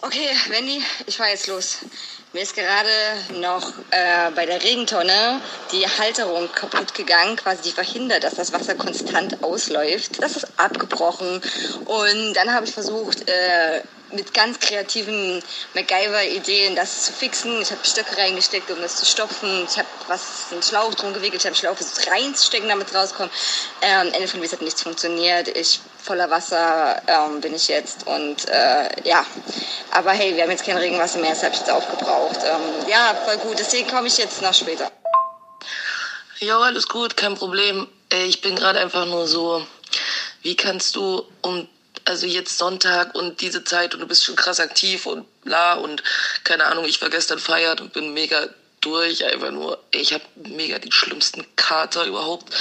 Okay, Wendy, ich fahr jetzt los. Mir ist gerade noch äh, bei der Regentonne die Halterung kaputt gegangen, quasi die verhindert, dass das Wasser konstant ausläuft. Das ist abgebrochen. Und dann habe ich versucht, äh, mit ganz kreativen MacGyver-Ideen das zu fixen. Ich habe Stöcke reingesteckt, um das zu stopfen. Ich habe was einen Schlauch drum gewickelt. Ich habe Schlauch versucht reinzustecken, damit rauskommt. Ähm, Ende von Wies hat nichts funktioniert. Ich voller Wasser ähm, bin ich jetzt und äh, ja. Aber hey, wir haben jetzt kein Regenwasser mehr, das habe ich jetzt aufgebraucht. Ähm, ja, voll gut. Deswegen komme ich jetzt noch später. Ja, alles gut, kein Problem. Ich bin gerade einfach nur so, wie kannst du um also jetzt Sonntag und diese Zeit und du bist schon krass aktiv und bla und keine Ahnung, ich war gestern feiert und bin mega durch, einfach nur, ich habe mega den schlimmsten Kater überhaupt.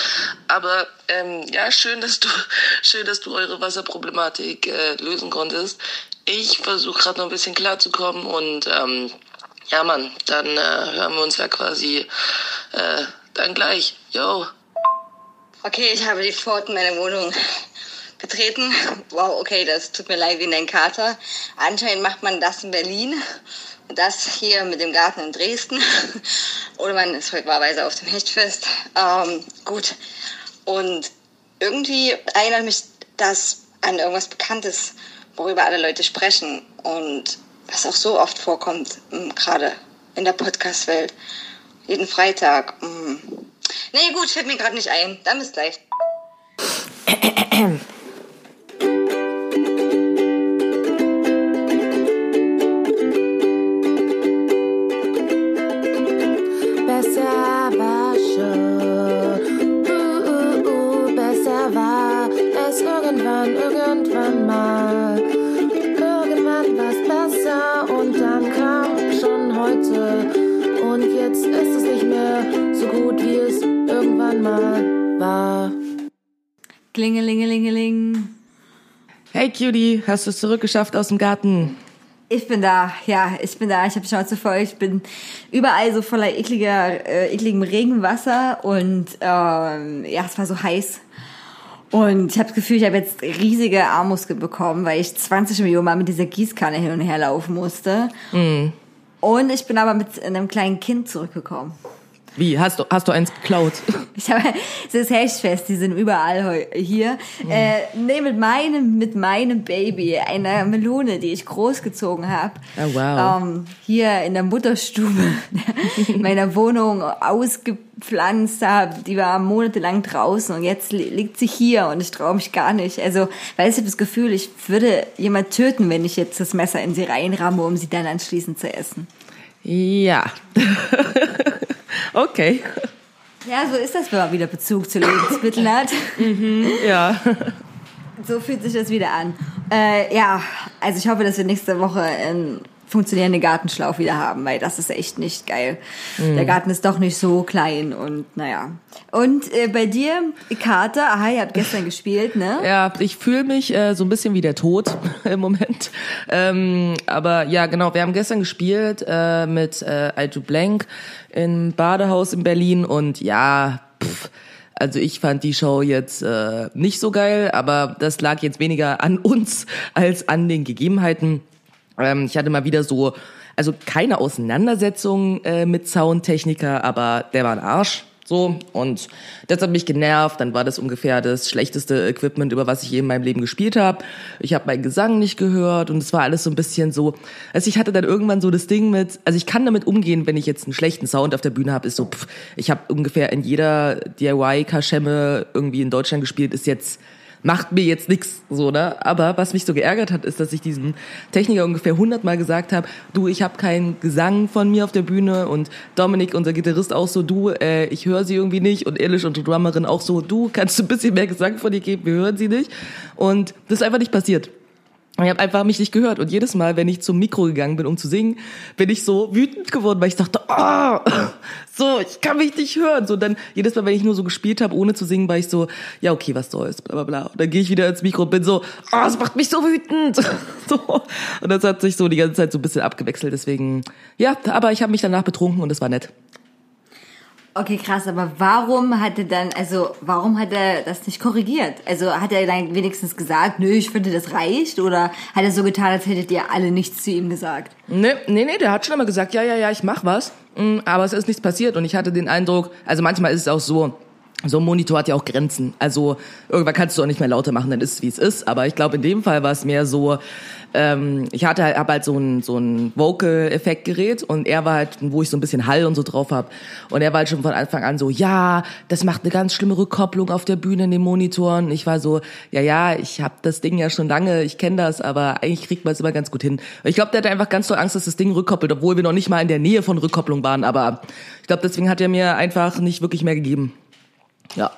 Aber ähm, ja, schön, dass du, schön, dass du eure Wasserproblematik äh, lösen konntest. Ich versuche gerade noch ein bisschen klarzukommen und ähm, ja, Mann, dann äh, hören wir uns ja quasi äh, dann gleich. Yo. Okay, ich habe die Pforten meiner Wohnung betreten. Wow, okay, das tut mir leid wie dein Kater. Anscheinend macht man das in Berlin. Das hier mit dem Garten in Dresden. Oder man ist heute wahlweise auf dem Hechtfest. Ähm, gut. Und irgendwie erinnert mich das an irgendwas Bekanntes, worüber alle Leute sprechen. Und was auch so oft vorkommt, hm, gerade in der Podcast-Welt. Jeden Freitag. Hm. Nee, gut, fällt mir gerade nicht ein. Dann bis gleich. Klingelingelingeling. Hey Cutie, hast du es zurückgeschafft aus dem Garten? Ich bin da, ja, ich bin da. Ich habe Schnauze voll. Ich bin überall so voller ekliger, äh, ekligem Regenwasser und ähm, ja, es war so heiß. Und ich habe das Gefühl, ich habe jetzt riesige Armmuskeln bekommen, weil ich 20 Millionen Mal mit dieser Gießkanne hin und her laufen musste. Mm. Und ich bin aber mit einem kleinen Kind zurückgekommen. Wie? Hast du, hast du eins geklaut? Ich habe, es ist Hechfest, die sind überall hier. Mhm. Äh, nee, mit meinem, mit meinem Baby, einer Melone, die ich großgezogen habe. Oh, wow. Ähm, hier in der Mutterstube meiner Wohnung ausgepflanzt habe. Die war monatelang draußen und jetzt liegt sie hier und ich traue mich gar nicht. Also, weil ich habe das Gefühl, ich würde jemand töten, wenn ich jetzt das Messer in sie reinramme, um sie dann anschließend zu essen. Ja. okay. Ja, so ist das, wenn man wieder Bezug zu Lebensmitteln hat. mhm, ja. So fühlt sich das wieder an. Äh, ja, also ich hoffe, dass wir nächste Woche einen funktionierenden Gartenschlauch wieder haben, weil das ist echt nicht geil. Mhm. Der Garten ist doch nicht so klein und naja. Und äh, bei dir, Kater, aha, ihr habt gestern gespielt, ne? Ja, ich fühle mich äh, so ein bisschen wie der Tod im Moment. Ähm, aber ja, genau, wir haben gestern gespielt äh, mit äh, Do Blank im Badehaus in Berlin und ja, pff, also ich fand die Show jetzt äh, nicht so geil, aber das lag jetzt weniger an uns als an den Gegebenheiten. Ähm, ich hatte mal wieder so, also keine Auseinandersetzung äh, mit Soundtechniker, aber der war ein Arsch. So, und das hat mich genervt. Dann war das ungefähr das schlechteste Equipment, über was ich je in meinem Leben gespielt habe. Ich habe meinen Gesang nicht gehört und es war alles so ein bisschen so. Also ich hatte dann irgendwann so das Ding mit, also ich kann damit umgehen, wenn ich jetzt einen schlechten Sound auf der Bühne habe, ist so, pff, ich habe ungefähr in jeder DIY-Kaschemme irgendwie in Deutschland gespielt, ist jetzt macht mir jetzt nix so, ne? Aber was mich so geärgert hat, ist, dass ich diesem Techniker ungefähr hundertmal gesagt habe, du, ich habe keinen Gesang von mir auf der Bühne und Dominik, unser Gitarrist, auch so, du, äh, ich höre sie irgendwie nicht und Elish, unsere Drummerin, auch so, du, kannst du ein bisschen mehr Gesang von dir geben, wir hören sie nicht. Und das ist einfach nicht passiert. Ich habe einfach mich nicht gehört und jedes Mal, wenn ich zum Mikro gegangen bin, um zu singen, bin ich so wütend geworden, weil ich dachte, oh, so, ich kann mich nicht hören. So dann jedes Mal, wenn ich nur so gespielt habe, ohne zu singen, war ich so, ja okay, was soll's, bla bla bla. Und dann gehe ich wieder ins Mikro und bin so, oh, es macht mich so wütend. so und das hat sich so die ganze Zeit so ein bisschen abgewechselt. Deswegen, ja, aber ich habe mich danach betrunken und es war nett. Okay, krass, aber warum hat er dann, also warum hat er das nicht korrigiert? Also hat er dann wenigstens gesagt, nö, ich finde, das reicht? Oder hat er so getan, als hättet ihr alle nichts zu ihm gesagt? Nee, nee, nee, der hat schon immer gesagt, ja, ja, ja, ich mach was. Mm, Aber es ist nichts passiert und ich hatte den Eindruck, also manchmal ist es auch so, so ein Monitor hat ja auch Grenzen. Also irgendwann kannst du auch nicht mehr lauter machen, dann ist es wie es ist. Aber ich glaube, in dem Fall war es mehr so, ähm, ich hatte hab halt so ein so ein Vocal-Effektgerät und er war halt, wo ich so ein bisschen Hall und so drauf hab. Und er war halt schon von Anfang an so, ja, das macht eine ganz schlimme Rückkopplung auf der Bühne in den Monitoren. Und ich war so, ja, ja, ich habe das Ding ja schon lange, ich kenne das, aber eigentlich kriegt man es immer ganz gut hin. Und ich glaube, der hatte einfach ganz doll Angst, dass das Ding rückkoppelt, obwohl wir noch nicht mal in der Nähe von Rückkopplung waren. Aber ich glaube, deswegen hat er mir einfach nicht wirklich mehr gegeben. Ja.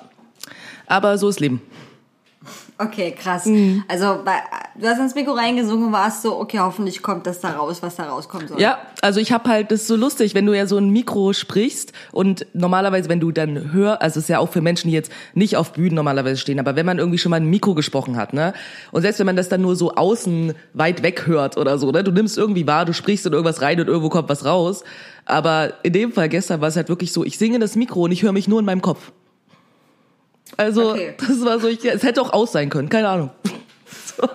Aber so ist Leben. Okay, krass. Mhm. Also bei, du hast ins Mikro reingesungen warst so, okay, hoffentlich kommt das da raus, was da rauskommen soll. Ja, also ich habe halt, das ist so lustig, wenn du ja so ein Mikro sprichst und normalerweise, wenn du dann hör, also es ist ja auch für Menschen, die jetzt nicht auf Bühnen normalerweise stehen, aber wenn man irgendwie schon mal ein Mikro gesprochen hat, ne, und selbst wenn man das dann nur so außen weit weg hört oder so, ne, du nimmst irgendwie wahr, du sprichst in irgendwas rein und irgendwo kommt was raus, aber in dem Fall gestern war es halt wirklich so, ich singe in das Mikro und ich höre mich nur in meinem Kopf. Also, Okay. das war so, ich, es hätte auch aus sein können, keine Ahnung.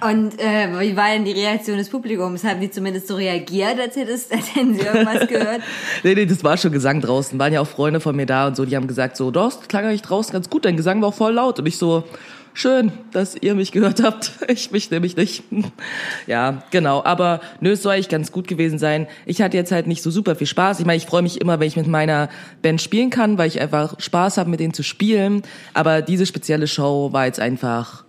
Und äh, wie war denn die Reaktion des Publikums? Haben die zumindest so reagiert, als, hättest, als hätten sie irgendwas gehört? Nee, nee, das war schon Gesang draußen. Waren ja auch Freunde von mir da und so, die haben gesagt so, doch, das klang eigentlich draußen ganz gut, dein Gesang war auch voll laut. Und ich so, schön, dass ihr mich gehört habt. Ich mich nämlich nicht. Ja, genau. Aber nö, es soll eigentlich ganz gut gewesen sein. Ich hatte jetzt halt nicht so super viel Spaß. Ich meine, ich freue mich immer, wenn ich mit meiner Band spielen kann, weil ich einfach Spaß habe, mit denen zu spielen. Aber diese spezielle Show war jetzt einfach,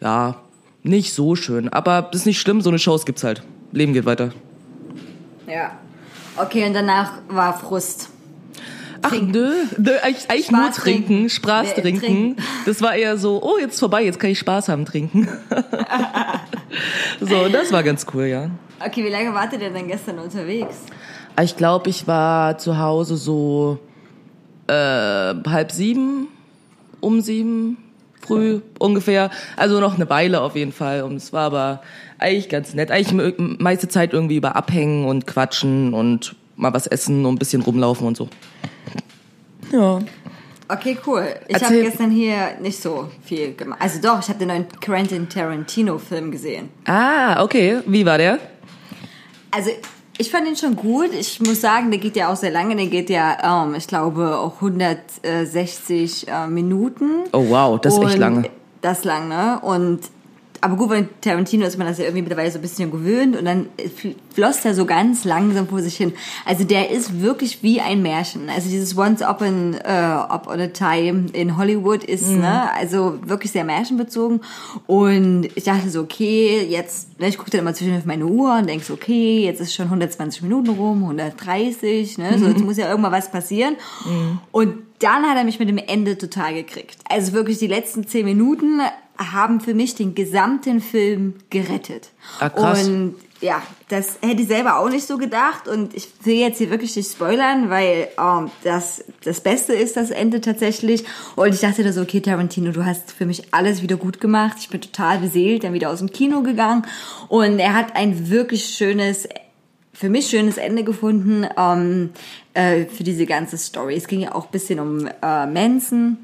ja, nicht so schön. Aber das ist nicht schlimm, so eine Shows gibt's halt. Leben geht weiter. Ja. Okay, und danach war Frust. Ach nö, nö eigentlich, eigentlich nur trinken. Spaß Nee, trinken. trinken. Das war eher so, oh, jetzt ist vorbei, jetzt kann ich Spaß haben trinken. so, das war ganz cool, ja. Okay, wie lange wartet ihr denn gestern unterwegs? Ich glaube, ich war zu Hause so äh, halb sieben, um sieben, früh ungefähr. Also noch eine Weile auf jeden Fall. Und es war aber eigentlich ganz nett. Eigentlich me- meiste Zeit irgendwie über abhängen und quatschen und mal was essen und ein bisschen rumlaufen und so. Ja. Okay, cool. Ich habe gestern hier nicht so viel gemacht. Also doch, ich habe den neuen Quentin Tarantino-Film gesehen. Ah, okay. Wie war der? Also ich fand ihn schon gut. Ich muss sagen, der geht ja auch sehr lange. Der geht ja, ähm, ich glaube, auch 160 äh, Minuten. Oh wow, das ist echt Und lange. Das lang, ne? Und aber gut, bei Tarantino ist man das ja irgendwie mittlerweile so ein bisschen gewöhnt und dann fl- floss er so ganz langsam vor sich hin. Also der ist wirklich wie ein Märchen. Also dieses Once Upon, äh, Up on a Time in Hollywood ist, Mhm. ne, also wirklich sehr märchenbezogen. Und ich dachte so, okay, jetzt, ne, ich gucke dann immer zwischen auf meine Uhr und denk so, okay, jetzt ist schon 120 Minuten rum, 130, ne, so Mhm. jetzt muss ja irgendwann was passieren. Und dann hat er mich mit dem Ende total gekriegt. Also wirklich die letzten zehn Minuten haben für mich den gesamten Film gerettet. Ah, krass. Und ja, das hätte ich selber auch nicht so gedacht und ich will jetzt hier wirklich nicht spoilern, weil ähm, das das Beste ist das Ende tatsächlich und ich dachte da so, okay Tarantino, du hast für mich alles wieder gut gemacht, ich bin total beseelt, dann wieder aus dem Kino gegangen und er hat ein wirklich schönes für mich schönes Ende gefunden ähm, äh, für diese ganze Story. Es ging ja auch ein bisschen um äh, Manson.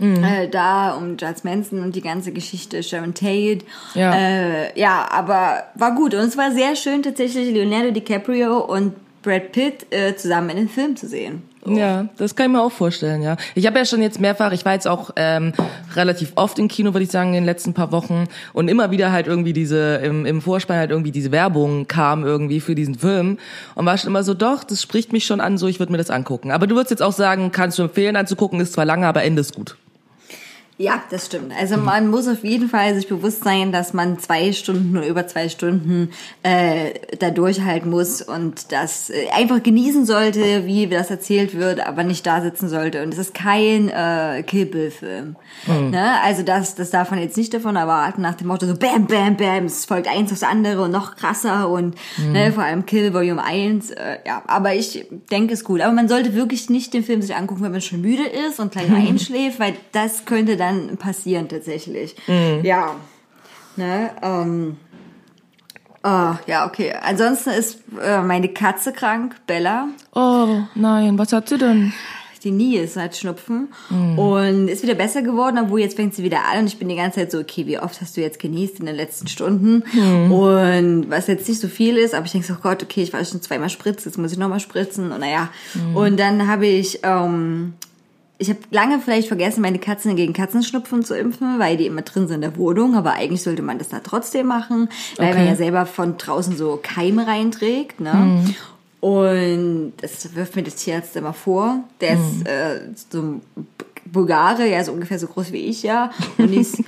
Äh, da um Giles Manson und die ganze Geschichte, Sharon Tate. Ja. Äh, ja, aber war gut. Und es war sehr schön, tatsächlich Leonardo DiCaprio und Brad Pitt äh, zusammen in den Film zu sehen. Ja, das kann ich mir auch vorstellen, ja. Ich habe ja schon jetzt mehrfach, ich war jetzt auch ähm, relativ oft im Kino, würde ich sagen, in den letzten paar Wochen und immer wieder halt irgendwie diese, im, im Vorspann halt irgendwie diese Werbung kam irgendwie für diesen Film und war schon immer so, doch, das spricht mich schon an, so ich würde mir das angucken. Aber du würdest jetzt auch sagen, kannst du empfehlen anzugucken, ist zwar lange, aber Ende ist gut. Ja, das stimmt. Also man muss auf jeden Fall sich bewusst sein, dass man zwei Stunden oder über zwei Stunden äh, da durchhalten muss und das äh, einfach genießen sollte, wie das erzählt wird, aber nicht da sitzen sollte. Und es ist kein äh, Kill Bill Film. Ne? Also das, das darf man jetzt nicht davon erwarten, nach dem Motto so Bam, Bam, Bam, es folgt eins aufs andere und noch krasser und ne, vor allem Kill Volume 1. Äh, ja, aber ich denke es gut. Aber man sollte wirklich nicht den Film sich angucken, wenn man schon müde ist und gleich einschläft, weil das könnte dann passieren tatsächlich. Ja. Ne, ähm, Oh, ja, okay. Ansonsten ist äh, meine Katze krank, Bella. Oh, nein, was hat sie denn? Die nie ist halt Schnupfen und ist wieder besser geworden, obwohl jetzt fängt sie wieder an und ich bin die ganze Zeit so, okay, wie oft hast du jetzt genießt in den letzten Stunden? Und was jetzt nicht so viel ist, aber ich denke so, oh Gott, okay, ich war schon zweimal spritzen, jetzt muss ich nochmal spritzen und naja. Und dann habe ich, ähm, ich habe lange vielleicht vergessen, meine Katzen gegen Katzenschnupfen zu impfen, weil die immer drin sind in der Wohnung, aber eigentlich sollte man das da trotzdem machen, weil man Okay. ja selber von draußen so Keime reinträgt, ne? Und das wirft mir der Tierarzt immer vor. Der ist äh, so ein Bulgare, ja, so ungefähr so groß wie ich, ja. Und ist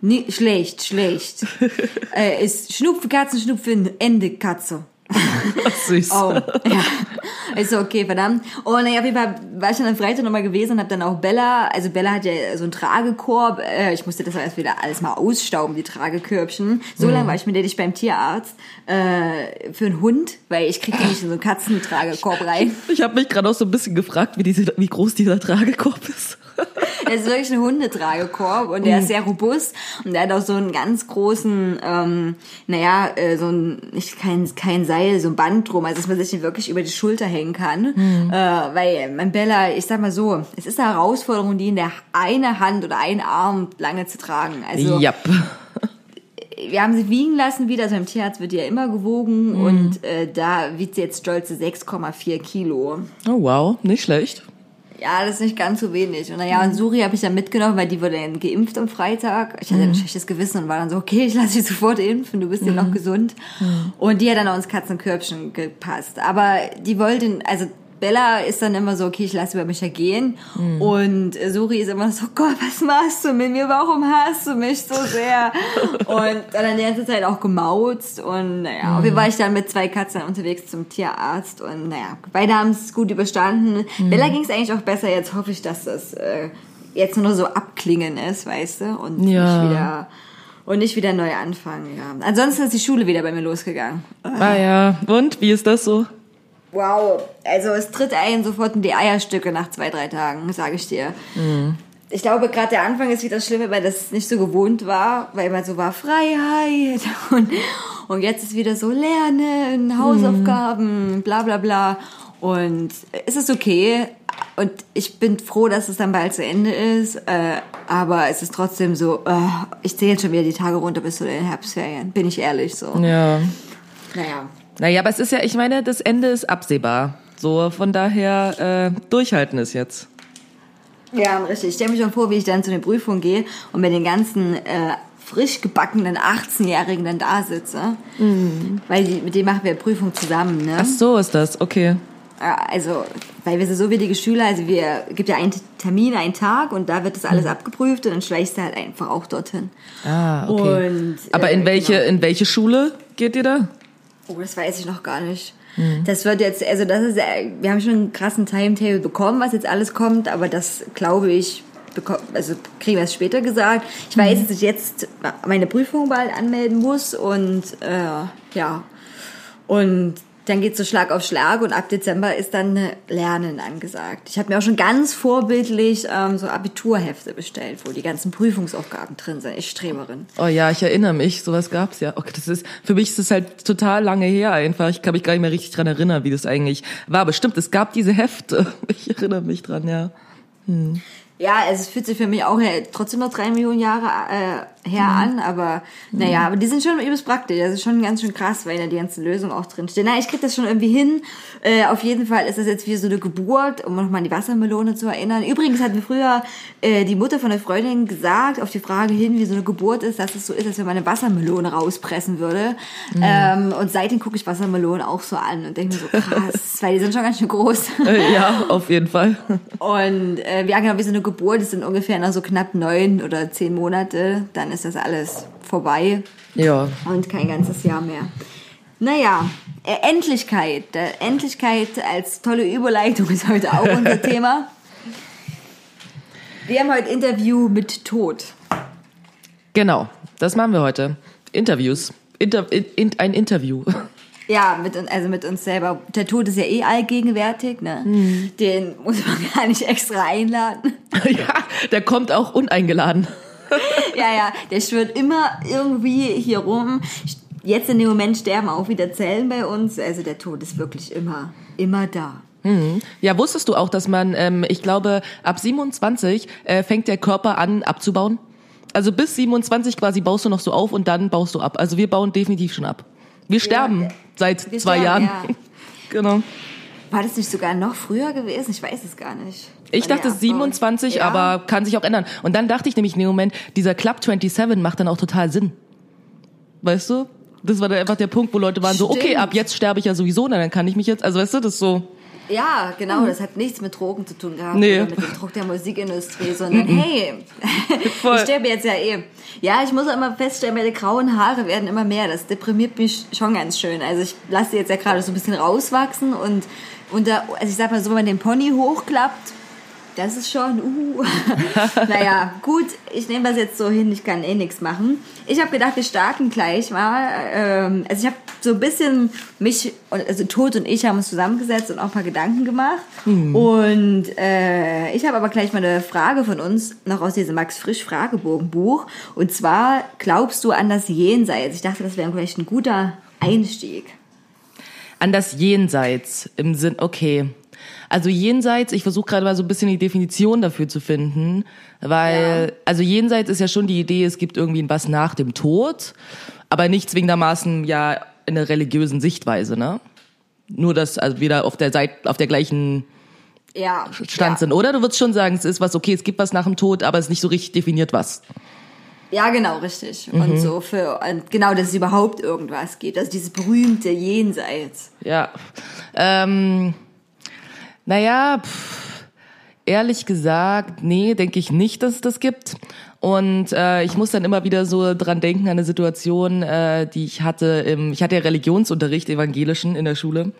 nie, schlecht, schlecht. äh, ist Schnupfen, Katzen, Schnupfen, Ende, Katze. Süß. Oh, ja. Ist so, okay, verdammt. Und naja, auf jeden Fall war ich dann am Freitag nochmal gewesen und hab dann auch Bella, also Bella hat ja so einen Tragekorb, äh, ich musste das erst wieder alles mal ausstauben, die Tragekörbchen. So lange war ich mit der nicht beim Tierarzt, äh, für einen Hund, weil ich krieg die nicht in so einen Katzentragekorb rein. Ich habe mich gerade auch so ein bisschen gefragt, wie, diese, wie groß dieser Tragekorb ist. Das ist wirklich ein Hundetragekorb und der ist sehr robust und der hat auch so einen ganz großen, ähm, naja, äh, so ein, nicht kein, kein Seil, so ein Band drum, also dass man sich nicht wirklich über die Schulter hängen kann. Äh, weil mein Bella, ich sag mal so, es ist eine Herausforderung, die in der eine Hand oder einen Arm lange zu tragen. Also ja. wir haben sie wiegen lassen wieder, also im Tierarzt wird die ja immer gewogen und äh, da wiegt sie jetzt stolze 6,4 Kilo. Oh, wow, nicht schlecht. Ja, das ist nicht ganz so wenig. Und naja, und Suri habe ich dann mitgenommen, weil die wurde dann geimpft am Freitag. Ich hatte ein schlechtes Gewissen und war dann so, okay, ich lasse dich sofort impfen, du bist ja noch gesund. Und die hat dann auch ins Katzenkörbchen gepasst. Aber die wollte, also Bella ist dann immer so, okay, ich lasse über mich ja gehen. Und Suri ist immer so, Gott, was machst du mit mir? Warum hasst du mich so sehr? und dann die ganze Zeit auch gemauzt. Und naja, Fall war ich dann mit zwei Katzen unterwegs zum Tierarzt. Und naja, beide haben es gut überstanden. Bella ging es eigentlich auch besser. Jetzt hoffe ich, dass das äh, jetzt nur so abklingen ist, weißt du? Und Ja. nicht wieder... Und nicht wieder neu anfangen, ja. Ansonsten ist die Schule wieder bei mir losgegangen. Ah ja, und wie ist das so? Wow, also es tritt ein sofort in die Eierstücke nach zwei, drei Tagen, sage ich dir. Ich glaube, gerade der Anfang ist wieder schlimm, weil das nicht so gewohnt war, weil man so war Freiheit und, und jetzt ist wieder so Lernen, Hausaufgaben, bla bla bla. Und es ist okay und ich bin froh, dass es dann bald zu Ende ist, äh, aber es ist trotzdem so, äh, ich zähle jetzt schon wieder die Tage runter bis zu den Herbstferien, bin ich ehrlich so. Ja. Naja. Naja, aber es ist ja, ich meine, das Ende ist absehbar. So, von daher, äh, durchhalten ist jetzt. Ja, richtig. Ich stelle mir schon vor, wie ich dann zu den Prüfungen gehe und mit den ganzen äh, frisch gebackenen 18-Jährigen dann da sitze. Weil die, mit denen machen wir Prüfung zusammen, ne? Ach so ist das, okay. Ja, Also, weil wir sind so willige Schüler, also wir gibt ja einen Termin, einen Tag und da wird das alles abgeprüft und dann schleichst du halt einfach auch dorthin. Ah, okay. Und, Aber äh, in welche, genau. in welche Schule geht ihr da? Oh, das weiß ich noch gar nicht. Das wird jetzt, also das ist, äh, wir haben schon einen krassen Timetable bekommen, was jetzt alles kommt, aber das glaube ich, also kriegen wir es später gesagt. Ich weiß, dass ich jetzt meine Prüfung bald anmelden muss und äh, ja. Und dann geht's so Schlag auf Schlag und ab Dezember ist dann äh, Lernen angesagt. Ich habe mir auch schon ganz vorbildlich ähm, so Abiturhefte bestellt, wo die ganzen Prüfungsaufgaben drin sind. Ich Streberin. Oh ja, ich erinnere mich, sowas gab's ja. Okay, das ist, für mich ist es halt total lange her einfach. Ich kann mich gar nicht mehr richtig dran erinnern, wie das eigentlich war. Bestimmt, es gab diese Hefte. Ich erinnere mich dran, ja. Ja, also es fühlt sich für mich auch her, trotzdem noch drei Millionen Jahre her an, aber naja, aber die sind schon übelst praktisch. Das ist schon ganz schön krass, weil da die ganze Lösung auch drin steht. Na, ich krieg das schon irgendwie hin. Äh, auf jeden Fall ist das jetzt wie so eine Geburt, um nochmal an die Wassermelone zu erinnern. Übrigens hat mir früher äh, die Mutter von der Freundin gesagt, auf die Frage hin, wie so eine Geburt ist, dass es so ist, als wenn man eine Wassermelone rauspressen würde. Ähm, und seitdem gucke ich Wassermelonen auch so an und denke mir so, krass, weil die sind schon ganz schön groß. Äh, ja, auf jeden Fall. Und äh, ja, genau, wie so eine Geburt, das sind ungefähr noch so knapp neun oder zehn Monate, dann ist das alles vorbei Ja. und kein ganzes Jahr mehr. Naja, äh, Endlichkeit. Äh, Endlichkeit als tolle Überleitung ist heute auch unser Thema. Wir haben heute Interview mit Tod. Genau, das machen wir heute. Interviews. Inter, in, in, ein Interview. Ja, mit, also mit uns selber. Der Tod ist ja eh allgegenwärtig, ne? Den muss man gar nicht extra einladen. ja, der kommt auch uneingeladen. ja, ja, der schwirrt immer irgendwie hier rum. Jetzt in dem Moment sterben auch wieder Zellen bei uns. Also der Tod ist wirklich immer, immer da. Ja, wusstest du auch, dass man, ähm, ich glaube, ab 27 äh, fängt der Körper an abzubauen? Also bis 27 quasi baust du noch so auf und dann baust du ab. Also wir bauen definitiv schon ab. Wir sterben äh, seit wir zwei sterben, Jahren. ja. genau. War das nicht sogar noch früher gewesen? Ich weiß es gar nicht. Ich dachte abbaut. 27, Ja. aber kann sich auch ändern. Und dann dachte ich nämlich in dem Moment, dieser Club 27 macht dann auch total Sinn. Weißt du? Das war dann einfach der Punkt, wo Leute waren so, okay, Stimmt. ab jetzt sterbe ich ja sowieso, dann kann ich mich jetzt, also weißt du, das ist so. Ja, genau, das hat nichts mit Drogen zu tun gehabt Nee. oder mit dem Druck der Musikindustrie, sondern hey, Voll. ich sterbe jetzt ja eh. Ja, ich muss auch immer feststellen, meine grauen Haare werden immer mehr. Das deprimiert mich schon ganz schön. Also ich lasse die jetzt ja gerade so ein bisschen rauswachsen und, und da, also ich sag mal so, wenn man den Pony hochklappt, das ist schon, uh. naja, gut, ich nehme das jetzt so hin, ich kann eh nichts machen. Ich habe gedacht, wir starten gleich mal. Ähm, also ich habe so ein bisschen mich, also Tod und ich haben uns zusammengesetzt und auch ein paar Gedanken gemacht. Und äh, ich habe aber gleich mal eine Frage von uns, noch aus diesem Max Frisch Fragebogenbuch. Und zwar, glaubst du an das Jenseits? Ich dachte, das wäre vielleicht ein guter Einstieg. An das Jenseits im Sinn, okay. Also Jenseits, ich versuche gerade mal so ein bisschen die Definition dafür zu finden, weil, Ja. also Jenseits ist ja schon die Idee, es gibt irgendwie was nach dem Tod, aber nicht zwingendermaßen ja in einer religiösen Sichtweise, ne? Nur, dass also wieder auf der Seite, auf der gleichen Ja. Stand ja. sind, oder? Du würdest schon sagen, es ist was, okay, es gibt was nach dem Tod, aber es ist nicht so richtig definiert, was. Ja, genau, richtig. Mhm. Und so für, und genau, dass es überhaupt irgendwas gibt. Also dieses berühmte Jenseits. Ja. Ähm, naja, pff, ehrlich gesagt, nee, denke ich nicht, dass es das gibt. Und äh, ich muss dann immer wieder so dran denken an eine Situation, äh, die ich hatte im, ich hatte ja Religionsunterricht, evangelischen in der Schule.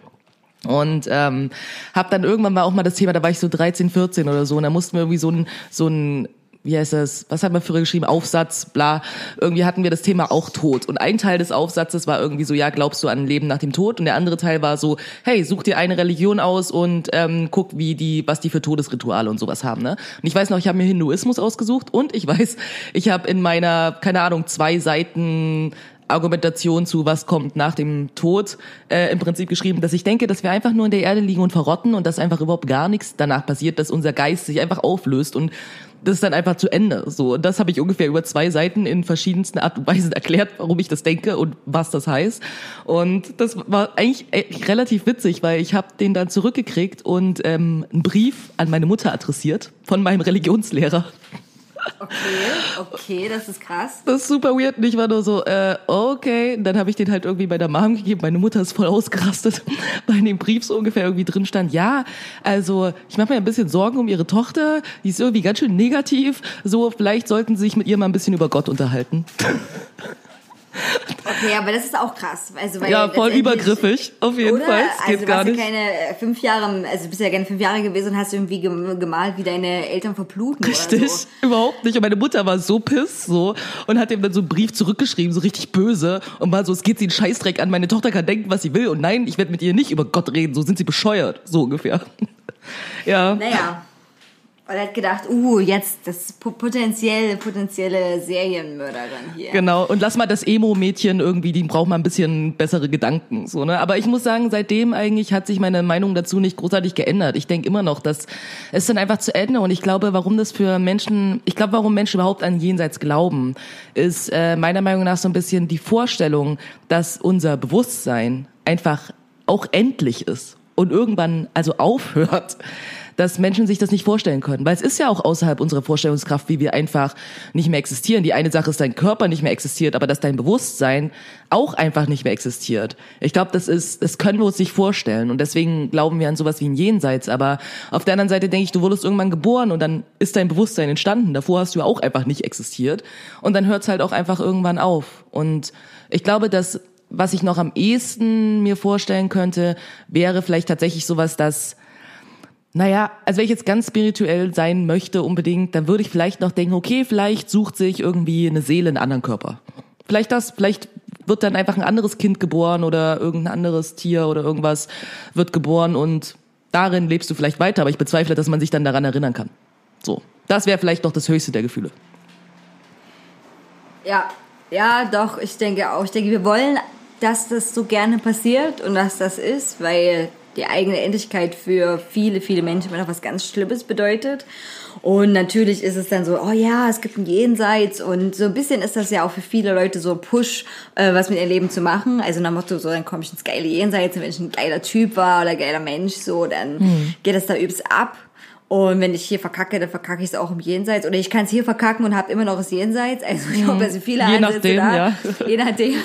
Und ähm, habe dann irgendwann mal auch mal das Thema, da war ich so 13, 14 oder so, und da mussten wir irgendwie so ein, so ein wie heißt das, was hat man früher geschrieben, Aufsatz, bla. Irgendwie hatten wir das Thema auch Tod. Und ein Teil des Aufsatzes war irgendwie so, ja, glaubst du an Leben nach dem Tod? Und der andere Teil war so, hey, such dir eine Religion aus und ähm, guck, wie die, was die für Todesrituale und sowas haben. Ne? Und ich weiß noch, ich habe mir Hinduismus ausgesucht und ich weiß, ich habe in meiner, keine Ahnung, zwei Seiten Argumentation zu, was kommt nach dem Tod, äh, im Prinzip geschrieben, dass ich denke, dass wir einfach nur in der Erde liegen und verrotten und dass einfach überhaupt gar nichts danach passiert, dass unser Geist sich einfach auflöst und das ist dann einfach zu Ende. So, und das habe ich ungefähr über zwei Seiten in verschiedensten Art und Weisen erklärt, warum ich das denke und was das heißt. Und das war eigentlich äh, relativ witzig, weil ich habe den dann zurückgekriegt und ähm, einen Brief an meine Mutter adressiert von meinem Religionslehrer. Okay, okay, das ist krass. Das ist super weird. Und ich war nur so, äh, okay. Und dann habe ich den halt irgendwie bei der Mom gegeben. Meine Mutter ist voll ausgerastet, weil in dem Brief so ungefähr irgendwie drin stand, ja, also ich mache mir ein bisschen Sorgen um ihre Tochter. Die ist irgendwie ganz schön negativ. So, vielleicht sollten sie sich mit ihr mal ein bisschen über Gott unterhalten. Okay, aber das ist auch krass. Also, weil Ja, voll übergriffig. Auf jeden Oder? Fall. Es geht also, gar du nicht. ja keine fünf Jahre, also du bist ja gerne fünf Jahre gewesen und hast irgendwie gem- gemalt, wie deine Eltern verbluten Richtig, so. überhaupt nicht. Und meine Mutter war so piss so und hat ihm dann so einen Brief zurückgeschrieben, so richtig böse und war so, es geht sie einen Scheißdreck an, meine Tochter kann denken, was sie will und nein, ich werde mit ihr nicht über Gott reden, so sind sie bescheuert, so ungefähr. ja. Naja. Und er hat gedacht, uh, jetzt das po- potenziell, potenzielle Serienmörderin hier. Genau, und lass mal das Emo-Mädchen irgendwie, die braucht mal ein bisschen bessere Gedanken. So, ne? Aber ich muss sagen, seitdem eigentlich hat sich meine Meinung dazu nicht großartig geändert. Ich denke immer noch, dass es dann einfach zu Ende und ich glaube, warum das für Menschen, ich glaube, warum Menschen überhaupt an Jenseits glauben, ist äh, meiner Meinung nach so ein bisschen die Vorstellung, dass unser Bewusstsein einfach auch endlich ist und irgendwann also aufhört dass Menschen sich das nicht vorstellen können. Weil es ist ja auch außerhalb unserer Vorstellungskraft, wie wir einfach nicht mehr existieren. Die eine Sache ist, dein Körper nicht mehr existiert, aber dass dein Bewusstsein auch einfach nicht mehr existiert. Ich glaube, das ist, das können wir uns nicht vorstellen. Und deswegen glauben wir an sowas wie ein Jenseits. Aber auf der anderen Seite denke ich, du wurdest irgendwann geboren und dann ist dein Bewusstsein entstanden. Davor hast du auch einfach nicht existiert. Und dann hört es halt auch einfach irgendwann auf. Und ich glaube, dass was ich noch am ehesten mir vorstellen könnte, wäre vielleicht tatsächlich sowas, dass naja, also wenn ich jetzt ganz spirituell sein möchte unbedingt, dann würde ich vielleicht noch denken, okay, vielleicht sucht sich irgendwie eine Seele einen anderen Körper. Vielleicht das, vielleicht wird dann einfach ein anderes Kind geboren oder irgendein anderes Tier oder irgendwas wird geboren und darin lebst du vielleicht weiter, aber ich bezweifle, dass man sich dann daran erinnern kann. So, das wäre vielleicht noch das höchste der Gefühle. Ja, ja, doch, ich denke auch. Ich denke, wir wollen dass das so gerne passiert und dass das ist, weil die eigene Endlichkeit für viele, viele Menschen immer noch was ganz Schlimmes bedeutet. Und natürlich ist es dann so, oh ja, es gibt ein Jenseits und so ein bisschen ist das ja auch für viele Leute so ein Push, äh, was mit ihrem Leben zu machen. Also nach Motto, so dann komme ich ins geile Jenseits, wenn ich ein geiler Typ war oder geiler Mensch, so, dann mhm. geht es da übelst ab. Und wenn ich hier verkacke, dann verkacke ich es auch im Jenseits. Oder ich kann es hier verkacken und habe immer noch das Jenseits. Also ich glaube, also viele Je Ansätze nachdem, da. ja. Je nachdem.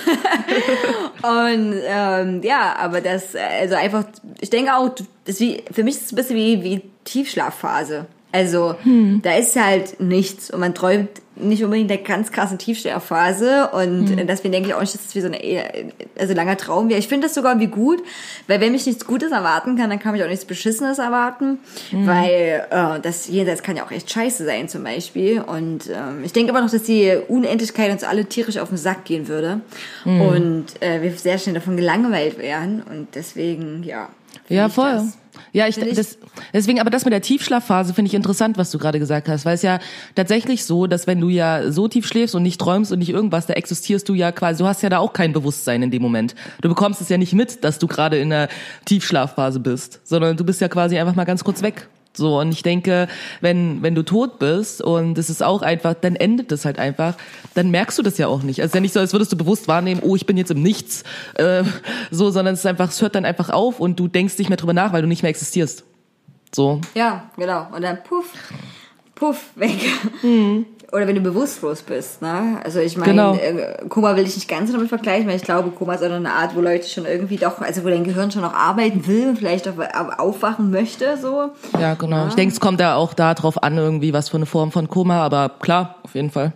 und ähm, ja, aber das, also einfach, ich denke auch, das wie, für mich ist es ein bisschen wie, wie Tiefschlafphase. Also Hm. da ist halt nichts und man träumt nicht unbedingt der ganz krassen Tiefschlafphase und Hm. deswegen denke ich auch nicht, dass es wie so eher- also langer Traum wäre. Ich finde das sogar irgendwie gut, weil wenn mich nichts Gutes erwarten kann, dann kann mich auch nichts Beschissenes erwarten, Hm. weil äh, das jenseits kann ja auch echt scheiße sein zum Beispiel und ähm, ich denke aber noch, dass die Unendlichkeit uns alle tierisch auf den Sack gehen würde Hm. und äh, wir sehr schnell davon gelangweilt wären und deswegen, ja. Ja, voll. das. Ja, ich, das, deswegen, aber das mit der Tiefschlafphase finde ich interessant, was du gerade gesagt hast, weil es ja tatsächlich so, dass wenn du ja so tief schläfst und nicht träumst und nicht irgendwas, da existierst du ja quasi, du hast ja da auch kein Bewusstsein in dem Moment. Du bekommst es ja nicht mit, dass du gerade in der Tiefschlafphase bist, sondern du bist ja quasi einfach mal ganz kurz weg. So, und ich denke, wenn, wenn du tot bist und es ist auch einfach, dann endet es halt einfach, dann merkst du das ja auch nicht. Also es ist ja nicht so, als würdest du bewusst wahrnehmen, oh, ich bin jetzt im Nichts, äh, so, sondern es ist einfach, es hört dann einfach auf und du denkst nicht mehr drüber nach, weil du nicht mehr existierst. So. Ja, genau. Und dann puff, puff, weg. Oder wenn du bewusstlos bist, ne? Also ich meine, Genau. äh, Koma will ich nicht ganz damit vergleichen, weil ich glaube, Koma ist auch eine Art, wo Leute schon irgendwie doch, also wo dein Gehirn schon noch arbeiten will und vielleicht auch aufwachen möchte, so. Ja, genau. Ich denke, es kommt ja auch da drauf an, irgendwie, was für eine Form von Koma, aber klar, auf jeden Fall.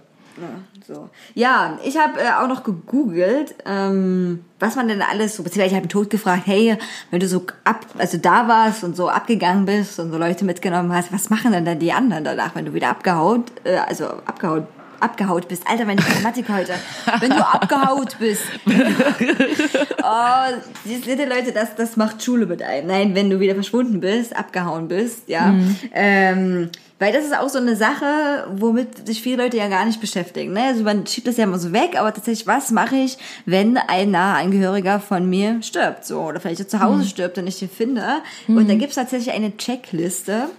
So. Ja, ich habe äh, auch noch gegoogelt, ähm, was man denn alles so, beziehungsweise ich habe Tod gefragt, hey, wenn du so ab, also da warst und so abgegangen bist und so Leute mitgenommen hast, was machen denn dann die anderen danach, wenn du wieder abgehaut, äh, also abgehaut, abgehaut bist? Alter, meine Grammatik heute. Wenn du abgehaut bist. oh, die Leute, das, das macht Schule mit einem. Nein, wenn du wieder verschwunden bist, abgehauen bist, ja. Ähm, weil das ist auch so eine Sache, womit sich viele Leute ja gar nicht beschäftigen. Ne? Also man schiebt das ja immer so weg, aber tatsächlich, was mache ich, wenn ein naher Angehöriger von mir stirbt? So, oder vielleicht zu Hause stirbt und ich ihn finde. Und da gibt es tatsächlich eine Checkliste,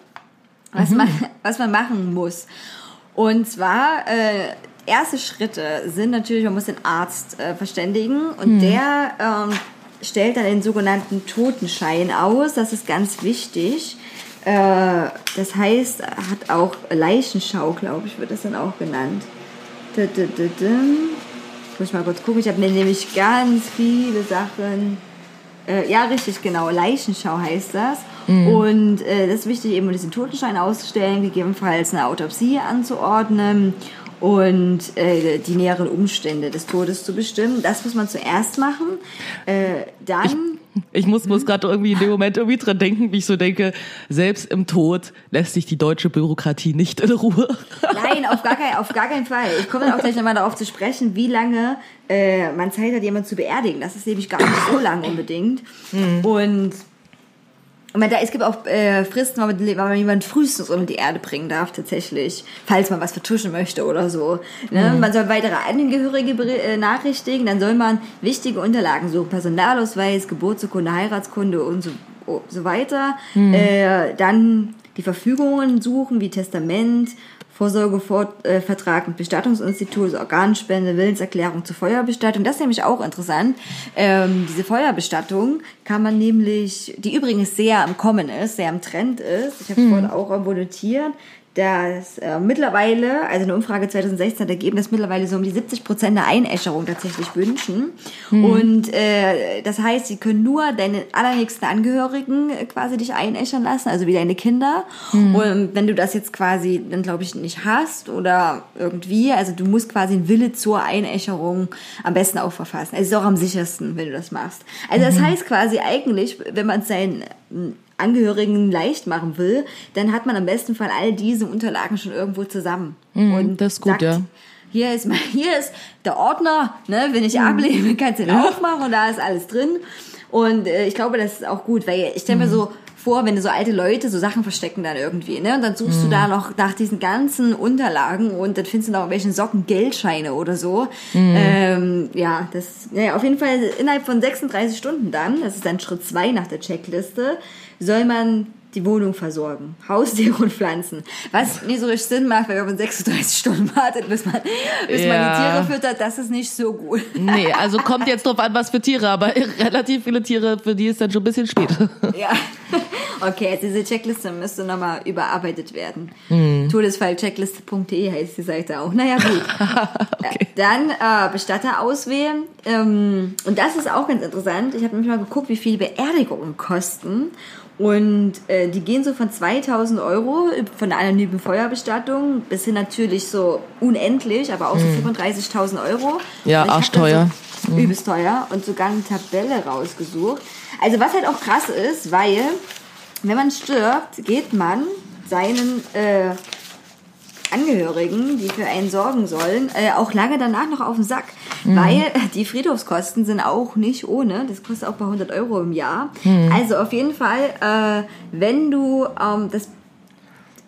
was, man, was man machen muss. Und zwar, äh, erste Schritte sind natürlich, man muss den Arzt äh, verständigen und der ähm, stellt dann den sogenannten Totenschein aus. Das ist ganz wichtig. Äh, das heißt, hat auch Leichenschau, glaube ich, wird das dann auch genannt. Düm. Ich muss mal kurz gucken, ich habe mir nämlich ganz viele Sachen. Äh, ja, richtig, genau. Leichenschau heißt das. Und äh, das ist wichtig, eben diesen Totenschein auszustellen, gegebenenfalls eine Autopsie anzuordnen und äh, die näheren Umstände des Todes zu bestimmen. Das muss man zuerst machen. Äh, dann. Ich muss, muss gerade irgendwie in dem Moment irgendwie dran denken, wie ich so denke, selbst im Tod lässt sich die deutsche Bürokratie nicht in Ruhe. Nein, auf gar, kein, auf gar keinen Fall. Ich komme dann auch gleich nochmal darauf zu sprechen, wie lange äh, man Zeit hat, jemanden zu beerdigen. Das ist nämlich gar nicht so lang unbedingt. Und ich meine, da, es gibt auch äh, Fristen, wann man, man jemanden frühestens unter die Erde bringen darf, tatsächlich. Falls man was vertuschen möchte oder so. Ne? Man soll weitere Angehörige äh, nachrichtigen, dann soll man wichtige Unterlagen suchen. Personalausweis, Geburtsurkunde, Heiratskunde und so, oh, so weiter. Äh, dann die Verfügungen suchen, wie Testament, Vorsorgevertrag mit Bestattungsinstitut, also Organspende, Willenserklärung zur Feuerbestattung. Das ist nämlich auch interessant. Ähm, diese Feuerbestattung kann man nämlich, die übrigens sehr am Kommen ist, sehr am Trend ist. Ich habe es vorhin auch irgendwo notiert dass äh, mittlerweile, also eine Umfrage 2016 hat ergeben, dass mittlerweile so um die 70 Prozent der Einäscherung tatsächlich wünschen. Und äh, das heißt, sie können nur deine allernächsten Angehörigen äh, quasi dich einäschern lassen, also wie deine Kinder. Und wenn du das jetzt quasi dann, glaube ich, nicht hast oder irgendwie, also du musst quasi einen Wille zur Einäscherung am besten auch verfassen. Es ist auch am sichersten, wenn du das machst. Also das heißt quasi eigentlich, wenn man seinen Angehörigen leicht machen will, dann hat man am besten Fall all diese Unterlagen schon irgendwo zusammen. und das ist gut, sagt, ja. Hier ist, mein, hier ist der Ordner, ne, wenn ich ablehne, kannst du den aufmachen und da ist alles drin. Und äh, ich glaube, das ist auch gut, weil ich stelle mir so vor, wenn du so alte Leute so Sachen verstecken dann irgendwie, ne? Und dann suchst du da noch nach diesen ganzen Unterlagen und dann findest du noch welchen Socken Geldscheine oder so. Ähm, ja, das, naja, auf jeden Fall innerhalb von 36 Stunden dann, das ist dann Schritt zwei nach der Checkliste, soll man die Wohnung versorgen. Haustiere und Pflanzen. Was nicht so richtig Sinn macht, weil wenn man 36 Stunden wartet, bis man, bis man Ja. die Tiere füttert, das ist nicht so gut. Nee, also kommt jetzt drauf an, was für Tiere, aber relativ viele Tiere, für die ist dann schon ein bisschen spät. Ja. Okay, jetzt diese Checkliste müsste nochmal überarbeitet werden. Hm. Todesfallcheckliste.de heißt die Seite auch. Naja, gut. Äh, Dann äh, Bestatter auswählen. Ähm, und das ist auch ganz interessant. Ich habe nämlich mal geguckt, wie viel Beerdigungen kosten. Und äh, die gehen so von 2000 Euro von der anonymen Feuerbestattung bis hin natürlich so unendlich, aber auch so 35.000 Euro. Hm. Ja, arschteuer. So übelst teuer und sogar eine Tabelle rausgesucht. Also was halt auch krass ist, weil wenn man stirbt, geht man seinen äh, Angehörigen, die für einen sorgen sollen, äh, auch lange danach noch auf den Sack. Weil die Friedhofskosten sind auch nicht ohne. Das kostet auch bei 100 Euro im Jahr. Also auf jeden Fall, äh, wenn du ähm, das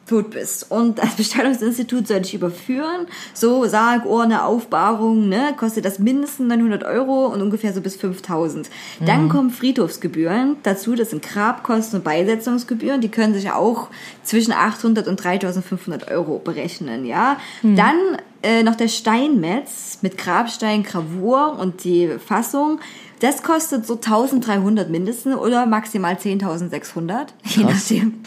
tot bist und das Bestattungsinstitut soll dich überführen, so Sarg, Urne, Aufbahrung, ne, kostet das mindestens 900 Euro und ungefähr so bis 5000. Dann kommen Friedhofsgebühren dazu, das sind Grabkosten und Beisetzungsgebühren, die können sich auch zwischen 800 und 3500 Euro berechnen, ja. Dann äh, noch der Steinmetz mit Grabstein, Gravur und die Fassung. Das kostet so 1300 mindestens oder maximal 10.600, je nachdem,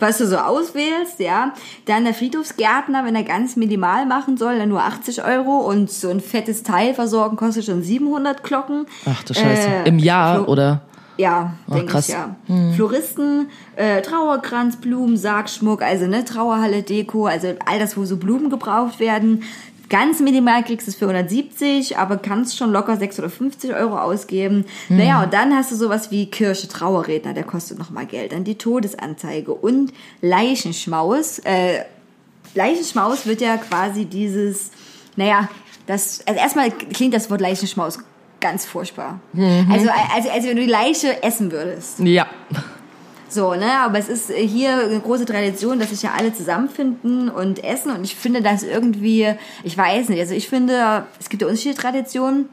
was du so auswählst, ja. Dann der Friedhofsgärtner, wenn er ganz minimal machen soll, dann nur 80 Euro und so ein fettes Teil versorgen kostet schon 700 Glocken. Ach du Scheiße. Äh, Im Jahr Flo- oder? Ja, denke ich krass. ja. Floristen, äh, Trauerkranz, Blumen, Sargschmuck, also ne, Trauerhalle, Deko, also all das, wo so Blumen gebraucht werden. Ganz minimal kriegst du es für 170, aber kannst schon locker 650 Euro ausgeben. Naja, und dann hast du sowas wie Kirche, Trauerredner, der kostet nochmal Geld. Dann die Todesanzeige und Leichenschmaus. Äh, Leichenschmaus wird ja quasi dieses, naja, das, also erstmal klingt das Wort Leichenschmaus ganz furchtbar. Also, also, also wenn du die Leiche essen würdest. Ja. So, ne, aber es ist hier eine große Tradition, dass sich ja alle zusammenfinden und essen und ich finde das irgendwie, ich weiß nicht, also ich finde, es gibt ja unterschiedliche Traditionen.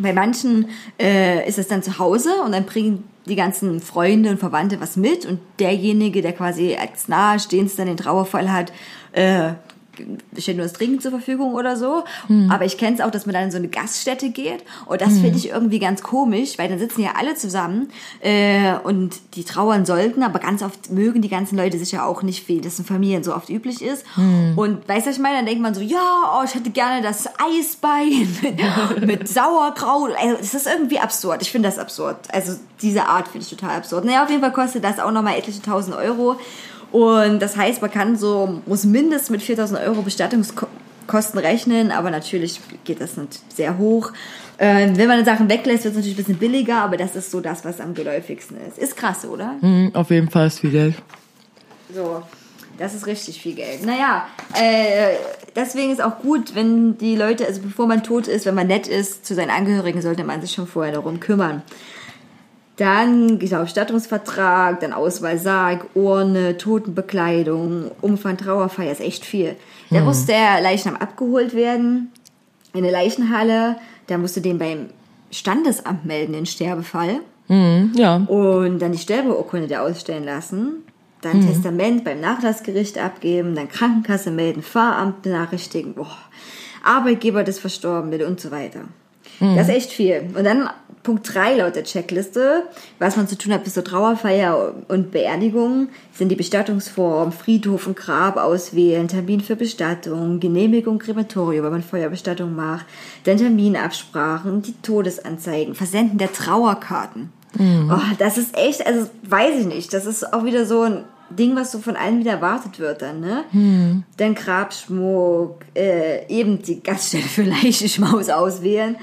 Bei manchen äh, ist es dann zu Hause und dann bringen die ganzen Freunde und Verwandte was mit und derjenige, der quasi als nahestehendster den Trauerfall hat, äh, stellt nur das Trinken zur Verfügung oder so. Aber ich kenne es auch, dass man dann in so eine Gaststätte geht. Und das finde ich irgendwie ganz komisch, weil dann sitzen ja alle zusammen äh, und die trauern sollten, aber ganz oft mögen die ganzen Leute sich ja auch nicht, wie das in Familien so oft üblich ist. Und weißt du, was ich meine? Dann denkt man so, ja, oh, ich hätte gerne das Eisbein mit, mit Sauerkraut. Also, das ist irgendwie absurd. Ich finde das absurd. Also diese Art finde ich total absurd. Naja, auf jeden Fall kostet das auch nochmal etliche tausend Euro. Und das heißt, man kann so, muss mindestens mit 4000 Euro Bestattungskosten rechnen, aber natürlich geht das nicht sehr hoch. Äh, wenn man Sachen weglässt, wird es natürlich ein bisschen billiger, aber das ist so das, was am geläufigsten ist. Ist krass, oder? Hm, auf jeden Fall ist viel Geld. So, das ist richtig viel Geld. Naja, äh, deswegen ist auch gut, wenn die Leute, also bevor man tot ist, wenn man nett ist zu seinen Angehörigen, sollte man sich schon vorher darum kümmern. Dann genau, Stattungsvertrag, dann Auswahl Sarg, Urne, Totenbekleidung, Umfang Trauerfeier ist echt viel. Da muss der Leichnam abgeholt werden in eine Leichenhalle. Da musst du den beim Standesamt melden, den Sterbefall. Hm, ja. Und dann die Sterbeurkunde dir ausstellen lassen. Dann Testament beim Nachlassgericht abgeben, dann Krankenkasse melden, Fahramt benachrichtigen, boah, Arbeitgeber des Verstorbenen und so weiter. Das ist echt viel. Und dann Punkt 3 laut der Checkliste, was man zu tun hat bis zur Trauerfeier und Beerdigung, sind die Bestattungsform, Friedhof und Grab auswählen, Termin für Bestattung, Genehmigung Krematorium, wenn man Feuerbestattung macht, dann Terminabsprachen, die Todesanzeigen, Versenden der Trauerkarten. Oh, das ist echt, also weiß ich nicht, das ist auch wieder so ein Ding, was so von allen wieder erwartet wird dann, ne? Dann Grabschmuck, äh, eben die Gaststätte für Leichenschmaus auswählen.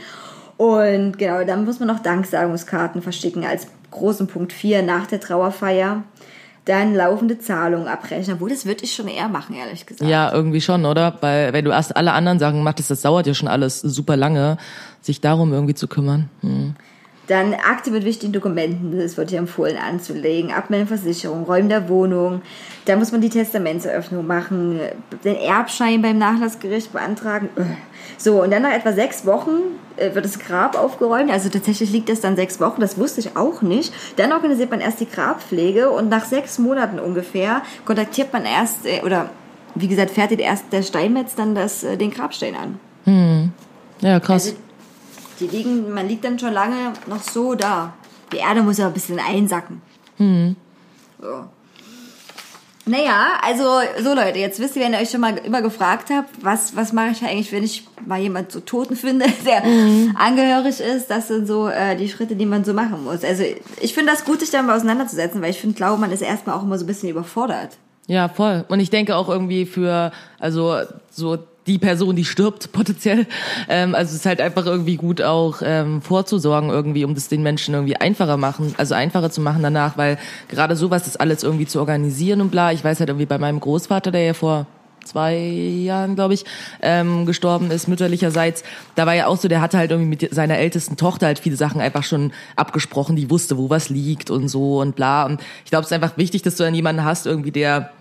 Und genau, dann muss man noch Danksagungskarten verschicken als großen Punkt 4 nach der Trauerfeier. Dann laufende Zahlungen abrechnen. Obwohl, das würde ich schon eher machen, ehrlich gesagt. Ja, irgendwie schon, oder? Weil wenn du erst alle anderen Sachen machst, das dauert ja schon alles super lange, sich darum irgendwie zu kümmern. Hm. Dann Akte mit wichtigen Dokumenten, das wird dir empfohlen anzulegen. Abmelden Versicherung, Räumen der Wohnung. Da muss man die Testamentseröffnung machen, den Erbschein beim Nachlassgericht beantragen. So, und dann nach etwa sechs Wochen äh, wird das Grab aufgeräumt. Also tatsächlich liegt das dann sechs Wochen, das wusste ich auch nicht. Dann organisiert man erst die Grabpflege und nach sechs Monaten ungefähr kontaktiert man erst, äh, oder wie gesagt, fertigt erst der Steinmetz dann das, äh, den Grabstein an. Hm. Ja, krass. Also, die liegen, man liegt dann schon lange noch so da. Die Erde muss ja ein bisschen einsacken. Hm. So. Naja, also so Leute, jetzt wisst ihr, wenn ihr euch schon mal immer gefragt habt, was, was mache ich eigentlich, wenn ich mal jemand so Toten finde, der Mhm. angehörig ist, das sind so äh, die Schritte, die man so machen muss. Also ich finde das gut, sich damit auseinanderzusetzen, weil ich finde, glaube man ist erstmal auch immer so ein bisschen überfordert. Ja, voll. Und ich denke auch irgendwie für, also so die Person, die stirbt potenziell. Ähm, also es ist halt einfach irgendwie gut auch ähm, vorzusorgen irgendwie, um das den Menschen irgendwie einfacher machen, also einfacher zu machen danach, weil gerade sowas ist alles irgendwie zu organisieren und bla. Ich weiß halt irgendwie bei meinem Großvater, der ja vor zwei Jahren, glaube ich, ähm, gestorben ist, mütterlicherseits, da war ja auch so, der hatte halt irgendwie mit seiner ältesten Tochter halt viele Sachen einfach schon abgesprochen, die wusste, wo was liegt und so und bla. Und ich glaube, es ist einfach wichtig, dass du dann jemanden hast, irgendwie, der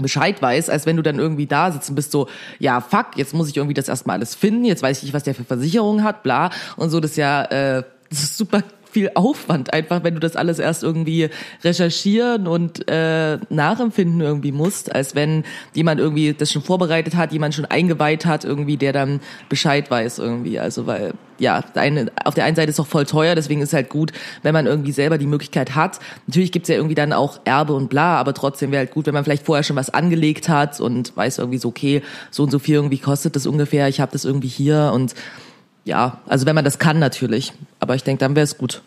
Bescheid weiß, als wenn du dann irgendwie da sitzt und bist so, ja, fuck, jetzt muss ich irgendwie das erstmal alles finden, jetzt weiß ich nicht, was der für Versicherungen hat, bla. Und so, das ist ja, äh, das ist super viel Aufwand einfach, wenn du das alles erst irgendwie recherchieren und äh, nachempfinden irgendwie musst, als wenn jemand irgendwie das schon vorbereitet hat, jemand schon eingeweiht hat, irgendwie, der dann Bescheid weiß irgendwie. Also weil, ja, eine, auf der einen Seite ist es auch voll teuer, deswegen ist es halt gut, wenn man irgendwie selber die Möglichkeit hat. Natürlich gibt's ja irgendwie dann auch Erbe und bla, aber trotzdem wäre halt gut, wenn man vielleicht vorher schon was angelegt hat und weiß irgendwie so, okay, so und so viel irgendwie kostet das ungefähr, ich habe das irgendwie hier und ja, also wenn man das kann natürlich. Aber ich denke, dann wäre es gut.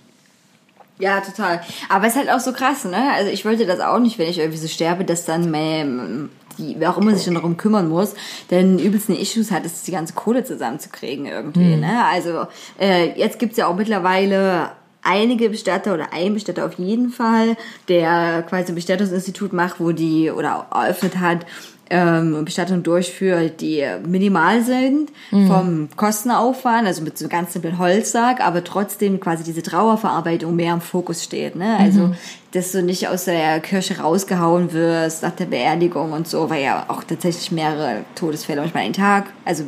Ja, total. Aber es ist halt auch so krass, ne? Also ich wollte das auch nicht, wenn ich irgendwie so sterbe, dass dann meine, die, wer auch immer sich dann darum kümmern muss, denn übelsten Issues hat es, die ganze Kohle zusammenzukriegen irgendwie, ne? Also äh, jetzt gibt's ja auch mittlerweile einige Bestatter oder ein Bestatter auf jeden Fall, der quasi ein Bestattungsinstitut macht, wo die oder eröffnet hat, ähm, Bestattung durchführt, die minimal sind vom Kostenaufwand, also mit so einem ganz simplen Holzsack, aber trotzdem quasi diese Trauerverarbeitung mehr im Fokus steht. Ne? Also, dass du nicht aus der Kirche rausgehauen wirst nach der Beerdigung und so, weil ja auch tatsächlich mehrere Todesfälle manchmal einen Tag, also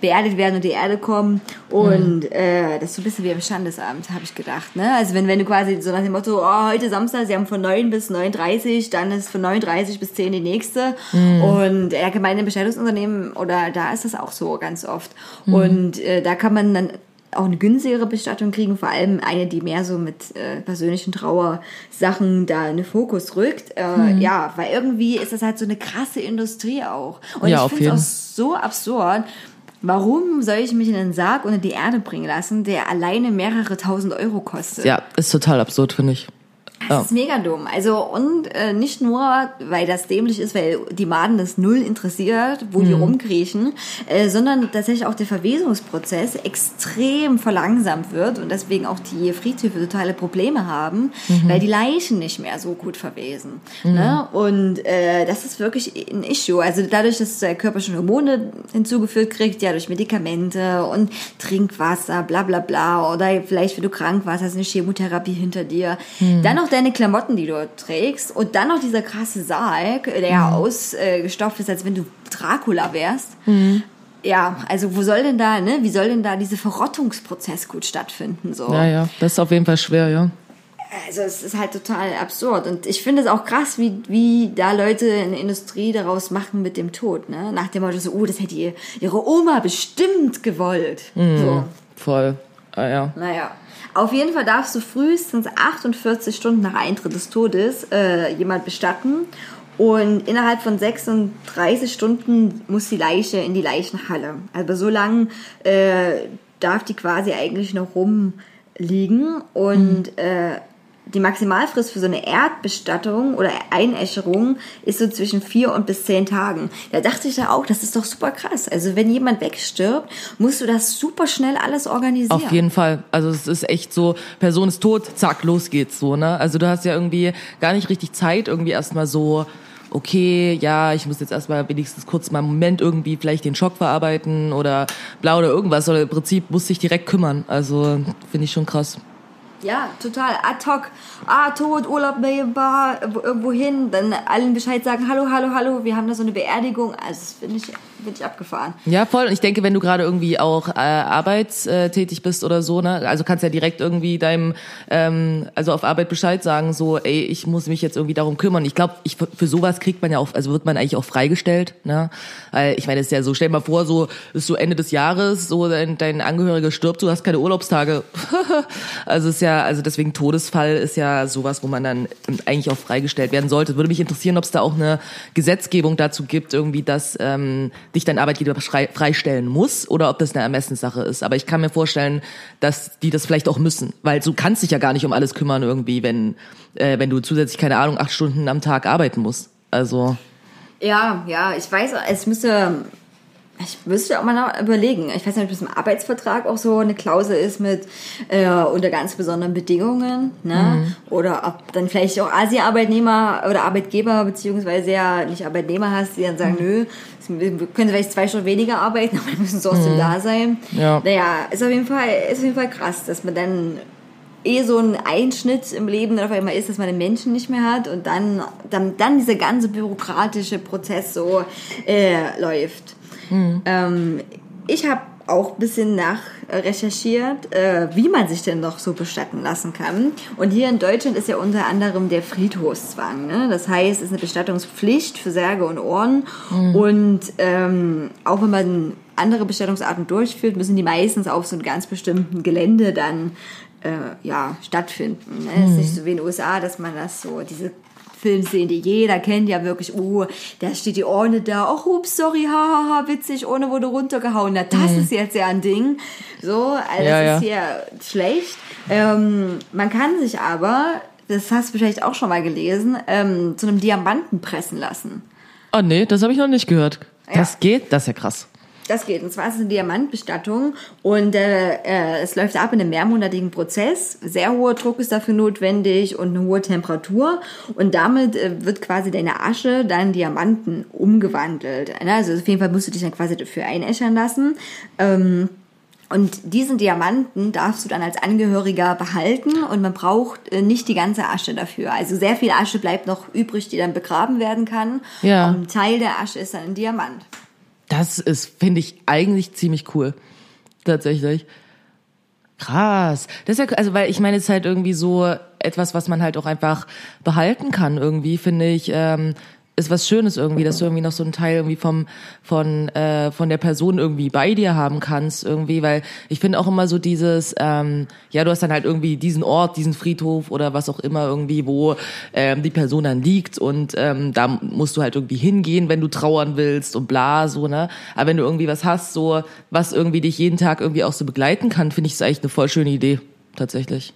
beerdigt werden und die Erde kommen. Und äh, das ist so ein bisschen wie am Standesamt, habe ich gedacht. Ne? Also wenn, wenn du quasi so nach dem Motto, oh, heute Samstag, sie haben von 9 bis 9.30 dann ist von 9.30 bis 10 die nächste. Und ja, gemeine Bestattungsunternehmen oder da ist das auch so ganz oft. Und äh, da kann man dann auch eine günstigere Bestattung kriegen, vor allem eine, die mehr so mit äh, persönlichen Trauersachen da in den Fokus rückt. Äh, Ja, weil irgendwie ist das halt so eine krasse Industrie auch. Und Ja, ich finde es auch so absurd. Warum soll ich mich in einen Sarg unter die Erde bringen lassen, der alleine mehrere tausend Euro kostet? Ja, ist total absurd, finde ich. Das ist mega dumm. Also und äh, nicht nur, weil das dämlich ist, weil die Maden das null interessiert, wo die rumkriechen, äh, sondern tatsächlich auch der Verwesungsprozess extrem verlangsamt wird und deswegen auch die Friedhöfe totale Probleme haben, weil die Leichen nicht mehr so gut verwesen. Ne? Und äh, das ist wirklich ein Issue. Also dadurch, dass der Körper schon Hormone hinzugefügt kriegt, ja durch Medikamente und Trinkwasser, bla bla bla, oder vielleicht, wenn du krank warst, hast du eine Chemotherapie hinter dir. Dann noch deine Klamotten, die du trägst und dann noch dieser krasse Sarg, der ja ausgestopft ist, als wenn du Dracula wärst. Ja, also wo soll denn da, ne, wie soll denn da dieser Verrottungsprozess gut stattfinden, so? Ja, ja, das ist auf jeden Fall schwer, ja. Also es ist halt total absurd und ich finde es auch krass, wie, wie da Leute in der Industrie daraus machen mit dem Tod, ne? Nach dem Motto so, oh, das hätte ihr, ihre Oma bestimmt gewollt. So. Voll. Ah, ja. Naja. Auf jeden Fall darfst du frühestens 48 Stunden nach Eintritt des Todes äh, jemand bestatten. Und innerhalb von 36 Stunden muss die Leiche in die Leichenhalle. Also so lange äh, darf die quasi eigentlich noch rumliegen. Und äh, die Maximalfrist für so eine Erdbestattung oder Einäscherung ist so zwischen vier und bis zehn Tagen. Da dachte ich da auch, das ist doch super krass. Also wenn jemand wegstirbt, musst du das super schnell alles organisieren. Auf jeden Fall. Also es ist echt so, Person ist tot, zack, los geht's so, ne? Also du hast ja irgendwie gar nicht richtig Zeit, irgendwie erstmal so, okay, ja, ich muss jetzt erstmal wenigstens kurz mal einen Moment irgendwie vielleicht den Schock verarbeiten oder bla oder irgendwas, sondern im Prinzip muss sich direkt kümmern. Also finde ich schon krass. Ja, total. Ad hoc. Ah, tot, Urlaub, Bar, irgendwo hin. Dann allen Bescheid sagen, hallo, hallo, hallo, wir haben da so eine Beerdigung. Also, das finde ich, find ich abgefahren. Ja, voll. Und ich denke, wenn du gerade irgendwie auch äh, arbeitstätig bist oder so, ne, also kannst ja direkt irgendwie deinem, ähm, also auf Arbeit Bescheid sagen, so, ey, ich muss mich jetzt irgendwie darum kümmern. Ich glaube, ich, für sowas kriegt man ja auch, also wird man eigentlich auch freigestellt, ne? Weil ich meine, es ist ja so, stell dir mal vor, so ist so Ende des Jahres, so dein, dein Angehöriger stirbt, du hast keine Urlaubstage. also ist ja, also deswegen Todesfall ist ja sowas, wo man dann eigentlich auch freigestellt werden sollte. Würde mich interessieren, ob es da auch eine Gesetzgebung dazu gibt, irgendwie, dass ähm, dich dein Arbeitgeber freistellen muss oder ob das eine Ermessenssache ist. Aber ich kann mir vorstellen, dass die das vielleicht auch müssen, weil du kannst dich ja gar nicht um alles kümmern irgendwie, wenn äh, wenn du zusätzlich keine Ahnung acht Stunden am Tag arbeiten musst. Also ja, ja, ich weiß, es müsste ich müsste auch mal überlegen. Ich weiß nicht, ob das im Arbeitsvertrag auch so eine Klausel ist mit äh, unter ganz besonderen Bedingungen, ne? Mhm. Oder ob dann vielleicht auch Asi-Arbeitnehmer oder Arbeitgeber beziehungsweise ja nicht Arbeitnehmer hast, die dann sagen, mhm. nö, wir können vielleicht zwei Stunden weniger arbeiten, aber wir müssen trotzdem mhm. da sein. Ja. Naja, ist auf jeden Fall, ist auf jeden Fall krass, dass man dann eh so ein Einschnitt im Leben dann auf einmal ist, dass man den Menschen nicht mehr hat und dann, dann, dann dieser ganze bürokratische Prozess so äh, läuft. Mhm. Ähm, ich habe auch ein bisschen nachrecherchiert, äh, wie man sich denn noch so bestatten lassen kann. Und hier in Deutschland ist ja unter anderem der Friedhofszwang. Ne? Das heißt, es ist eine Bestattungspflicht für Särge und Ohren. Mhm. Und ähm, auch wenn man andere Bestattungsarten durchführt, müssen die meistens auf so einem ganz bestimmten Gelände dann äh, ja, stattfinden. Ne? Mhm. Es ist nicht so wie in den USA, dass man das so, diese Filmszenen, die jeder kennt, ja wirklich, oh, da steht die Orne da, oh, ups, sorry, hahaha, witzig, ohne wurde runtergehauen. Na, das mhm. ist jetzt ja ein Ding. So, also ja, das ist hier schlecht. Ähm, man kann sich aber, das hast du vielleicht auch schon mal gelesen, ähm, zu einem Diamanten pressen lassen. Oh nee, das habe ich noch nicht gehört. Das ja. geht? Das ist ja krass. Das geht. Und zwar ist es eine Diamantbestattung und äh, äh, es läuft ab in einem mehrmonatigen Prozess. Sehr hoher Druck ist dafür notwendig und eine hohe Temperatur. Und damit äh, wird quasi deine Asche dann Diamanten umgewandelt. Also auf jeden Fall musst du dich dann quasi dafür einäschern lassen. Ähm, und diesen Diamanten darfst du dann als Angehöriger behalten und man braucht äh, nicht die ganze Asche dafür. Also sehr viel Asche bleibt noch übrig, die dann begraben werden kann. Ja. Und ein Teil der Asche ist dann ein Diamant. Das ist, finde ich, eigentlich ziemlich cool. Tatsächlich. Krass. Das ist ja, also, weil ich meine, es ist halt irgendwie so etwas, was man halt auch einfach behalten kann, irgendwie, finde ich. Ähm, ist was Schönes irgendwie, dass du irgendwie noch so einen Teil irgendwie vom von äh, von der Person irgendwie bei dir haben kannst irgendwie, weil ich finde auch immer so dieses, ähm, ja, du hast dann halt irgendwie diesen Ort, diesen Friedhof oder was auch immer irgendwie, wo ähm, die Person dann liegt und ähm, da musst du halt irgendwie hingehen, wenn du trauern willst und bla so ne. Aber wenn du irgendwie was hast, so was irgendwie dich jeden Tag irgendwie auch so begleiten kann, finde ich es eigentlich eine voll schöne Idee tatsächlich.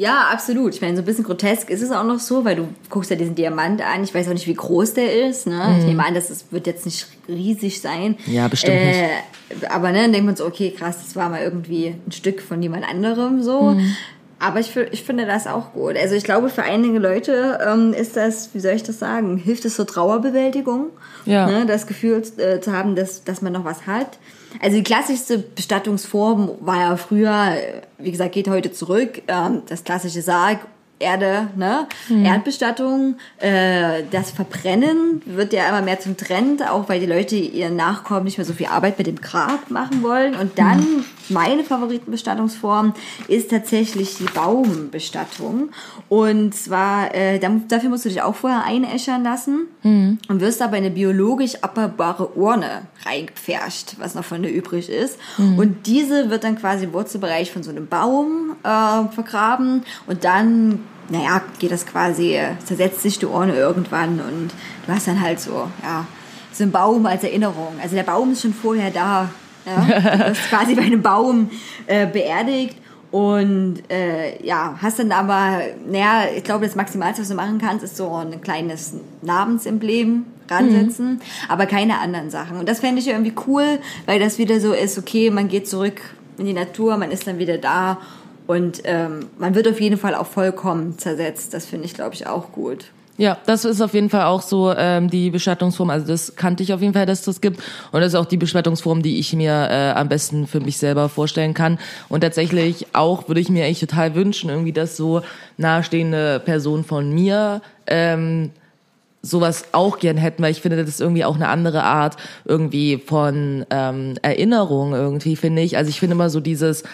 Ja, absolut. Ich meine, so ein bisschen grotesk ist es auch noch so, weil du guckst ja diesen Diamant an. Ich weiß auch nicht, wie groß der ist. Ne? Mhm. Ich nehme an, dass es wird jetzt nicht riesig sein. Ja, bestimmt äh, nicht. Aber ne, dann denkt man so, okay, krass, das war mal irgendwie ein Stück von jemand anderem so. Mhm. Aber ich, ich finde das auch gut. Also ich glaube, für einige Leute ähm, ist das, wie soll ich das sagen, hilft es zur Trauerbewältigung. Ja. Ne, das Gefühl äh, zu haben, dass, dass man noch was hat. Also die klassischste Bestattungsform war ja früher, wie gesagt, geht heute zurück, ähm, das klassische Sarg Erde, ne? Mhm. Erdbestattung, äh, das Verbrennen wird ja immer mehr zum Trend, auch weil die Leute ihren Nachkommen nicht mehr so viel Arbeit mit dem Grab machen wollen. Und dann mhm. Meine Favoritenbestattungsform ist tatsächlich die Baumbestattung. Und zwar, äh, dafür musst du dich auch vorher einäschern lassen mhm. und wirst aber eine biologisch abbaubare Urne reingepfercht, was noch von der übrig ist. Mhm. Und diese wird dann quasi im Wurzelbereich von so einem Baum äh, vergraben und dann naja, geht das quasi, zersetzt sich die Urne irgendwann und du hast dann halt so, ja, so einen Baum als Erinnerung. Also der Baum ist schon vorher da. Ja? Du quasi bei einem Baum äh, beerdigt und äh, ja, hast dann aber, naja, ich glaube, das Maximalste, was du machen kannst, ist so ein kleines Namensemblem ransetzen, mhm. aber keine anderen Sachen. Und das fände ich irgendwie cool, weil das wieder so ist, okay, man geht zurück in die Natur, man ist dann wieder da und ähm, man wird auf jeden Fall auch vollkommen zersetzt. Das finde ich, glaube ich, auch gut. Ja, das ist auf jeden Fall auch so ähm, die Bestattungsform. Also das kannte ich auf jeden Fall, dass das gibt. Und das ist auch die Bestattungsform, die ich mir äh, am besten für mich selber vorstellen kann. Und tatsächlich auch würde ich mir echt total wünschen, irgendwie, dass so nahestehende Personen von mir ähm, sowas auch gern hätten, weil ich finde, das ist irgendwie auch eine andere Art irgendwie von ähm, Erinnerung irgendwie, finde ich. Also ich finde immer so dieses,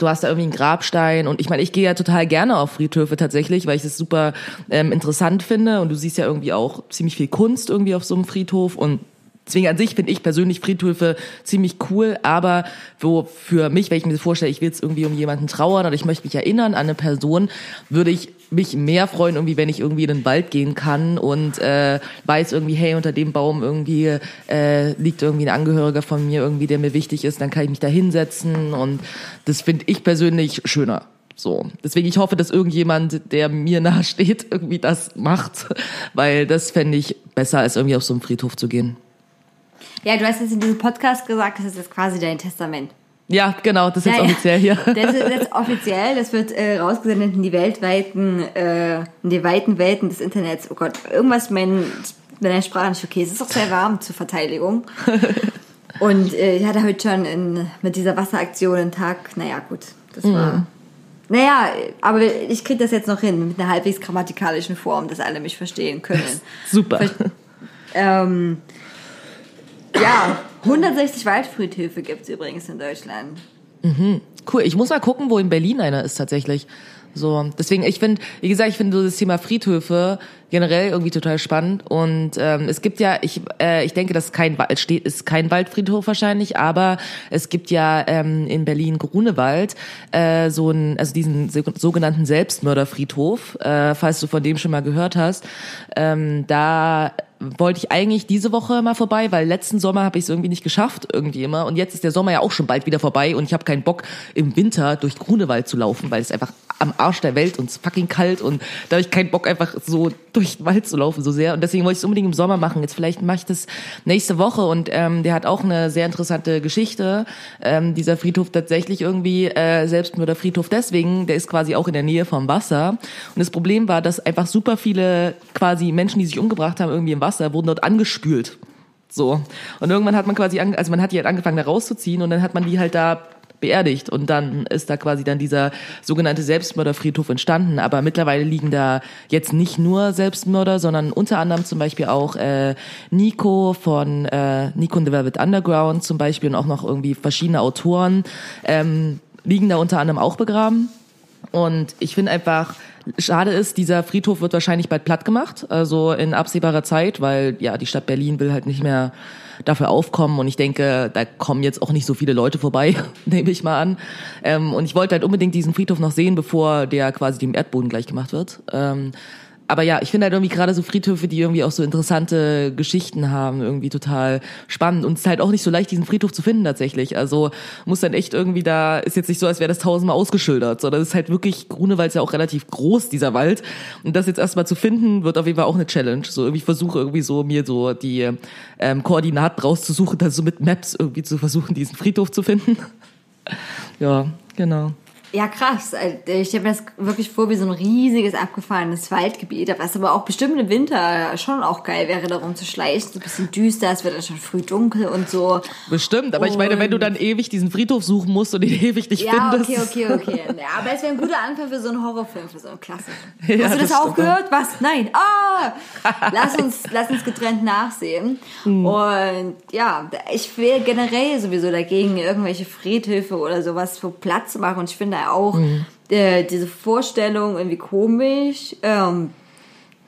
du hast da irgendwie einen Grabstein und ich meine, ich gehe ja total gerne auf Friedhöfe tatsächlich, weil ich es super ähm, interessant finde und du siehst ja irgendwie auch ziemlich viel Kunst irgendwie auf so einem Friedhof und Deswegen an sich finde ich persönlich Friedhöfe ziemlich cool, aber wo für mich, wenn ich mir vorstelle, ich will jetzt irgendwie um jemanden trauern oder ich möchte mich erinnern an eine Person, würde ich mich mehr freuen, irgendwie, wenn ich irgendwie in den Wald gehen kann und äh, weiß irgendwie, hey, unter dem Baum irgendwie äh, liegt irgendwie ein Angehöriger von mir irgendwie, der mir wichtig ist, dann kann ich mich da hinsetzen und das finde ich persönlich schöner. So. Deswegen, ich hoffe, dass irgendjemand, der mir nahe steht, irgendwie das macht, weil das fände ich besser, als irgendwie auf so einen Friedhof zu gehen. Ja, du hast jetzt in diesem Podcast gesagt, das ist jetzt quasi dein Testament. Ja, genau, das ist jetzt Ja, ja. offiziell hier. Das ist jetzt offiziell, das wird äh, rausgesendet in die weltweiten, äh, in die weiten Welten des Internets. Oh Gott, irgendwas mit meiner Sprache nicht okay. Es ist auch sehr warm zur Verteidigung. Und äh, ich hatte heute schon in, mit dieser Wasseraktion einen Tag, naja gut, das war... Naja, aber ich kriege das jetzt noch hin mit einer halbwegs grammatikalischen Form, dass alle mich verstehen können. Super. Ähm, ja, 160 Waldfriedhöfe gibt's übrigens in Deutschland. Cool. Ich muss mal gucken, wo in Berlin einer ist tatsächlich. So, deswegen, ich finde, wie gesagt, ich finde so das Thema Friedhöfe generell irgendwie total spannend. Und ähm, es gibt ja, ich, äh, ich denke, dass kein Wald steht, ist kein Waldfriedhof wahrscheinlich, aber es gibt ja ähm, in Berlin Grunewald äh, so einen, also diesen so- sogenannten Selbstmörderfriedhof, äh, falls du von dem schon mal gehört hast. Ähm, da wollte ich eigentlich diese Woche mal vorbei, weil letzten Sommer habe ich es irgendwie nicht geschafft, irgendwie immer. Und jetzt ist der Sommer ja auch schon bald wieder vorbei und ich habe keinen Bock, im Winter durch Grunewald zu laufen, weil es einfach am Arsch der Welt und es fucking kalt und da habe ich keinen Bock, einfach so durch den Wald zu laufen so sehr. Und deswegen wollte ich es unbedingt im Sommer machen. Jetzt vielleicht mache ich das nächste Woche und ähm, der hat auch eine sehr interessante Geschichte. Ähm, dieser Friedhof tatsächlich irgendwie äh, Selbstmörderfriedhof deswegen, der ist quasi auch in der Nähe vom Wasser. Und das Problem war, dass einfach super viele quasi Menschen, die sich umgebracht haben, irgendwie im Wasser, wurden dort angespült. So. Und irgendwann hat man quasi, also man hat die halt angefangen da rauszuziehen und dann hat man die halt da beerdigt und dann ist da quasi dann dieser sogenannte Selbstmörderfriedhof entstanden. Aber mittlerweile liegen da jetzt nicht nur Selbstmörder, sondern unter anderem zum Beispiel auch äh, Nico von äh, Nico and the Velvet Underground zum Beispiel und auch noch irgendwie verschiedene Autoren ähm, liegen da unter anderem auch begraben. Und ich finde einfach, schade ist, dieser Friedhof wird wahrscheinlich bald platt gemacht, also in absehbarer Zeit, weil ja die Stadt Berlin will halt nicht mehr dafür aufkommen und ich denke, da kommen jetzt auch nicht so viele Leute vorbei, nehme ich mal an. Ähm, und ich wollte halt unbedingt diesen Friedhof noch sehen, bevor der quasi dem Erdboden gleich gemacht wird. Ähm, aber ja, ich finde halt irgendwie gerade so Friedhöfe, die irgendwie auch so interessante Geschichten haben, irgendwie total spannend. Und es ist halt auch nicht so leicht, diesen Friedhof zu finden tatsächlich. Also muss dann echt irgendwie da, ist jetzt nicht so, als wäre das tausendmal ausgeschildert, sondern es ist halt wirklich, Grunewald ist ja auch relativ groß, dieser Wald. Und das jetzt erstmal zu finden, wird auf jeden Fall auch eine Challenge. So irgendwie versuche irgendwie so mir so die ähm, Koordinaten rauszusuchen, dann so mit Maps irgendwie zu versuchen, diesen Friedhof zu finden. ja, genau. Ja, krass. Also, Ich stelle mir das wirklich vor wie so ein riesiges, abgefahrenes Waldgebiet, was aber auch bestimmt im Winter schon auch geil wäre, da rumzuschleichen. So ein bisschen düster, es wird dann schon früh dunkel und so. Bestimmt, aber ich meine, wenn du dann ewig diesen Friedhof suchen musst und ihn ewig nicht Ja, findest. okay, okay, okay. Ja, aber es wäre ein guter Anfang für so einen Horrorfilm, für so einen Klassiker. Ja, Hast du das, das auch gehört? Was? Nein. Ah! Lass uns, lass uns getrennt nachsehen. Hm. Und ja, ich wäre generell sowieso dagegen, irgendwelche Friedhöfe oder sowas für Platz zu machen. Und ich finde auch Hm. äh, diese Vorstellung irgendwie komisch. Ähm,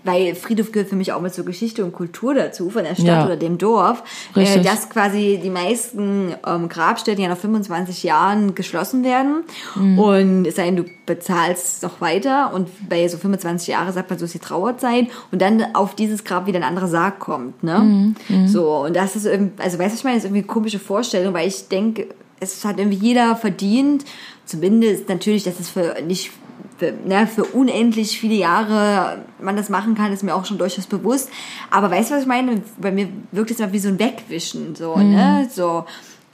weil Friedhof gehört für mich auch mit so Geschichte und Kultur dazu, von der Stadt Ja. oder dem Dorf, äh, dass quasi die meisten ähm, Grabstätten ja nach 25 Jahren geschlossen werden und es sei denn, du bezahlst noch weiter und bei so 25 Jahre sagt man, so ist die Trauerzeit und dann auf dieses Grab wieder ein anderer Sarg kommt, ne? So, und das ist irgendwie, also weißt du, ich meine, das ist irgendwie eine komische Vorstellung, weil ich denke, es hat irgendwie jeder verdient, zumindest natürlich, dass es für nicht für, ne, für unendlich viele Jahre man das machen kann, ist mir auch schon durchaus bewusst. Aber weißt du, was ich meine? Bei mir wirkt es immer wie so ein Wegwischen, so, ne? So.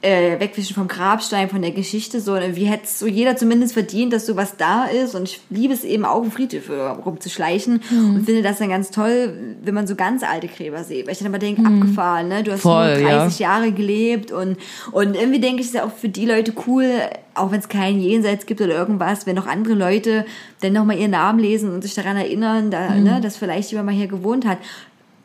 Äh, wegwischen vom Grabstein, von der Geschichte, so, wie hätte so jeder zumindest verdient, dass sowas da ist und ich liebe es eben auch, im Friedhof rumzuschleichen mhm. und finde das dann ganz toll, wenn man so ganz alte Gräber sieht, weil ich dann aber denke, mhm. abgefahren, ne, du hast Voll, nur 30 ja. Jahre gelebt und, und irgendwie denke ich, ist ja auch für die Leute cool, auch wenn es keinen Jenseits gibt oder irgendwas, wenn noch andere Leute dann nochmal ihren Namen lesen und sich daran erinnern, da, mhm. ne, dass vielleicht jemand mal hier gewohnt hat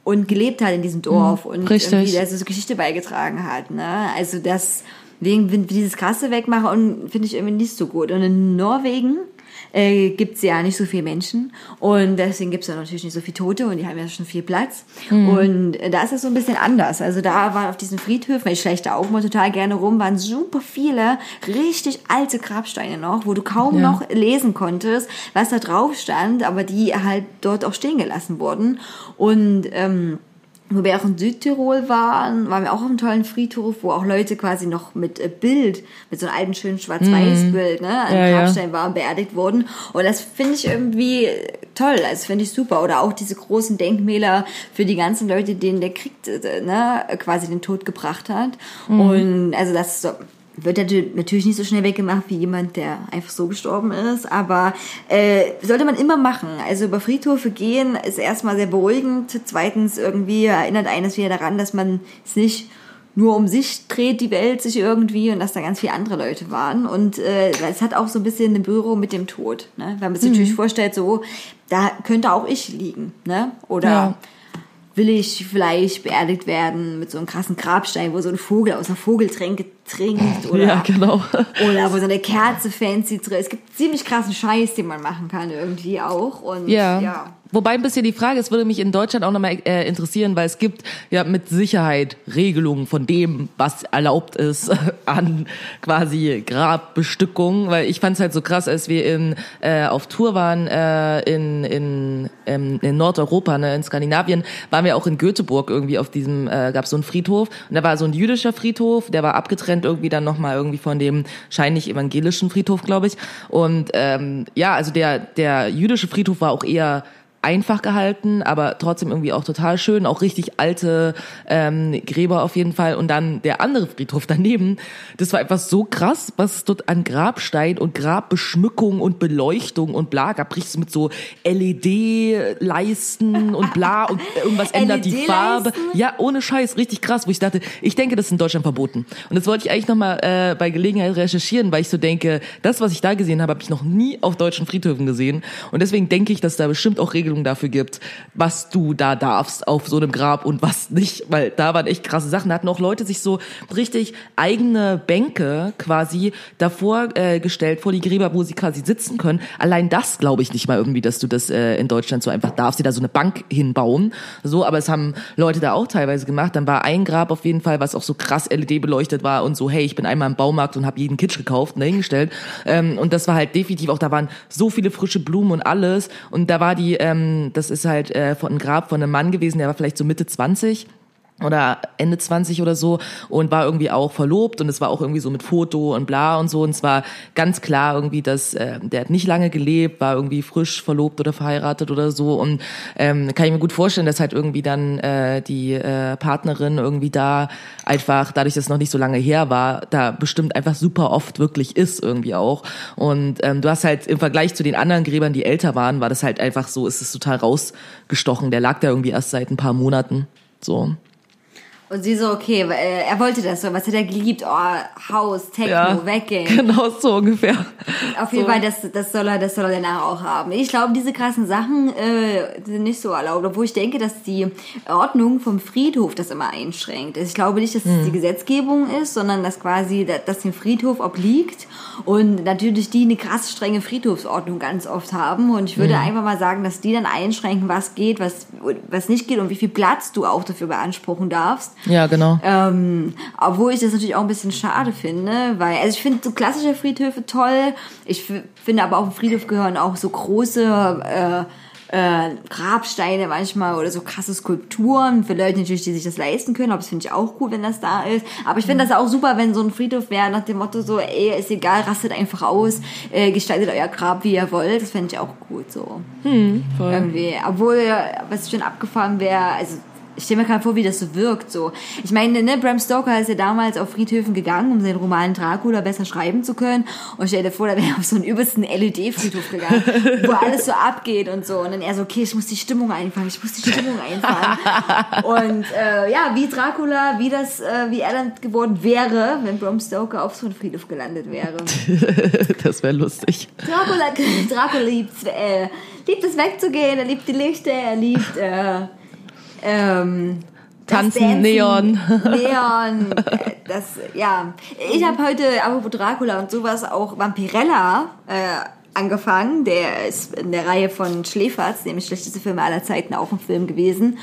und gelebt hat in diesem Dorf mhm, und richtig. irgendwie also so Geschichte beigetragen hat. Ne? Also das wegen dieses krasse wegmachen und finde ich irgendwie nicht so gut. Und in Norwegen äh, gibt es ja nicht so viele Menschen und deswegen gibt es ja natürlich nicht so viele Tote und die haben ja schon viel Platz. Mhm. Und äh, da ist es so ein bisschen anders. Also da waren auf diesen Friedhöfen, ich schlechte da auch mal total gerne rum, waren super viele richtig alte Grabsteine noch, wo du kaum ja. noch lesen konntest, was da drauf stand, aber die halt dort auch stehen gelassen wurden. Und ähm, wo wir auch in Südtirol waren, waren wir auch auf einem tollen Friedhof, wo auch Leute quasi noch mit äh, Bild, mit so einem alten schönen Schwarz-Weiß-Bild, ne, an ja, Grabstein ja. waren, beerdigt wurden. Und das finde ich irgendwie toll, das finde ich super. Oder auch diese großen Denkmäler für die ganzen Leute, denen der Krieg, äh, ne, quasi den Tod gebracht hat. Mhm. Und also das ist so, wird natürlich nicht so schnell weggemacht wie jemand, der einfach so gestorben ist, aber äh, sollte man immer machen. Also über Friedhöfe gehen ist erstmal sehr beruhigend. Zweitens irgendwie erinnert eines wieder daran, dass man es nicht nur um sich dreht die Welt sich irgendwie und dass da ganz viele andere Leute waren. Und äh, es hat auch so ein bisschen eine Berührung mit dem Tod. Ne? Wenn man sich mhm. natürlich vorstellt, so, da könnte auch ich liegen. Ne? Oder ja will ich vielleicht beerdigt werden mit so einem krassen Grabstein, wo so ein Vogel aus einer Vogeltränke trinkt oder, ja, genau. oder wo so eine Kerze fancy drin ist. Es gibt ziemlich krassen Scheiß, den man machen kann irgendwie auch und ja. ja. Wobei ein bisschen die Frage, es würde mich in Deutschland auch nochmal äh, interessieren, weil es gibt ja mit Sicherheit Regelungen von dem, was erlaubt ist an quasi Grabbestückung, weil ich fand es halt so krass, als wir in äh, auf Tour waren äh, in in ähm, in Nordeuropa, ne, in Skandinavien, waren wir auch in Göteborg irgendwie auf diesem äh, gab es so einen Friedhof und da war so ein jüdischer Friedhof, der war abgetrennt irgendwie dann nochmal irgendwie von dem scheinlich evangelischen Friedhof, glaube ich. Und ähm, ja, also der der jüdische Friedhof war auch eher einfach gehalten, aber trotzdem irgendwie auch total schön, auch richtig alte ähm, Gräber auf jeden Fall. Und dann der andere Friedhof daneben, das war einfach so krass, was es dort an Grabstein und Grabbeschmückung und Beleuchtung und bla gab, richtig mit so LED-Leisten und bla und irgendwas ändert die Farbe. Ja, ohne Scheiß, richtig krass, wo ich dachte, ich denke, das ist in Deutschland verboten. Und das wollte ich eigentlich nochmal äh, bei Gelegenheit recherchieren, weil ich so denke, das, was ich da gesehen habe, habe ich noch nie auf deutschen Friedhöfen gesehen. Und deswegen denke ich, dass da bestimmt auch Regelungen Regelung dafür gibt, was du da darfst auf so einem Grab und was nicht, weil da waren echt krasse Sachen. Da hatten auch Leute sich so richtig eigene Bänke quasi davor äh, gestellt, vor die Gräber, wo sie quasi sitzen können. Allein das glaube ich nicht mal irgendwie, dass du das äh, in Deutschland so einfach darfst, dir da so eine Bank hinbauen. So, aber es haben Leute da auch teilweise gemacht. Dann war ein Grab auf jeden Fall, was auch so krass LED beleuchtet war und so, hey, ich bin einmal im Baumarkt und habe jeden Kitsch gekauft und dahingestellt. Ähm, und das war halt definitiv auch, da waren so viele frische Blumen und alles. Und da war die ähm, das ist halt äh, von ein Grab von einem Mann gewesen, der war vielleicht so Mitte 20 oder Ende 20 oder so und war irgendwie auch verlobt und es war auch irgendwie so mit Foto und bla und so. Und es war ganz klar irgendwie, dass äh, der hat nicht lange gelebt, war irgendwie frisch verlobt oder verheiratet oder so. Und ähm, kann ich mir gut vorstellen, dass halt irgendwie dann äh, die äh, Partnerin irgendwie da einfach, dadurch, dass es noch nicht so lange her war, da bestimmt einfach super oft wirklich ist irgendwie auch. Und ähm, du hast halt im Vergleich zu den anderen Gräbern, die älter waren, war das halt einfach so, ist es total rausgestochen, der lag da irgendwie erst seit ein paar Monaten so. Und sie so, okay, äh, er wollte das so. Was hat er geliebt? Oh, Haus, Techno, ja, weggehen. Genau so ungefähr. Auf jeden so. Fall, das, das soll er, das soll er danach auch haben. Ich glaube, diese krassen Sachen äh, sind nicht so erlaubt, obwohl ich denke, dass die Ordnung vom Friedhof das immer einschränkt. Also ich glaube nicht, dass es hm. die Gesetzgebung ist, sondern dass quasi das dem Friedhof obliegt und natürlich die eine krass strenge Friedhofsordnung ganz oft haben. Und ich würde hm. einfach mal sagen, dass die dann einschränken, was geht, was, was nicht geht und wie viel Platz du auch dafür beanspruchen darfst. Ja, genau. Ähm, obwohl ich das natürlich auch ein bisschen schade finde, weil, also ich finde so klassische Friedhöfe toll. Ich finde aber auch im Friedhof gehören auch so große, äh, äh, Grabsteine manchmal oder so krasse Skulpturen für Leute natürlich, die sich das leisten können. Aber das finde ich auch cool, wenn das da ist. Aber ich finde mhm. das auch super, wenn so ein Friedhof wäre nach dem Motto so, ey, ist egal, rastet einfach aus, äh, gestaltet euer Grab, wie ihr wollt. Das fände ich auch gut so. Hm, voll. Irgendwie. Obwohl, was schön abgefahren wäre, also ich stelle mir gerade vor, wie das so wirkt. So, ich meine, ne, Bram Stoker ist ja damals auf Friedhöfen gegangen, um seinen Roman Dracula besser schreiben zu können. Und stell dir vor, da wäre er auf so einen übelsten LED-Friedhof gegangen, wo alles so abgeht und so. Und dann er so, okay, ich muss die Stimmung einfangen, ich muss die Stimmung einfangen. und äh, ja, wie Dracula, wie das, äh, wie er dann geworden wäre, wenn Bram Stoker auf so einem Friedhof gelandet wäre. das wäre lustig. Dracula, Dracula liebt, äh, liebt es wegzugehen, er liebt die Lichter, er liebt äh, ähm, Tanzen, Dancen, Neon. Neon, das, ja. Ich habe heute, apropos Dracula und sowas, auch Vampirella äh, angefangen. Der ist in der Reihe von Schläferz, nämlich schlechteste Filme aller Zeiten, auch ein Film gewesen.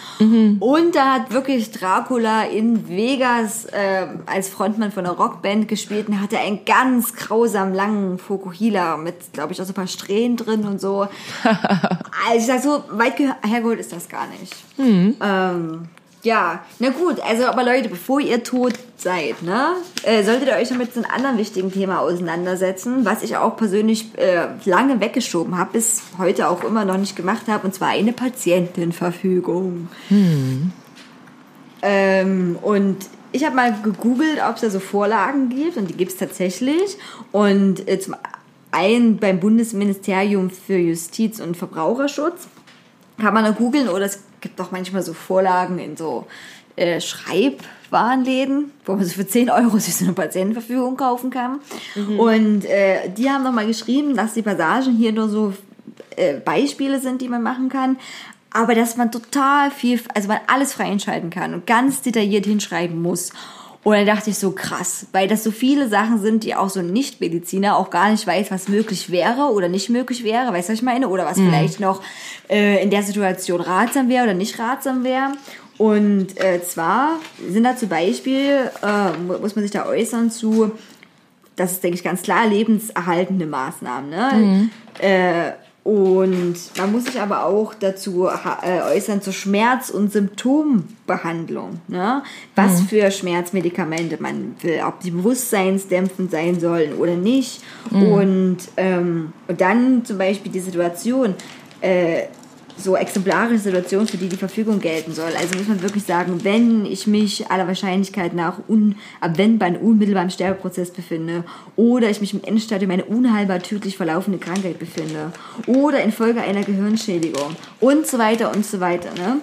Und da hat wirklich Dracula in Vegas äh, als Frontmann von einer Rockband gespielt und hatte einen ganz grausam langen Fokuhila mit, glaube ich, auch so ein paar Strähnen drin und so. also ich sag so, weit ge- hergeholt ist das gar nicht. Ähm, ja, na gut, also aber Leute, bevor ihr tot seid, ne, äh, solltet ihr euch noch mit so einem anderen wichtigen Thema auseinandersetzen, was ich auch persönlich äh, lange weggeschoben habe, bis heute auch immer noch nicht gemacht habe, und zwar eine Patientenverfügung. Ähm, und ich habe mal gegoogelt, ob es da so Vorlagen gibt und die gibt es tatsächlich. Und äh, zum einen beim Bundesministerium für Justiz und Verbraucherschutz kann man da googeln oder es gibt auch manchmal so Vorlagen in so äh, Schreibwarenläden, wo man so für 10 Euro sich so eine Patientenverfügung kaufen kann. Und äh, die haben nochmal geschrieben, dass die Passagen hier nur so äh, Beispiele sind, die man machen kann. Aber dass man total viel, also man alles frei entscheiden kann und ganz detailliert hinschreiben muss. Und dann dachte ich so krass, weil das so viele Sachen sind, die auch so ein Nicht-Mediziner auch gar nicht weiß, was möglich wäre oder nicht möglich wäre, weißt du, was ich meine? Oder was vielleicht noch äh, in der Situation ratsam wäre oder nicht ratsam wäre. Und äh, zwar sind da zum Beispiel, äh, mu- muss man sich da äußern zu, das ist, denke ich, ganz klar, lebenserhaltende Maßnahmen. Ne? Äh, und man muss sich aber auch dazu äh, äußern zur Schmerz- und Symptombehandlung. Ne? Was für Schmerzmedikamente man will, ob die bewusstseinsdämpfend sein sollen oder nicht. Und, ähm, und dann zum Beispiel die Situation, äh, so exemplarische Situation, für die die Verfügung gelten soll. Also muss man wirklich sagen, wenn ich mich aller Wahrscheinlichkeit nach unabwendbar in unmittelbarem Sterbeprozess befinde oder ich mich im Endstadium einer unheilbar tödlich verlaufende Krankheit befinde oder infolge einer Gehirnschädigung und so weiter und so weiter. Ne?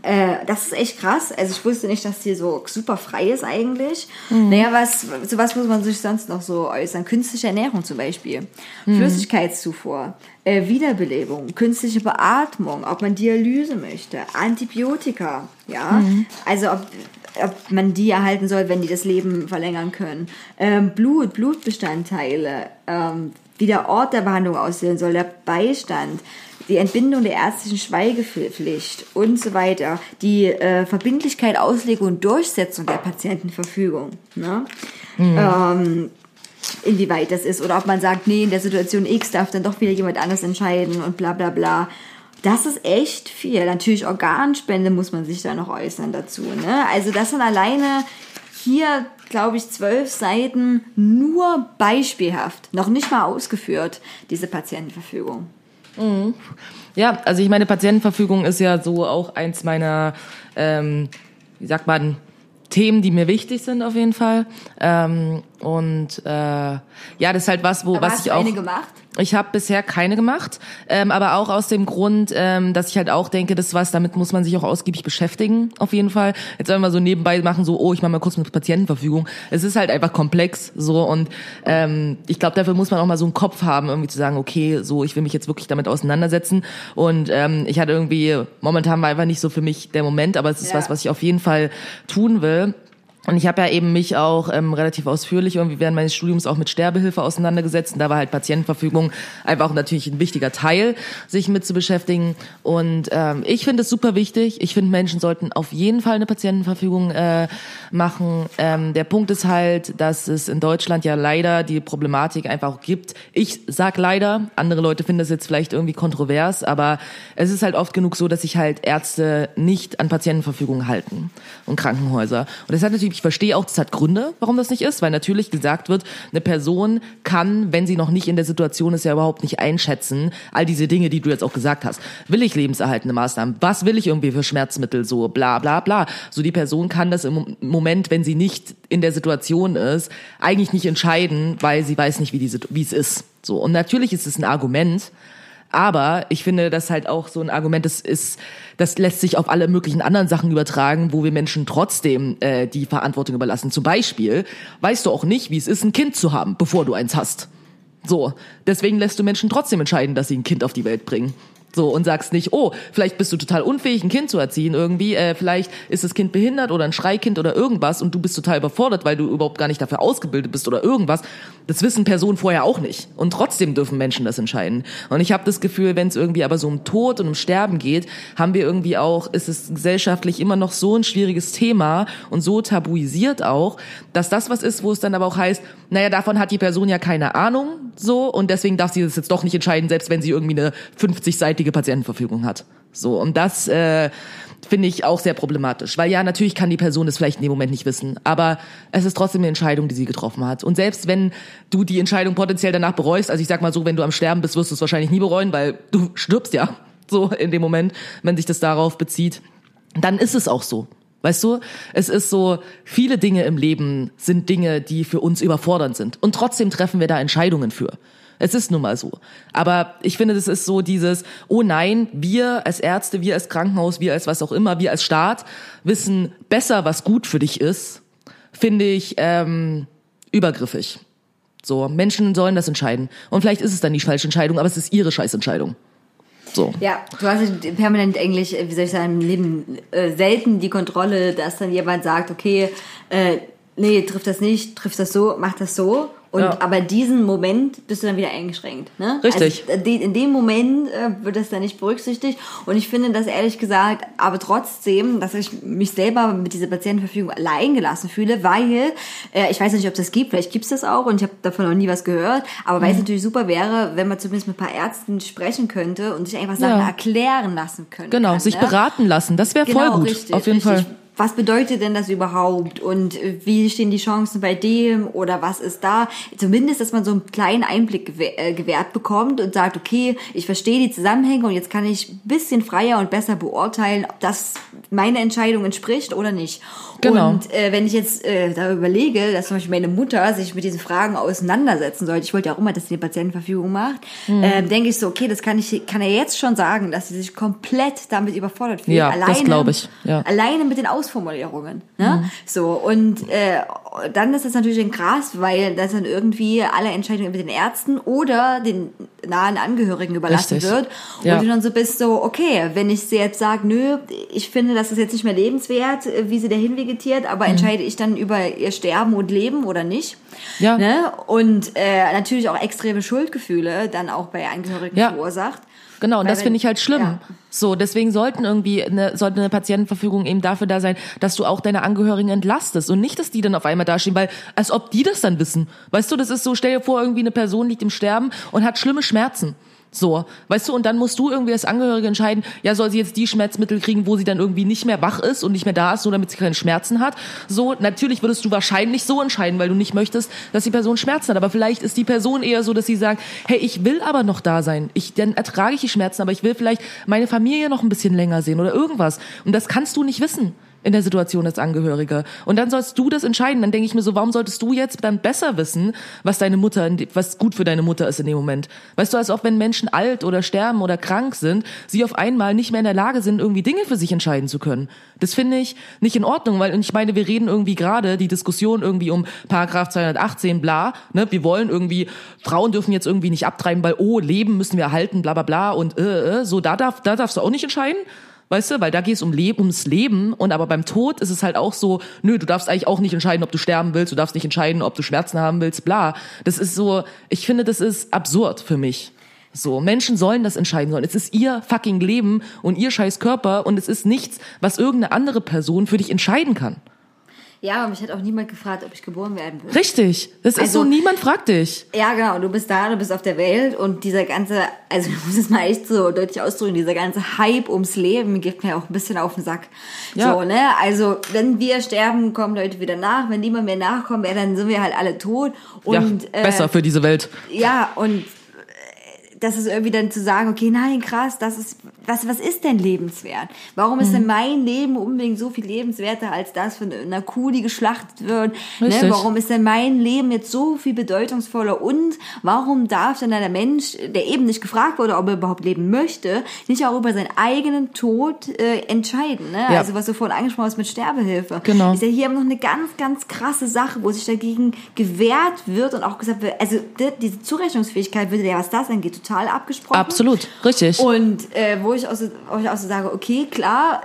Äh, das ist echt krass. Also ich wusste nicht, dass hier so super frei ist eigentlich. Naja, was, zu was muss man sich sonst noch so äußern? Künstliche Ernährung zum Beispiel. Flüssigkeitszufuhr. Äh, Wiederbelebung, künstliche Beatmung, ob man Dialyse möchte, Antibiotika, ja, also ob, ob man die erhalten soll, wenn die das Leben verlängern können, ähm, Blut, Blutbestandteile, ähm, wie der Ort der Behandlung aussehen soll, der Beistand, die Entbindung der ärztlichen Schweigepflicht und so weiter, die äh, Verbindlichkeit, Auslegung und Durchsetzung der Patientenverfügung. Ne? Ähm, inwieweit das ist oder ob man sagt, nee, in der Situation X darf dann doch wieder jemand anders entscheiden und bla bla bla. Das ist echt viel. Natürlich Organspende muss man sich da noch äußern dazu. Ne? Also das sind alleine hier, glaube ich, zwölf Seiten nur beispielhaft, noch nicht mal ausgeführt, diese Patientenverfügung. Ja, also ich meine, Patientenverfügung ist ja so auch eins meiner, ähm, wie sagt man, Themen, die mir wichtig sind auf jeden Fall. Ähm, und äh, ja, das ist halt was, wo Aber was hast ich du auch. eine gemacht? Ich habe bisher keine gemacht, ähm, aber auch aus dem Grund, ähm, dass ich halt auch denke, das ist was, damit muss man sich auch ausgiebig beschäftigen, auf jeden Fall. Jetzt sollen wir so nebenbei machen, so, oh, ich mache mal kurz mit Patientenverfügung. Es ist halt einfach komplex, so und ähm, ich glaube, dafür muss man auch mal so einen Kopf haben, irgendwie zu sagen, okay, so, ich will mich jetzt wirklich damit auseinandersetzen. Und ähm, ich hatte irgendwie momentan war einfach nicht so für mich der Moment, aber es ist Ja. was, was ich auf jeden Fall tun will. Und ich habe ja eben mich auch ähm, relativ ausführlich irgendwie während meines Studiums auch mit Sterbehilfe auseinandergesetzt. Und da war halt Patientenverfügung einfach auch natürlich ein wichtiger Teil, sich mit zu beschäftigen. Und ähm, ich finde es super wichtig. Ich finde, Menschen sollten auf jeden Fall eine Patientenverfügung äh, machen. Ähm, der Punkt ist halt, dass es in Deutschland ja leider die Problematik einfach auch gibt. Ich sag leider, andere Leute finden das jetzt vielleicht irgendwie kontrovers, aber es ist halt oft genug so, dass sich halt Ärzte nicht an Patientenverfügung halten und Krankenhäuser. Und das hat natürlich ich verstehe auch, das hat Gründe, warum das nicht ist, weil natürlich gesagt wird, eine Person kann, wenn sie noch nicht in der Situation ist, ja überhaupt nicht einschätzen, all diese Dinge, die du jetzt auch gesagt hast. Will ich lebenserhaltende Maßnahmen? Was will ich irgendwie für Schmerzmittel? So bla bla bla. So die Person kann das im Moment, wenn sie nicht in der Situation ist, eigentlich nicht entscheiden, weil sie weiß nicht, wie, diese, wie es ist. So. Und natürlich ist es ein Argument, aber ich finde, dass halt auch so ein Argument ist, ist, das lässt sich auf alle möglichen anderen Sachen übertragen, wo wir Menschen trotzdem äh, die Verantwortung überlassen. Zum Beispiel weißt du auch nicht, wie es ist, ein Kind zu haben, bevor du eins hast. So, deswegen lässt du Menschen trotzdem entscheiden, dass sie ein Kind auf die Welt bringen. So, und sagst nicht, oh, vielleicht bist du total unfähig, ein Kind zu erziehen irgendwie, äh, vielleicht ist das Kind behindert oder ein Schreikind oder irgendwas und du bist total überfordert, weil du überhaupt gar nicht dafür ausgebildet bist oder irgendwas. Das wissen Personen vorher auch nicht. Und trotzdem dürfen Menschen das entscheiden. Und ich habe das Gefühl, wenn es irgendwie aber so um Tod und um Sterben geht, haben wir irgendwie auch, ist es gesellschaftlich immer noch so ein schwieriges Thema und so tabuisiert auch, dass das was ist, wo es dann aber auch heißt, naja, davon hat die Person ja keine Ahnung, so, und deswegen darf sie das jetzt doch nicht entscheiden, selbst wenn sie irgendwie eine 50-seitige Patientenverfügung hat. So, und das äh, finde ich auch sehr problematisch. Weil ja, natürlich kann die Person es vielleicht in dem Moment nicht wissen, aber es ist trotzdem eine Entscheidung, die sie getroffen hat. Und selbst wenn du die Entscheidung potenziell danach bereust, also ich sag mal so, wenn du am Sterben bist, wirst du es wahrscheinlich nie bereuen, weil du stirbst ja so in dem Moment, wenn sich das darauf bezieht, dann ist es auch so. Weißt du, es ist so, viele Dinge im Leben sind Dinge, die für uns überfordernd sind. Und trotzdem treffen wir da Entscheidungen für. Es ist nun mal so. Aber ich finde, das ist so dieses, oh nein, wir als Ärzte, wir als Krankenhaus, wir als was auch immer, wir als Staat wissen besser, was gut für dich ist, finde ich ähm, übergriffig. So, Menschen sollen das entscheiden. Und vielleicht ist es dann die falsche Entscheidung, aber es ist ihre Scheißentscheidung. So. Ja, du hast permanent eigentlich, wie soll ich sagen, im Leben äh, selten die Kontrolle, dass dann jemand sagt, okay, äh, nee, trifft das nicht, trifft das so, macht das so. Und ja. aber diesen Moment bist du dann wieder eingeschränkt. Ne? Richtig. Also, in dem Moment äh, wird das dann nicht berücksichtigt. Und ich finde das ehrlich gesagt, aber trotzdem, dass ich mich selber mit dieser Patientenverfügung allein gelassen fühle, weil äh, ich weiß nicht, ob es das gibt, vielleicht gibt es das auch und ich habe davon noch nie was gehört. Aber mhm. weil es natürlich super wäre, wenn man zumindest mit ein paar Ärzten sprechen könnte und sich einfach Sachen ja. erklären lassen könnte. Genau, kann, sich ne? beraten lassen. Das wäre genau, voll gut. Richtig, auf jeden richtig. Fall was bedeutet denn das überhaupt und wie stehen die Chancen bei dem oder was ist da? Zumindest, dass man so einen kleinen Einblick äh, gewährt bekommt und sagt, okay, ich verstehe die Zusammenhänge und jetzt kann ich ein bisschen freier und besser beurteilen, ob das meine Entscheidung entspricht oder nicht. Genau. Und äh, wenn ich jetzt äh, darüber überlege, dass zum Beispiel meine Mutter sich mit diesen Fragen auseinandersetzen sollte, ich wollte ja auch immer, dass sie eine Patientenverfügung macht, mhm. äh, denke ich so, okay, das kann ich, kann er jetzt schon sagen, dass sie sich komplett damit überfordert fühlt. Ja, alleine, das glaube ich. Ja. Alleine mit den Ausformulierungen. Ne? Mhm. So, und äh, dann ist das natürlich ein krass, weil das dann irgendwie alle Entscheidungen mit den Ärzten oder den nahen Angehörigen überlassen Richtig. wird. Und Ja. du dann so bist so, okay, wenn ich sie jetzt sage, nö, ich finde, das ist jetzt nicht mehr lebenswert, wie sie dahin vegetiert, aber entscheide ich dann über ihr Sterben und Leben oder nicht. Mhm. Ja. Ne? Und äh, natürlich auch extreme Schuldgefühle dann auch bei Angehörigen Ja. verursacht. Genau, und Weil das finde ich halt schlimm. ja. So, deswegen sollten irgendwie eine, sollte eine Patientenverfügung eben dafür da sein, dass du auch deine Angehörigen entlastest und nicht, dass die dann auf einmal dastehen, weil als ob die das dann wissen. Weißt du, das ist so, stell dir vor, irgendwie eine Person liegt im Sterben und hat schlimme Schmerzen. So, weißt du, und dann musst du irgendwie als Angehörige entscheiden, ja, soll sie jetzt die Schmerzmittel kriegen, wo sie dann irgendwie nicht mehr wach ist und nicht mehr da ist, so damit sie keine Schmerzen hat. So, natürlich würdest du wahrscheinlich so entscheiden, weil du nicht möchtest, dass die Person Schmerzen hat. Aber vielleicht ist die Person eher so, dass sie sagt, hey, ich will aber noch da sein. Ich, dann ertrage ich die Schmerzen, aber ich will vielleicht meine Familie noch ein bisschen länger sehen oder irgendwas. Und das kannst du nicht wissen in der Situation als Angehörige. Und dann sollst du das entscheiden. Dann denke ich mir so, warum solltest du jetzt dann besser wissen, was deine Mutter, was gut für deine Mutter ist in dem Moment? Weißt du, als ob wenn Menschen alt oder sterben oder krank sind, sie auf einmal nicht mehr in der Lage sind, irgendwie Dinge für sich entscheiden zu können. Das finde ich nicht in Ordnung, weil, und ich meine, wir reden irgendwie gerade die Diskussion irgendwie um Paragraph 218, bla, ne, wir wollen irgendwie, Frauen dürfen jetzt irgendwie nicht abtreiben, weil, oh, Leben müssen wir erhalten, bla, bla, bla, und, äh, äh, so, da darf, da darfst du auch nicht entscheiden. Weißt du, weil da geht es um Leben, ums Leben und aber beim Tod ist es halt auch so, nö, du darfst eigentlich auch nicht entscheiden, ob du sterben willst, du darfst nicht entscheiden, ob du Schmerzen haben willst, bla. Das ist so, ich finde, das ist absurd für mich. So, Menschen sollen das entscheiden sollen. Es ist ihr fucking Leben und ihr scheiß Körper und es ist nichts, was irgendeine andere Person für dich entscheiden kann. Ja, aber mich hat auch niemand gefragt, ob ich geboren werden will. Richtig. Das ist Also- so, niemand fragt dich. Ja, genau. Du bist da, du bist auf der Welt und dieser ganze, also ich muss es mal echt so deutlich ausdrücken, dieser ganze Hype ums Leben gibt mir auch ein bisschen auf den Sack. Ja. So, ne? Also, wenn wir sterben, kommen Leute wieder nach. Wenn niemand mehr nachkommt, ja, dann sind wir halt alle tot. Und, ja, besser für diese Welt. Ja, und äh, das ist irgendwie dann zu sagen, okay, nein, krass, das ist, was, was ist denn lebenswert? Warum ist Mhm. denn mein Leben unbedingt so viel lebenswerter als das von einer Kuh, die geschlachtet wird? Ne? Warum ist denn mein Leben jetzt so viel bedeutungsvoller? Und warum darf denn der Mensch, der eben nicht gefragt wurde, ob er überhaupt leben möchte, nicht auch über seinen eigenen Tod äh, entscheiden? Ne? Ja. Also was du vorhin angesprochen hast mit Sterbehilfe. Genau. Ist ja hier noch eine ganz, ganz krasse Sache, wo sich dagegen gewehrt wird und auch gesagt wird, also die, diese Zurechnungsfähigkeit wird ja, was das angeht, total abgesprochen. Absolut. Richtig. Und äh, wo ich auch so, auch so sage, okay, klar,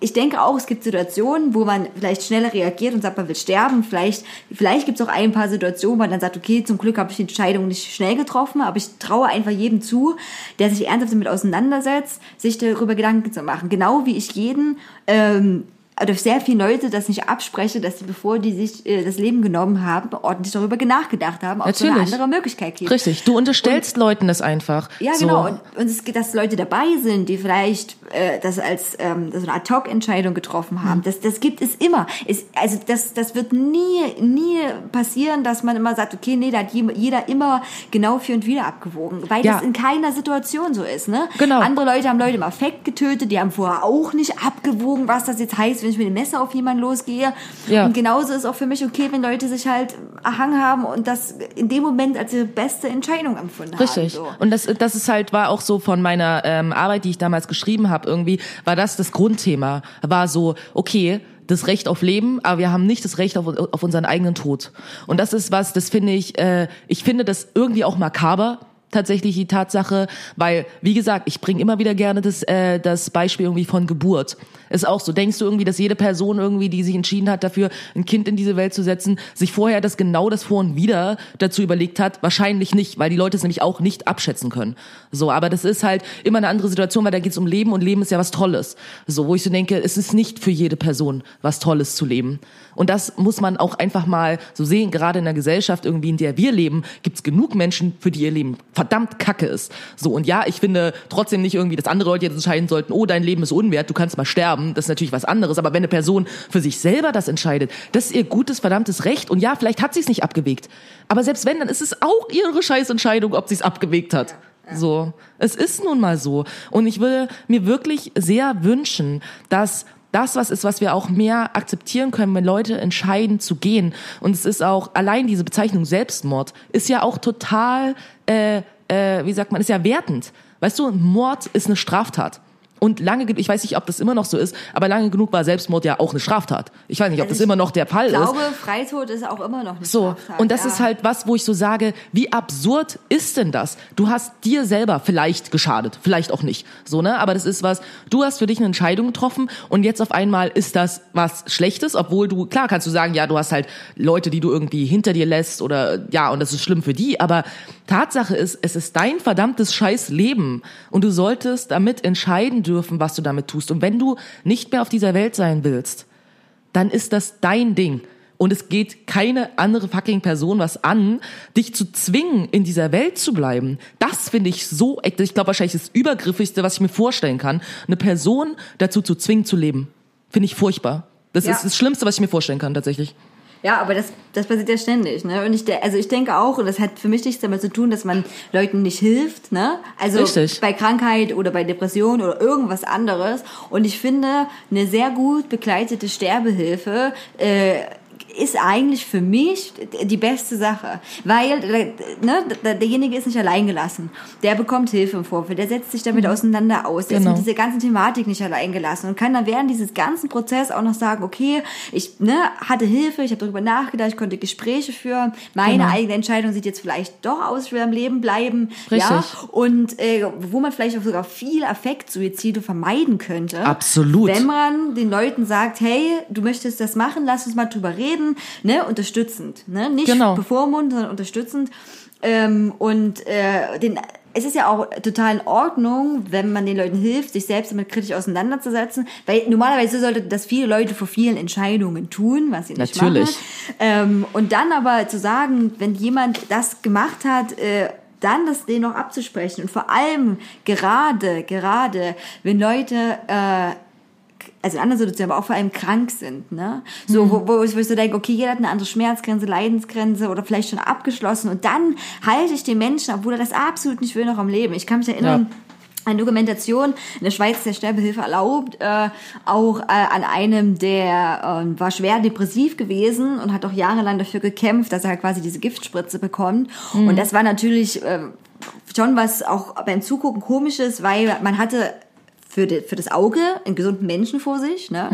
ich denke auch, es gibt Situationen, wo man vielleicht schneller reagiert und sagt, man will sterben. Vielleicht, vielleicht gibt es auch ein paar Situationen, wo man dann sagt, okay, zum Glück habe ich die Entscheidung nicht schnell getroffen, aber ich traue einfach jedem zu, der sich ernsthaft damit auseinandersetzt, sich darüber Gedanken zu machen. Genau wie ich jeden ähm, oder sehr viele Leute das nicht abspreche, dass sie, bevor die sich äh, das Leben genommen haben, ordentlich darüber nachgedacht haben, ob es so eine Natürlich. andere Möglichkeit gibt. Richtig. Du unterstellst Leuten das einfach. Ja, so. genau. Und, und es geht, dass Leute dabei sind, die vielleicht äh, das als ähm, so eine Ad-Hoc-Entscheidung getroffen haben. Das, das gibt es immer. Es, also das, das wird nie, nie passieren, dass man immer sagt, okay, nee, da hat je- jeder immer genau für und wieder abgewogen. Weil Ja. das in keiner Situation so ist. Ne? Genau. Andere Leute haben Leute im Affekt getötet, die haben vorher auch nicht abgewogen, was das jetzt heißt, wenn ich mit dem Messer auf jemanden losgehe. Ja. Und genauso ist auch für mich okay, wenn Leute sich halt erhangen haben und das in dem Moment als ihre beste Entscheidung empfunden Richtig. haben. So. Und das, das ist halt, war auch so von meiner ähm, Arbeit, die ich damals geschrieben habe, irgendwie, war das das Grundthema. War so, okay, das Recht auf Leben, aber wir haben nicht das Recht auf, auf unseren eigenen Tod. Und das ist was, das finde ich, äh, ich finde das irgendwie auch makaber, tatsächlich die Tatsache, weil, wie gesagt, ich bringe immer wieder gerne das, äh, das Beispiel irgendwie von Geburt. Ist auch so. Denkst du irgendwie, dass jede Person irgendwie, die sich entschieden hat, dafür ein Kind in diese Welt zu setzen, sich vorher das genau das vor und wieder dazu überlegt hat? Wahrscheinlich nicht, weil die Leute es nämlich auch nicht abschätzen können. So, aber das ist halt immer eine andere Situation, weil da geht es um Leben und Leben ist ja was Tolles. So, wo ich so denke, es ist nicht für jede Person was Tolles zu leben. Und das muss man auch einfach mal so sehen, gerade in der Gesellschaft irgendwie, in der wir leben, gibt es genug Menschen, für die ihr Leben verdammt kacke ist. So, und ja, ich finde trotzdem nicht irgendwie, dass andere Leute jetzt entscheiden sollten, oh, dein Leben ist unwert, du kannst mal sterben, das ist natürlich was anderes. Aber wenn eine Person für sich selber das entscheidet, das ist ihr gutes, verdammtes Recht. Und ja, vielleicht hat sie es nicht abgewegt. Aber selbst wenn, dann ist es auch ihre Scheißentscheidung, ob sie es abgewegt hat. So, es ist nun mal so. Und ich würde mir wirklich sehr wünschen, dass das was ist, was wir auch mehr akzeptieren können, wenn Leute entscheiden zu gehen. Und es ist auch allein diese Bezeichnung Selbstmord ist ja auch total, äh, äh, wie sagt man, ist ja wertend. Weißt du, Mord ist eine Straftat. Und lange, ge- ich weiß nicht, ob das immer noch so ist, aber lange genug war Selbstmord ja auch eine Straftat. Ich weiß nicht, ob Also das ich immer noch der Fall Ich ist. glaube, Freitod ist auch immer noch eine So, Straftat, und das ja. ist halt was, wo ich so sage, wie absurd ist denn das? Du hast dir selber vielleicht geschadet, vielleicht auch nicht. So, ne? Aber das ist was, du hast für dich eine Entscheidung getroffen und jetzt auf einmal ist das was Schlechtes, obwohl du, klar kannst du sagen, ja, du hast halt Leute, die du irgendwie hinter dir lässt oder ja, und das ist schlimm für die, aber Tatsache ist, es ist dein verdammtes scheiß Leben und du solltest damit entscheiden dürfen, was du damit tust. Und wenn du nicht mehr auf dieser Welt sein willst, dann ist das dein Ding. Und es geht keine andere fucking Person was an, dich zu zwingen, in dieser Welt zu bleiben. Das finde ich so, ich glaube wahrscheinlich das Übergriffigste, was ich mir vorstellen kann, eine Person dazu zu zwingen zu leben. Finde ich furchtbar. Das Ja. ist das Schlimmste, was ich mir vorstellen kann, tatsächlich. Ja, aber das, das passiert ja ständig, ne? Und ich, also ich denke auch, und das hat für mich nichts damit zu tun, dass man Leuten nicht hilft, ne? Also Richtig. bei Krankheit oder bei Depression oder irgendwas anderes. Und ich finde, eine sehr gut begleitete Sterbehilfe äh, ist eigentlich für mich die beste Sache, weil äh, ne, derjenige ist nicht allein gelassen. Der bekommt Hilfe im Vorfeld, der setzt sich damit auseinander aus, der Genau. ist mit dieser ganzen Thematik nicht allein gelassen und kann dann während dieses ganzen Prozess auch noch sagen, okay, ich ne, hatte Hilfe, ich habe darüber nachgedacht, ich konnte Gespräche führen, meine Genau. eigene Entscheidung sieht jetzt vielleicht doch aus, ich will am Leben bleiben, Richtig. ja, und äh, wo man vielleicht auch sogar viel Affektsuizide vermeiden könnte. Absolut. Wenn man den Leuten sagt, hey, du möchtest das machen, lass uns mal drüber reden, ne, unterstützend, ne, nicht Genau. bevormundend, sondern unterstützend ähm, und äh, den es ist ja auch total in Ordnung, wenn man den Leuten hilft, sich selbst damit kritisch auseinanderzusetzen, weil normalerweise sollte das viele Leute vor vielen Entscheidungen tun, was sie nicht Natürlich. machen. Ähm, und dann aber zu sagen, wenn jemand das gemacht hat, äh, dann das denen noch abzusprechen und vor allem gerade, gerade, wenn Leute äh, also in anderen Situationen, aber auch vor allem krank sind, ne? So, wo, wo, ich, wo ich so denke, okay, jeder hat eine andere Schmerzgrenze, Leidensgrenze oder vielleicht schon abgeschlossen und dann halte ich den Menschen, obwohl er das absolut nicht will, noch am Leben. Ich kann mich erinnern, Ja. eine Dokumentation in der Schweiz der Sterbehilfe erlaubt, äh, auch äh, an einem, der äh, war schwer depressiv gewesen und hat auch jahrelang dafür gekämpft, dass er halt quasi diese Giftspritze bekommt. Und das war natürlich äh, schon was auch beim Zugucken komisches, weil man hatte für, die, für das Auge einen gesunden Menschen vor sich. Ne?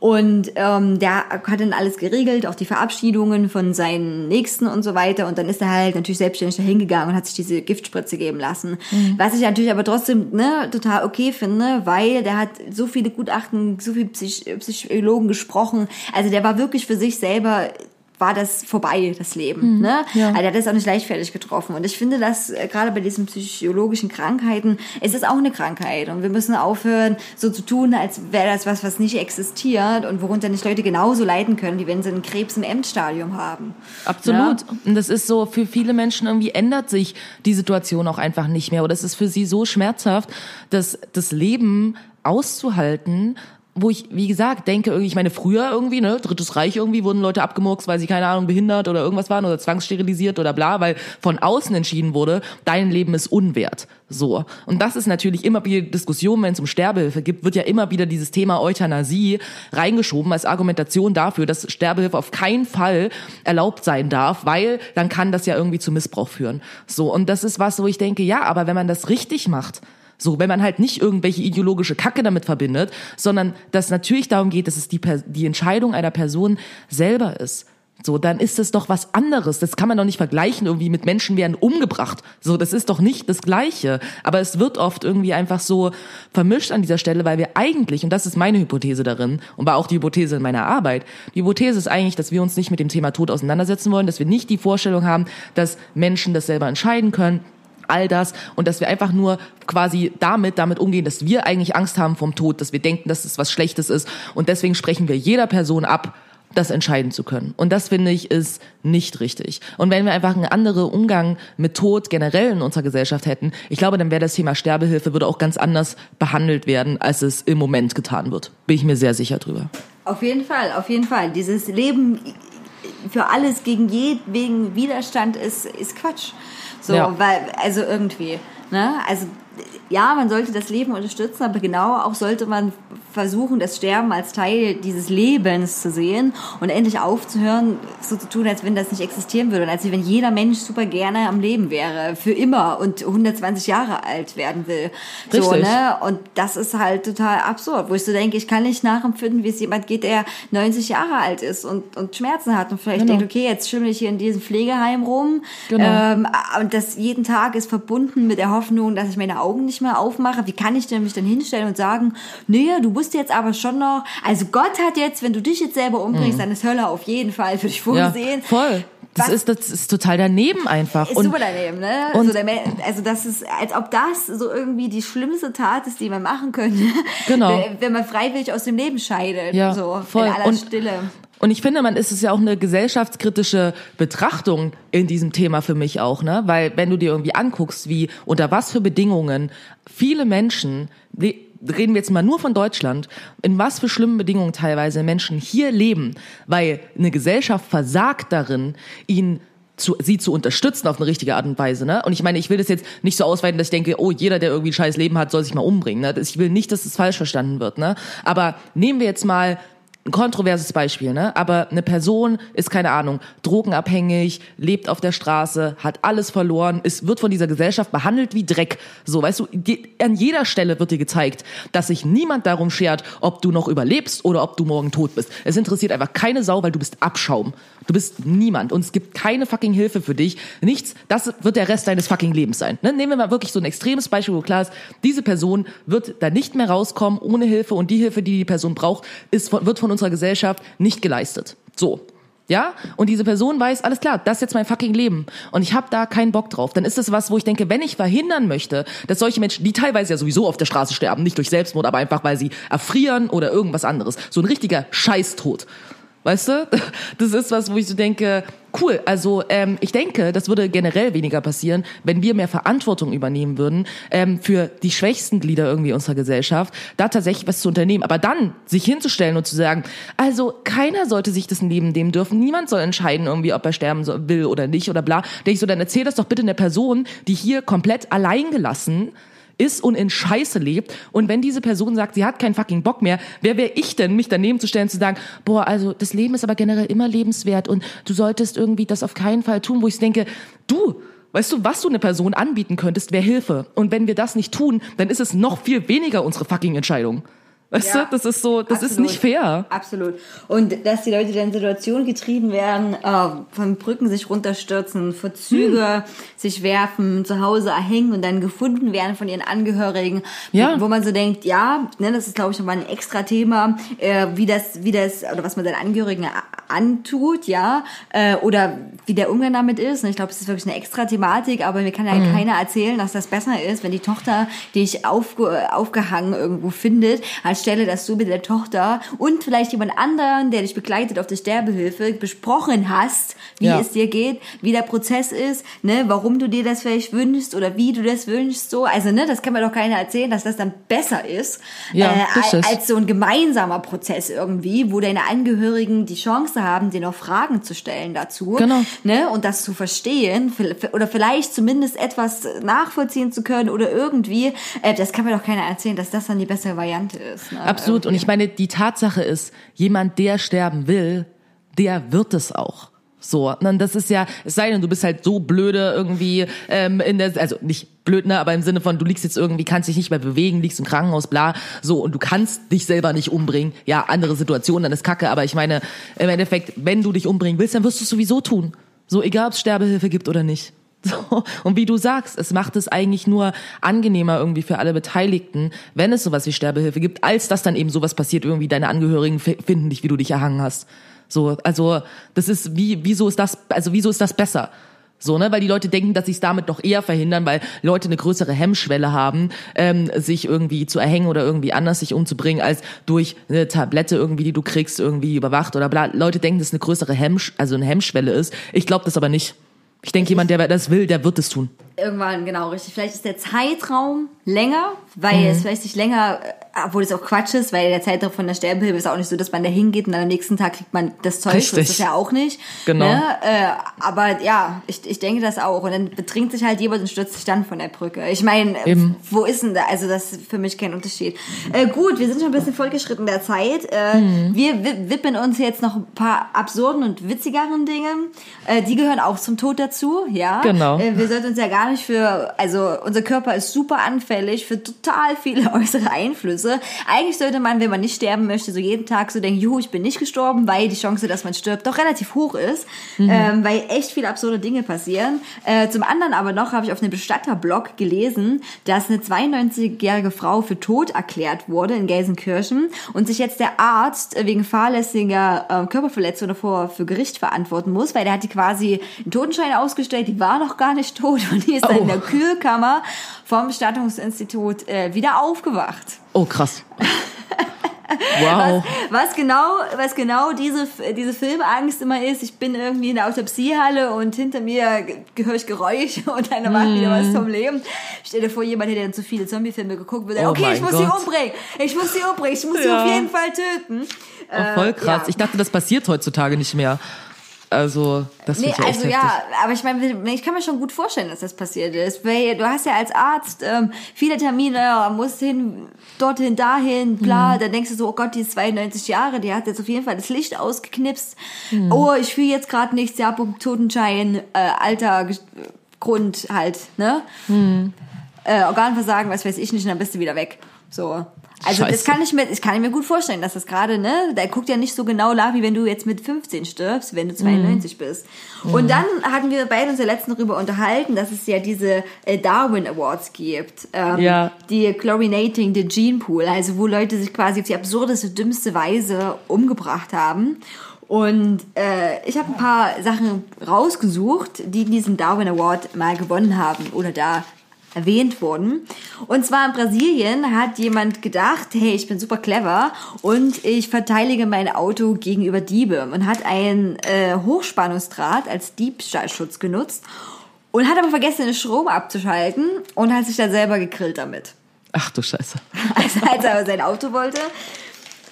Und ähm, der hat dann alles geregelt, auch die Verabschiedungen von seinen Nächsten und so weiter. Und dann ist er halt natürlich selbstständig dahin gegangen und hat sich diese Giftspritze geben lassen. Was ich natürlich aber trotzdem ne, total okay finde, weil der hat so viele Gutachten, so viele Psych Psychologen gesprochen. Also der war wirklich für sich selber war das vorbei, das Leben. Ne? ja. Also der hat das auch nicht leichtfertig getroffen. Und ich finde, dass äh, gerade bei diesen psychologischen Krankheiten, es ist auch eine Krankheit. Und wir müssen aufhören, so zu tun, als wäre das was, was nicht existiert und worunter nicht Leute genauso leiden können, wie wenn sie einen Krebs im Endstadium haben. Absolut. Und das ist so, für viele Menschen irgendwie ändert sich die Situation auch einfach nicht mehr. Oder es ist für sie so schmerzhaft, dass das Leben auszuhalten, wo ich, wie gesagt, denke, ich meine, früher irgendwie, ne, Drittes Reich irgendwie, wurden Leute abgemurkst, weil sie, keine Ahnung, behindert oder irgendwas waren oder zwangssterilisiert oder bla, weil von außen entschieden wurde, dein Leben ist unwert. So. Und das ist natürlich immer wieder Diskussion, wenn es um Sterbehilfe gibt, wird ja immer wieder dieses Thema Euthanasie reingeschoben als Argumentation dafür, dass Sterbehilfe auf keinen Fall erlaubt sein darf, weil dann kann das ja irgendwie zu Missbrauch führen. So. Und das ist was, wo ich denke, ja, aber wenn man das richtig macht, so, wenn man halt nicht irgendwelche ideologische Kacke damit verbindet, sondern dass natürlich darum geht, dass es die, die Entscheidung einer Person selber ist. So, dann ist es doch was anderes. Das kann man doch nicht vergleichen irgendwie mit Menschen werden umgebracht. So, das ist doch nicht das Gleiche. Aber es wird oft irgendwie einfach so vermischt an dieser Stelle, weil wir eigentlich, und das ist meine Hypothese darin, und war auch die Hypothese in meiner Arbeit, die Hypothese ist eigentlich, dass wir uns nicht mit dem Thema Tod auseinandersetzen wollen, dass wir nicht die Vorstellung haben, dass Menschen das selber entscheiden können, all das und dass wir einfach nur quasi damit damit umgehen, dass wir eigentlich Angst haben vom Tod, dass wir denken, dass es was Schlechtes ist und deswegen sprechen wir jeder Person ab, das entscheiden zu können. Und das finde ich ist nicht richtig. Und wenn wir einfach einen anderen Umgang mit Tod generell in unserer Gesellschaft hätten, ich glaube, dann wäre das Thema Sterbehilfe würde auch ganz anders behandelt werden, als es im Moment getan wird. Bin ich mir sehr sicher drüber. Auf jeden Fall, auf jeden Fall. Dieses Leben für alles gegen jeden Widerstand ist, ist Quatsch. So, Ja. weil, also irgendwie, ne? Also, ja, man sollte das Leben unterstützen, aber genau auch sollte man versuchen, das Sterben als Teil dieses Lebens zu sehen und endlich aufzuhören, so zu tun, als wenn das nicht existieren würde und als wenn jeder Mensch super gerne am Leben wäre, für immer und 120 Jahre alt werden will. So, Richtig. ne? Und das ist halt total absurd, wo ich so denke, ich kann nicht nachempfinden, wie es jemand geht, der 90 Jahre alt ist und, und Schmerzen hat und vielleicht Genau. denkt, okay, jetzt schimmel ich hier in diesem Pflegeheim rum. Genau. Ähm, und das jeden Tag ist verbunden mit der Hoffnung, dass ich meine Augen nicht mehr aufmache. Wie kann ich denn mich dann hinstellen und sagen, nee, du musst jetzt aber schon noch, also Gott hat jetzt, wenn du dich jetzt selber umbringst, dann ist Hölle auf jeden Fall für dich Mhm. Ja, vorgesehen. voll. Das Was- ist, das ist total daneben einfach. Ist Und- super daneben, ne? und- also, der, also das ist, als ob das so irgendwie die schlimmste Tat ist, die man machen könnte. Genau. Wenn- Wenn man freiwillig aus dem Leben scheidet. Ja, so, voll. In aller Und- Stille. Und ich finde, man ist es ja auch eine gesellschaftskritische Betrachtung in diesem Thema für mich auch, ne? Weil wenn du dir irgendwie anguckst, wie unter was für Bedingungen viele Menschen reden wir jetzt mal nur von Deutschland, in was für schlimmen Bedingungen teilweise Menschen hier leben, weil eine Gesellschaft versagt darin, ihnen zu, sie zu unterstützen auf eine richtige Art und Weise, ne? Und ich meine, ich will das jetzt nicht so ausweiten, dass ich denke, oh, jeder, der irgendwie ein scheiß Leben hat, soll sich mal umbringen, ne? Ich will nicht, dass es falsch verstanden wird, ne? Aber nehmen wir jetzt mal ein kontroverses Beispiel, ne? Aber eine Person ist, keine Ahnung, drogenabhängig, lebt auf der Straße, hat alles verloren, ist, wird von dieser Gesellschaft behandelt wie Dreck. So, weißt du, an jeder Stelle wird dir gezeigt, dass sich niemand darum schert, ob du noch überlebst oder ob du morgen tot bist. Es interessiert einfach keine Sau, weil du bist Abschaum. Du bist niemand und es gibt keine fucking Hilfe für dich. Nichts, das wird der Rest deines fucking Lebens sein. Ne? Nehmen wir mal wirklich so ein extremes Beispiel, wo klar ist, diese Person wird da nicht mehr rauskommen ohne Hilfe und die Hilfe, die die Person braucht, ist wird von unserer Gesellschaft nicht geleistet. So. Ja, und diese Person weiß, alles klar, das ist jetzt mein fucking Leben und ich habe da keinen Bock drauf. Dann ist das was, wo ich denke, wenn ich verhindern möchte, dass solche Menschen, die teilweise ja sowieso auf der Straße sterben, nicht durch Selbstmord, aber einfach weil sie erfrieren oder irgendwas anderes, so ein richtiger Scheißtod. Weißt du? Das ist was, wo ich so denke, cool. Also ähm, ich denke, das würde generell weniger passieren, wenn wir mehr Verantwortung übernehmen würden ähm, für die schwächsten Glieder irgendwie unserer Gesellschaft, da tatsächlich was zu unternehmen. Aber dann sich hinzustellen und zu sagen, also keiner sollte sich das Leben nehmen dürfen, niemand soll entscheiden irgendwie, ob er sterben will oder nicht oder bla. Denke ich so, dann erzähl das doch bitte einer Person, die hier komplett allein gelassen ist und in Scheiße lebt. Und wenn diese Person sagt, sie hat keinen fucking Bock mehr, wer wäre ich denn, mich daneben zu stellen, zu sagen, boah, also das Leben ist aber generell immer lebenswert und du solltest irgendwie das auf keinen Fall tun, wo ich denke, du, Weißt du, was du eine Person anbieten könntest, wäre Hilfe. Und wenn wir das nicht tun, dann ist es noch viel weniger unsere fucking Entscheidung. Weißt Ja, du, das ist so, das ist absolut. nicht fair. Absolut. Und dass die Leute dann in Situationen getrieben werden, äh, von Brücken sich runterstürzen, vor Züge Hm. sich werfen, zu Hause erhängen und dann gefunden werden von ihren Angehörigen. Ja. Wo man so denkt, ja, ne, das ist glaube ich nochmal ein extra Thema, äh, wie das, wie das, oder was man seinen Angehörigen antut, ja, äh, oder wie der Umgang damit ist. Und ich glaube, es ist wirklich eine extra Thematik, aber mir kann ja Mhm. keiner erzählen, dass das besser ist, wenn die Tochter dich aufge aufgehangen irgendwo findet, anstelle, dass du mit der Tochter und vielleicht jemand anderen, der dich begleitet auf der Sterbehilfe, besprochen hast, wie Ja. es dir geht, wie der Prozess ist, ne, warum du dir das vielleicht wünschst oder wie du das wünschst, so. Also, ne, das kann mir doch keiner erzählen, dass das dann besser ist, Ja, äh, richtig. als so ein gemeinsamer Prozess irgendwie, wo deine Angehörigen die Chance haben, dir noch Fragen zu stellen dazu, Genau. ne, und das zu verstehen oder vielleicht zumindest etwas nachvollziehen zu können oder irgendwie, äh, das kann mir doch keiner erzählen, dass das dann die bessere Variante ist. Ne? Absolut. Und ich meine, die Tatsache ist, jemand, der sterben will, der wird es auch. So, und das ist ja, es sei denn, du bist halt so blöde irgendwie ähm, in der, also nicht blöd, ne, aber im Sinne von, du liegst jetzt irgendwie, kannst dich nicht mehr bewegen, liegst im Krankenhaus, bla, so, und du kannst dich selber nicht umbringen. Ja, andere Situation, dann ist Kacke, aber ich meine, im Endeffekt, wenn du dich umbringen willst, dann wirst du es sowieso tun. So, egal ob es Sterbehilfe gibt oder nicht. So. Und wie du sagst, es macht es eigentlich nur angenehmer irgendwie für alle Beteiligten, wenn es sowas wie Sterbehilfe gibt, als dass dann eben sowas passiert, irgendwie deine Angehörigen fi- finden dich, wie du dich erhangen hast. So, also das ist wie, wieso ist das, also wieso ist das besser? So, ne, weil die Leute denken, dass sie es damit noch eher verhindern, weil Leute eine größere Hemmschwelle haben, ähm, sich irgendwie zu erhängen oder irgendwie anders sich umzubringen, als durch eine Tablette irgendwie, die du kriegst, irgendwie überwacht oder bla. Leute denken, dass es eine größere Hemmsch also eine Hemmschwelle ist. Ich glaube das aber nicht. Ich denke, jemand, der das will, der wird es tun. Irgendwann, genau, richtig. Vielleicht ist der Zeitraum länger, weil Mhm. es vielleicht sich länger, äh, obwohl es auch Quatsch ist, weil der Zeitraum von der Sterbehilfe ist auch nicht so, dass man da hingeht und dann am nächsten Tag kriegt man das Zeug. Richtig. ist das ja auch nicht. Genau. Ne? Äh, aber ja, ich, ich denke das auch. Und dann betrinkt sich halt jemand und stürzt sich dann von der Brücke. Ich meine, wo ist denn da? Also das ist für mich kein Unterschied. Äh, gut, wir sind schon ein bisschen fortgeschritten der Zeit. Äh, Mhm. Wir wi- widmen uns jetzt noch ein paar absurden und witzigeren Dingen. Äh, die gehören auch zum Tod dazu, ja. Genau. Äh, wir sollten uns ja gar nicht für, also unser Körper ist super anfällig für total viele äußere Einflüsse. Eigentlich sollte man, wenn man nicht sterben möchte, so jeden Tag so denken, juhu, ich bin nicht gestorben, weil die Chance, dass man stirbt, doch relativ hoch ist, ähm, weil echt viele absurde Dinge passieren. Äh, zum anderen aber noch habe ich auf einem Bestatterblog gelesen, dass eine 92-jährige Frau für tot erklärt wurde in Gelsenkirchen und sich jetzt der Arzt wegen fahrlässiger äh, Körperverletzung davor für Gericht verantworten muss, weil der hat die quasi einen Totenschein ausgestellt, die war noch gar nicht tot und die ist dann Oh. in der Kühlkammer vom Bestattungsinstitut äh, wieder aufgewacht. Oh, krass. Wow. Was genau, was genau diese, diese Filmangst immer ist, ich bin irgendwie in der Autopsiehalle und hinter mir höre ich Geräusche und einer macht wieder was vom Leben. Stell dir vor, jemand hätte dann zu viele Zombie-Filme geguckt, würde Oh okay, ich muss sie Gott. umbringen, ich muss sie umbringen, ich muss sie Ja. auf jeden Fall töten. Oh, voll krass. ja. Ich dachte, das passiert heutzutage nicht mehr. Also, das Nee, also heftig. ja, aber ich meine, ich kann mir schon gut vorstellen, dass das passiert ist. Weil du hast ja als Arzt ähm, viele Termine, musst hin, dorthin, dahin, bla. Dann denkst du so, oh Gott, die ist 92 Jahre, die hat jetzt auf jeden Fall das Licht ausgeknipst. Oh, ich fühle jetzt gerade nichts, ja, Punkt, Totenschein, äh, Alter, Grund halt, ne? Äh, Organversagen, was weiß ich nicht, und dann bist du wieder weg. So. Also das Scheiße. kann ich mir, das kann ich mir gut vorstellen, dass das gerade, ne, der guckt ja nicht so genau nach, wie wenn du jetzt mit 15 stirbst, wenn du 92 bist. Und dann hatten wir beide uns ja letztens darüber unterhalten, dass es ja diese äh, Darwin Awards gibt, ähm, Ja. die Chlorinating the Gene Pool, also wo Leute sich quasi auf die absurdeste, dümmste Weise umgebracht haben. Und äh, ich habe ein paar Sachen rausgesucht, die diesen Darwin Award mal gewonnen haben oder da erwähnt wurden. Und zwar in Brasilien hat jemand gedacht, hey, ich bin super clever und ich verteidige mein Auto gegenüber Diebe und hat einen äh, Hochspannungsdraht als Diebstahlschutz genutzt und hat aber vergessen, den Strom abzuschalten und hat sich dann selber gegrillt damit. Ach du Scheiße. Also als er sein Auto wollte.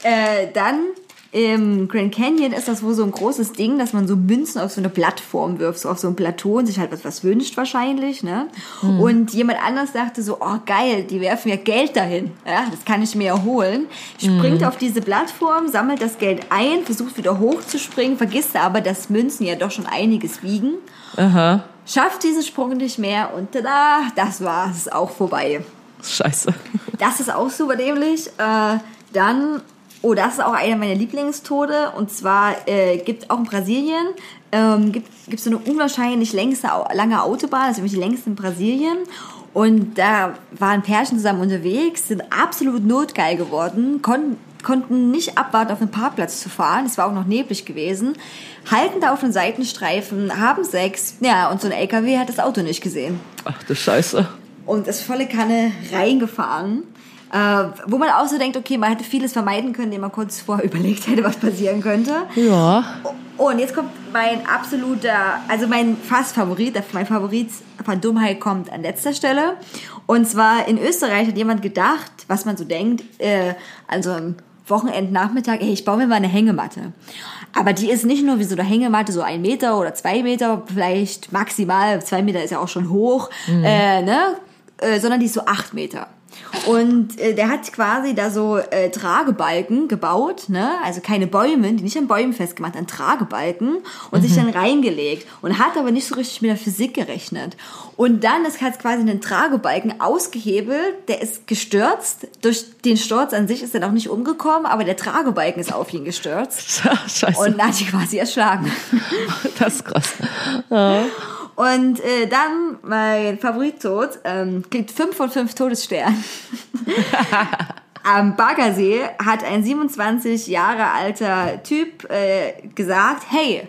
Äh, dann im Grand Canyon ist das wohl so ein großes Ding, dass man so Münzen auf so eine Plattform wirft, so auf so ein Plateau und sich halt was, was wünscht wahrscheinlich, ne? Mhm. Und jemand anders dachte so, oh geil, die werfen ja Geld dahin, ja, das kann ich mir erholen. Springt mhm. auf diese Plattform, sammelt das Geld ein, versucht wieder hochzuspringen, vergisst aber, dass Münzen ja doch schon einiges wiegen. Aha. Schafft diesen Sprung nicht mehr und tada, das war es auch vorbei. Scheiße. Das ist auch super dämlich. Äh, dann Oh, das ist auch einer meiner Lieblingstode. Und zwar äh, gibt auch in Brasilien ähm, gibt es so eine unwahrscheinlich längste, lange Autobahn, das ist nämlich die längste in Brasilien. Und da waren Pärchen zusammen unterwegs, sind absolut notgeil geworden, konnten konnten nicht abwarten, auf den Parkplatz zu fahren. Es war auch noch neblig gewesen. Halten da auf den Seitenstreifen, haben Sex. Ja, und so ein LKW hat das Auto nicht gesehen. Ach du Scheiße. Und ist volle Kanne reingefahren. Äh, wo man auch so denkt, okay, man hätte vieles vermeiden können, indem man kurz vorher überlegt hätte, was passieren könnte. Ja. Und jetzt kommt mein absoluter, also mein fast Favorit, mein Favorit von Dummheit kommt an letzter Stelle. Und zwar in Österreich hat jemand gedacht, was man so denkt, äh, also am Wochenendnachmittag, hey, ich baue mir mal eine Hängematte. Aber die ist nicht nur wie so eine Hängematte, so ein Meter oder zwei Meter, vielleicht maximal, zwei Meter ist ja auch schon hoch, mhm. äh, ne? Äh, sondern die ist so acht Meter. Und äh, der hat quasi da so äh, Tragebalken gebaut, ne? Also keine Bäume, die nicht an Bäumen festgemacht, an Tragebalken und mhm. sich dann reingelegt und hat aber nicht so richtig mit der Physik gerechnet. Und dann ist halt quasi einen Tragebalken ausgehebelt, der ist gestürzt. Durch den Sturz an sich ist er auch nicht umgekommen, aber der Tragebalken ist auf ihn gestürzt. Scheiße. Und hat ihn quasi erschlagen. Das ist krass. Ja. Und äh, dann mein Favorittod ähm, kriegt 5 von 5 Todessternen. Am Baggersee hat ein 27 Jahre alter Typ äh, gesagt, hey,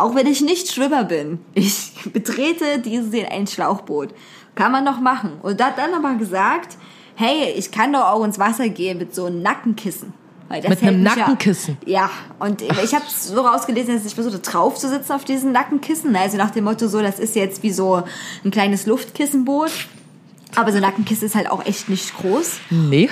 auch wenn ich nicht Schwimmer bin, ich betrete diesen See ein Schlauchboot. Kann man noch machen. Und hat dann aber gesagt, hey, ich kann doch auch ins Wasser gehen mit so einem Nackenkissen. Mit einem Nackenkissen. Ja, ja. und ich habe so rausgelesen, dass ich versuchte drauf zu sitzen auf diesen Nackenkissen. Also nach dem Motto so, das ist jetzt wie so ein kleines Luftkissenboot. Aber so ein Nackenkissen ist halt auch echt nicht groß. Nee.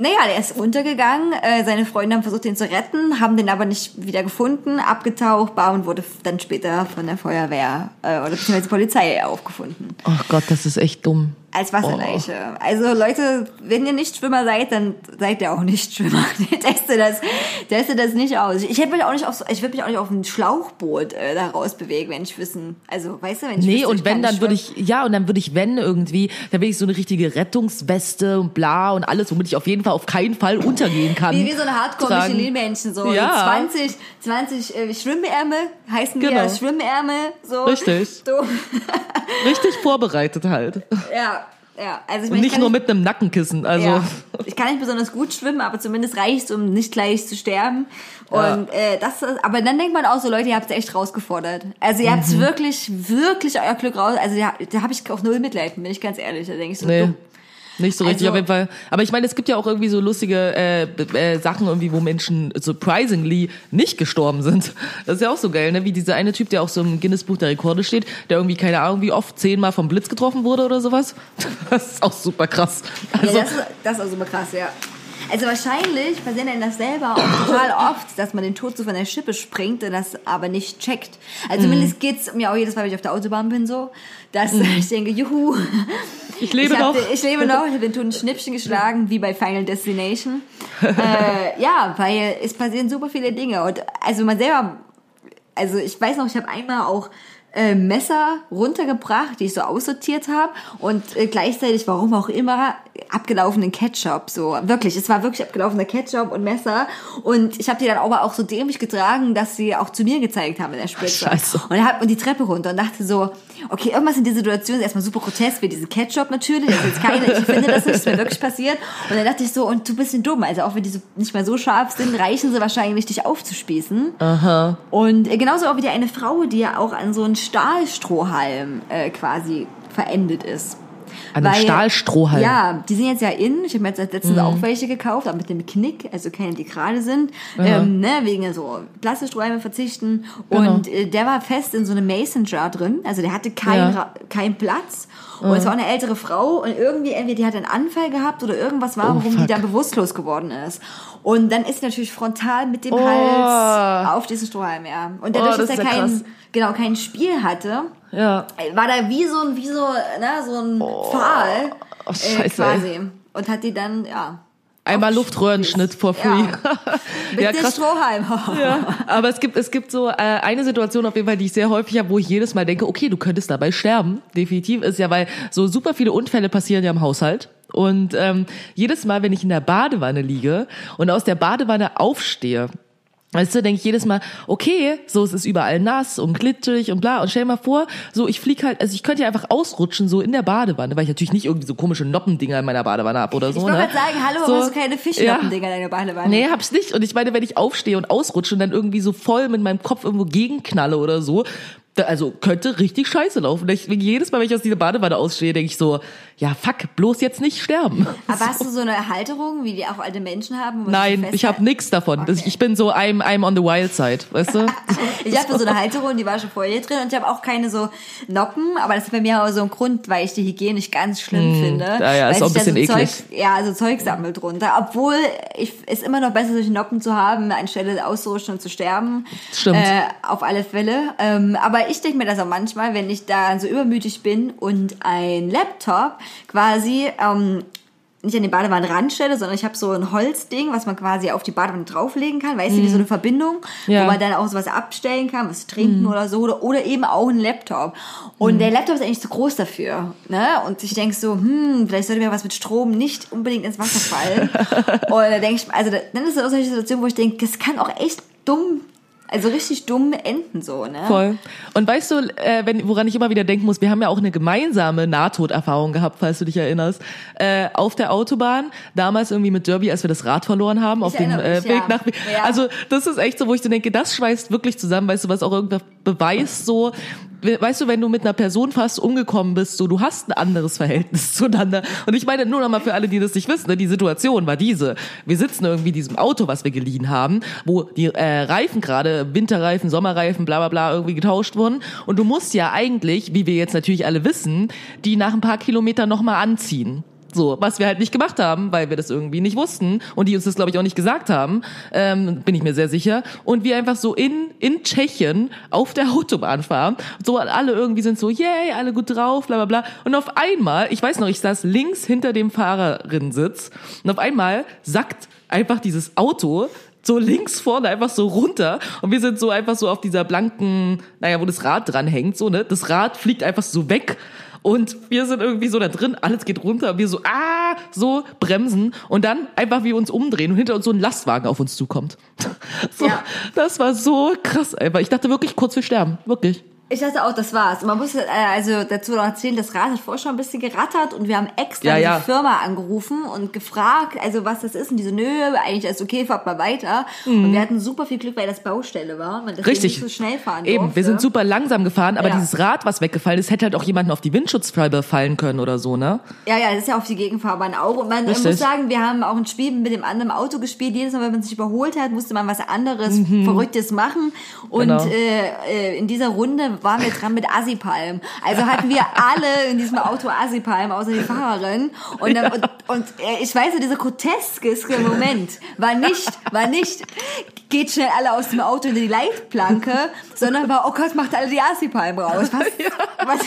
Naja, der ist untergegangen. Äh, seine Freunde haben versucht, ihn zu retten, haben den aber nicht wieder gefunden, abgetaucht, bar und wurde dann später von der Feuerwehr äh, oder beziehungsweise Polizei aufgefunden. Ach Gott, das ist echt dumm. Als Wasserleiche. Oh. Also Leute, wenn ihr nicht Schwimmer seid, dann seid ihr auch nicht Schwimmer. teste das, teste das nicht aus. Ich hätte mich auch nicht auf, so, ich würde mich auch nicht auf ein Schlauchboot äh, da raus bewegen, wenn ich wissen, also weißt du, wenn ich Nee, wüsste, und wenn dann würde ich, ja, und dann würde ich, wenn irgendwie, dann würde ich so eine richtige Rettungsweste und bla und alles, womit ich auf jeden Fall auf keinen Fall untergehen kann. Wie, wie so eine Hardcore-Michelin-Männchen, so ja. 20, 20 äh, Schwimmärmel heißen genau. wir Schwimmärmel, so. Richtig. So. Richtig vorbereitet halt. Ja, ja, also ich mein, Und nicht nur mit einem Nackenkissen. Also ja. ich kann nicht besonders gut schwimmen, aber zumindest reicht es, um nicht gleich zu sterben. Und ja. äh, das, ist, aber dann denkt man auch so, Leute, ihr habt es echt rausgefordert. Also ihr mhm. habt wirklich, wirklich euer Glück raus. Also da, da habe ich auch null Mitleid, bin ich ganz ehrlich. Da denke ich so, nee. dumm. Nicht so richtig, also, auf jeden Fall. Aber ich meine, es gibt ja auch irgendwie so lustige äh, äh, Sachen irgendwie, wo Menschen surprisingly nicht gestorben sind. Das ist ja auch so geil, ne? Wie dieser eine Typ, der auch so im Guinness Buch der Rekorde steht, der irgendwie, keine Ahnung, wie oft zehnmal vom Blitz getroffen wurde oder sowas. Das ist auch super krass. Also, ja, das, ist, das ist auch super krass, ja. Also wahrscheinlich passiert einem das selber auch total oft, dass man den Tod so von der Schippe springt und das aber nicht checkt. Also mhm. zumindest geht's mir auch jedes Mal, wenn ich auf der Autobahn bin, so, dass mhm. ich denke, juhu. Ich lebe ich noch. Den, ich lebe noch, ich habe den Tod ein Schnippchen geschlagen, wie bei Final Destination. äh, ja, weil es passieren super viele Dinge. Und also man selber, also ich weiß noch, ich habe einmal auch äh, Messer runtergebracht, die ich so aussortiert habe und äh, gleichzeitig, warum auch immer, abgelaufenen Ketchup, so wirklich. Es war wirklich abgelaufener Ketchup und Messer und ich habe die dann aber auch so dämlich getragen, dass sie auch zu mir gezeigt haben in der Spitze. Scheiße. Und hat und die Treppe runter und dachte so, okay, irgendwas in dieser Situation ist erstmal super grotesk, wie diese Ketchup natürlich, das ist jetzt keine, ich finde das nicht, ist mir wirklich passiert. Und dann dachte ich so, und du bist ein dumm, also auch wenn die so nicht mehr so scharf sind, reichen sie wahrscheinlich, dich aufzuspießen. Aha. Und äh, genauso auch wie die eine Frau, die ja auch an so einen Stahlstrohhalm äh, quasi verendet ist. An einem Stahlstrohhalm? Ja, die sind jetzt ja in. Ich habe mir jetzt als letztens auch welche gekauft, aber mit dem Knick, also keine, die gerade sind. Ähm, ne, wegen so Plastikstrohhalme verzichten. Genau. Und äh, der war fest in so einem Mason Jar drin. Also der hatte keinen Ja. Keinen Platz. Und es war eine ältere Frau und irgendwie, entweder die hat einen Anfall gehabt oder irgendwas war, Oh, warum die fuck. dann bewusstlos geworden ist. Und dann ist sie natürlich frontal mit dem Oh. Hals auf diesen Strohhalm, ja. Und dadurch, Oh, dass er ist ja krass. Genau, kein Spiel hatte, Ja. war da wie so ein, wie so, ne, so ein Pfahl Oh, äh, scheiße, quasi. Und hat die dann, ja. Einmal Luftröhrenschnitt for free. Mit Ja, dem krass. Strohhalm. Ja, aber es gibt, es gibt so äh, eine Situation auf jeden Fall, die ich sehr häufig habe, wo ich jedes Mal denke, okay, du könntest dabei sterben. Definitiv ist ja, weil so super viele Unfälle passieren ja im Haushalt. Und ähm, jedes Mal, wenn ich in der Badewanne liege und aus der Badewanne aufstehe, Weißt du, denke ich jedes Mal, okay, so es ist überall nass und glitschig und bla. Und stell dir mal vor, so ich flieg halt, also ich könnte ja einfach ausrutschen so in der Badewanne, weil ich natürlich nicht irgendwie so komische Noppendinger in meiner Badewanne hab oder so. Ich wollte ne? gerade sagen, hallo, so, hast du keine Fischnoppendinger in deiner Badewanne? Nee, hab's nicht. Und ich meine, wenn ich aufstehe und ausrutsche und dann irgendwie so voll mit meinem Kopf irgendwo gegenknalle oder so, da, also könnte richtig scheiße laufen. Ich, jedes Mal, wenn ich aus dieser Badewanne ausstehe, denke ich so, ja fuck, bloß jetzt nicht sterben. Aber hast du so eine Halterung, wie die auch alte Menschen haben? Nein, so ich habe nichts davon. Okay. ich bin so, I'm, I'm on the wild side, weißt du? Ich habe so eine Halterung, die war schon vorher drin und ich habe auch keine so Noppen, aber das ist bei mir auch so ein Grund, weil ich die Hygiene nicht ganz schlimm finde. Hm, ja, ja, ist auch ein bisschen so eklig. Zeug, ja, so Zeug sammelt drunter. Obwohl ich es immer noch besser, solche Noppen zu haben, anstelle auszurutschen und zu sterben. Stimmt. Äh, auf alle Fälle. Ähm, aber ich denke mir das auch manchmal, wenn ich da so übermütig bin und ein Laptop quasi ähm, nicht an die Badewannenrand stelle, sondern ich habe so ein Holzding, was man quasi auf die Badewanne drauflegen kann, weißt du, wie so eine Verbindung, Mhm. Ja. Mhm. wo man dann auch sowas abstellen kann, was trinken oder so, oder, oder eben auch ein Laptop. Und der Laptop ist eigentlich zu groß dafür, ne? Und ich denk so, hm, vielleicht sollte mir was mit Strom nicht unbedingt ins Wasser fallen. und da denke ich, also da- dann ist es auch solche Situation, wo ich denke, das kann auch echt dumm, also richtig dumm enden so, ne? Voll. Und weißt du, äh, wenn, woran ich immer wieder denken muss, wir haben ja auch eine gemeinsame Nahtoderfahrung gehabt, falls du dich erinnerst, äh, auf der Autobahn, damals irgendwie mit Derby, als wir das Rad verloren haben, auf dem äh, mich, Weg ja. nach. Ja. Also das ist echt so, wo ich so denke, das schweißt wirklich zusammen, weißt du, was auch irgendwas beweist, so, weißt du, wenn du mit einer Person fast umgekommen bist, so, du hast ein anderes Verhältnis zueinander. Und ich meine, nur noch mal für alle, die das nicht wissen, ne, die Situation war diese. Wir sitzen irgendwie in diesem Auto, was wir geliehen haben, wo die äh, Reifen gerade, Winterreifen, Sommerreifen, bla bla bla, irgendwie getauscht wurden. Und du musst ja eigentlich, wie wir jetzt natürlich alle wissen, die nach ein paar Kilometern nochmal anziehen. So, was wir halt nicht gemacht haben, weil wir das irgendwie nicht wussten und die uns das, glaube ich, auch nicht gesagt haben, ähm, bin ich mir sehr sicher. Und wir einfach so in, in Tschechien auf der Autobahn fahren. So alle irgendwie sind so, yay, alle gut drauf, bla bla bla. Und auf einmal, ich weiß noch, ich saß links hinter dem Fahrerinnensitz und auf einmal sackt einfach dieses Auto so links vorne einfach so runter und wir sind so einfach so auf dieser blanken, naja, wo das Rad dran hängt, so, ne? Das Rad fliegt einfach so weg und wir sind irgendwie so da drin, alles geht runter, wir so, ah, so bremsen und dann einfach wir uns umdrehen und hinter uns so ein Lastwagen auf uns zukommt. So, Ja. Das war so krass, einfach. Ich dachte wirklich kurz wir sterben, wirklich. Ich dachte auch, das war's. Man muss äh, also dazu noch erzählen, das Rad hat vorher schon ein bisschen gerattert und wir haben extra Ja, die ja. Firma angerufen und gefragt, also was das ist und diese nö, eigentlich ist okay, fahrt mal weiter. Und wir hatten super viel Glück, weil das Baustelle war, man Mhm. Richtig. nicht so schnell fahren Eben, durfte. wir sind super langsam gefahren, aber Ja. dieses Rad, was weggefallen ist, hätte halt auch jemanden auf die Windschutzscheibe fallen können oder so, ne? Ja, ja, das ist ja auf die Gegenfahrbahn auch. Und man Richtig. muss sagen, wir haben auch ein Spiel mit dem anderen Auto gespielt. Jedes Mal, wenn man sich überholt hat, musste man was anderes Verrücktes machen. Und Mhm. Genau. äh, äh, in dieser Runde waren wir dran mit Assipalm. Also hatten wir alle in diesem Auto Assipalm, außer die Fahrerin. Und, dann, und, und äh, ich weiß, dieser groteske Moment war nicht, war nicht, geht schnell alle aus dem Auto hinter die Leitplanke, sondern war, oh Gott, macht alle die Assipalm raus. Was, was,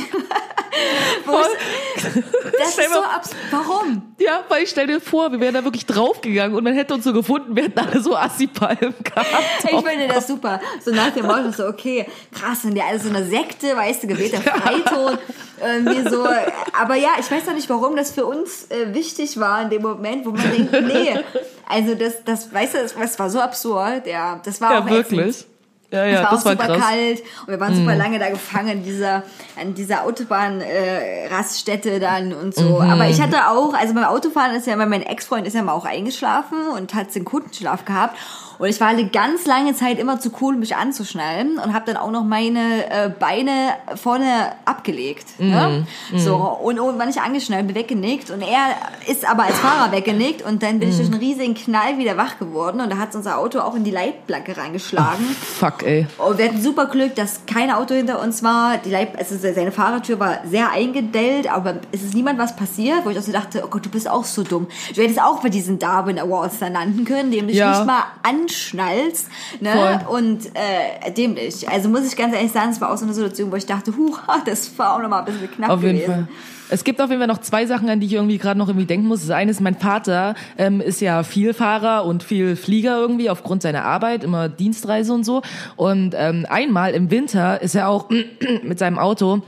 Wo ich, das ist so absurd. Warum? Ja, weil ich stell dir vor, wir wären da wirklich draufgegangen und man hätte uns so gefunden, wir hätten alle so Assi-Palmen gehabt. Ich finde das super. So nach dem Motto, so, okay, krass, sind die alle so Sekte, weißt du, gewählter Freiton. Irgendwie so. Aber ja, ich weiß auch nicht, warum das für uns äh, wichtig war in dem Moment, wo man denkt, nee. Also das, das, weißt du, das, das war so absurd, ja. Das war Ja, auch wirklich. ätzend. Ja, Es ja, war das auch war super krass. Kalt und wir waren super lange da gefangen an dieser, an dieser Autobahn-Raststätte dann und so. Mhm. Aber ich hatte auch, also beim Autofahren ist ja, mein Ex-Freund ist ja mal auch eingeschlafen und hat den Kundenschlaf gehabt. Und ich war eine ganz lange Zeit immer zu cool, mich anzuschnallen und habe dann auch noch meine äh, Beine vorne abgelegt. Mhm. Ne? So, und irgendwann ich angeschnallt, bin weggenickt und er ist aber als Fahrer weggenickt und dann bin ich durch Mhm. einen riesigen Knall wieder wach geworden und da hat unser Auto auch in die Leitplanke reingeschlagen. Fuck, ey. Und wir hatten super Glück, dass kein Auto hinter uns war. Die Leib also seine Fahrertür war sehr eingedellt, aber es ist niemand was passiert, wo ich auch so dachte, oh Gott, du bist auch so dumm. Du hättest auch bei diesen Darwin Awards dann landen können, dem dich Ja. nicht mal anschnallst. Ne? Und äh, dämlich. Also muss ich ganz ehrlich sagen, es war auch so eine Situation, wo ich dachte, huh, das war auch nochmal ein bisschen knapp Auf jeden gewesen. Fall. Es gibt auf jeden Fall noch zwei Sachen, an die ich irgendwie gerade noch irgendwie denken muss. Das eine ist, mein Vater ähm, ist ja viel Fahrer und viel Flieger irgendwie aufgrund seiner Arbeit, immer Dienstreise und so. Und ähm, einmal im Winter ist er auch mit seinem Auto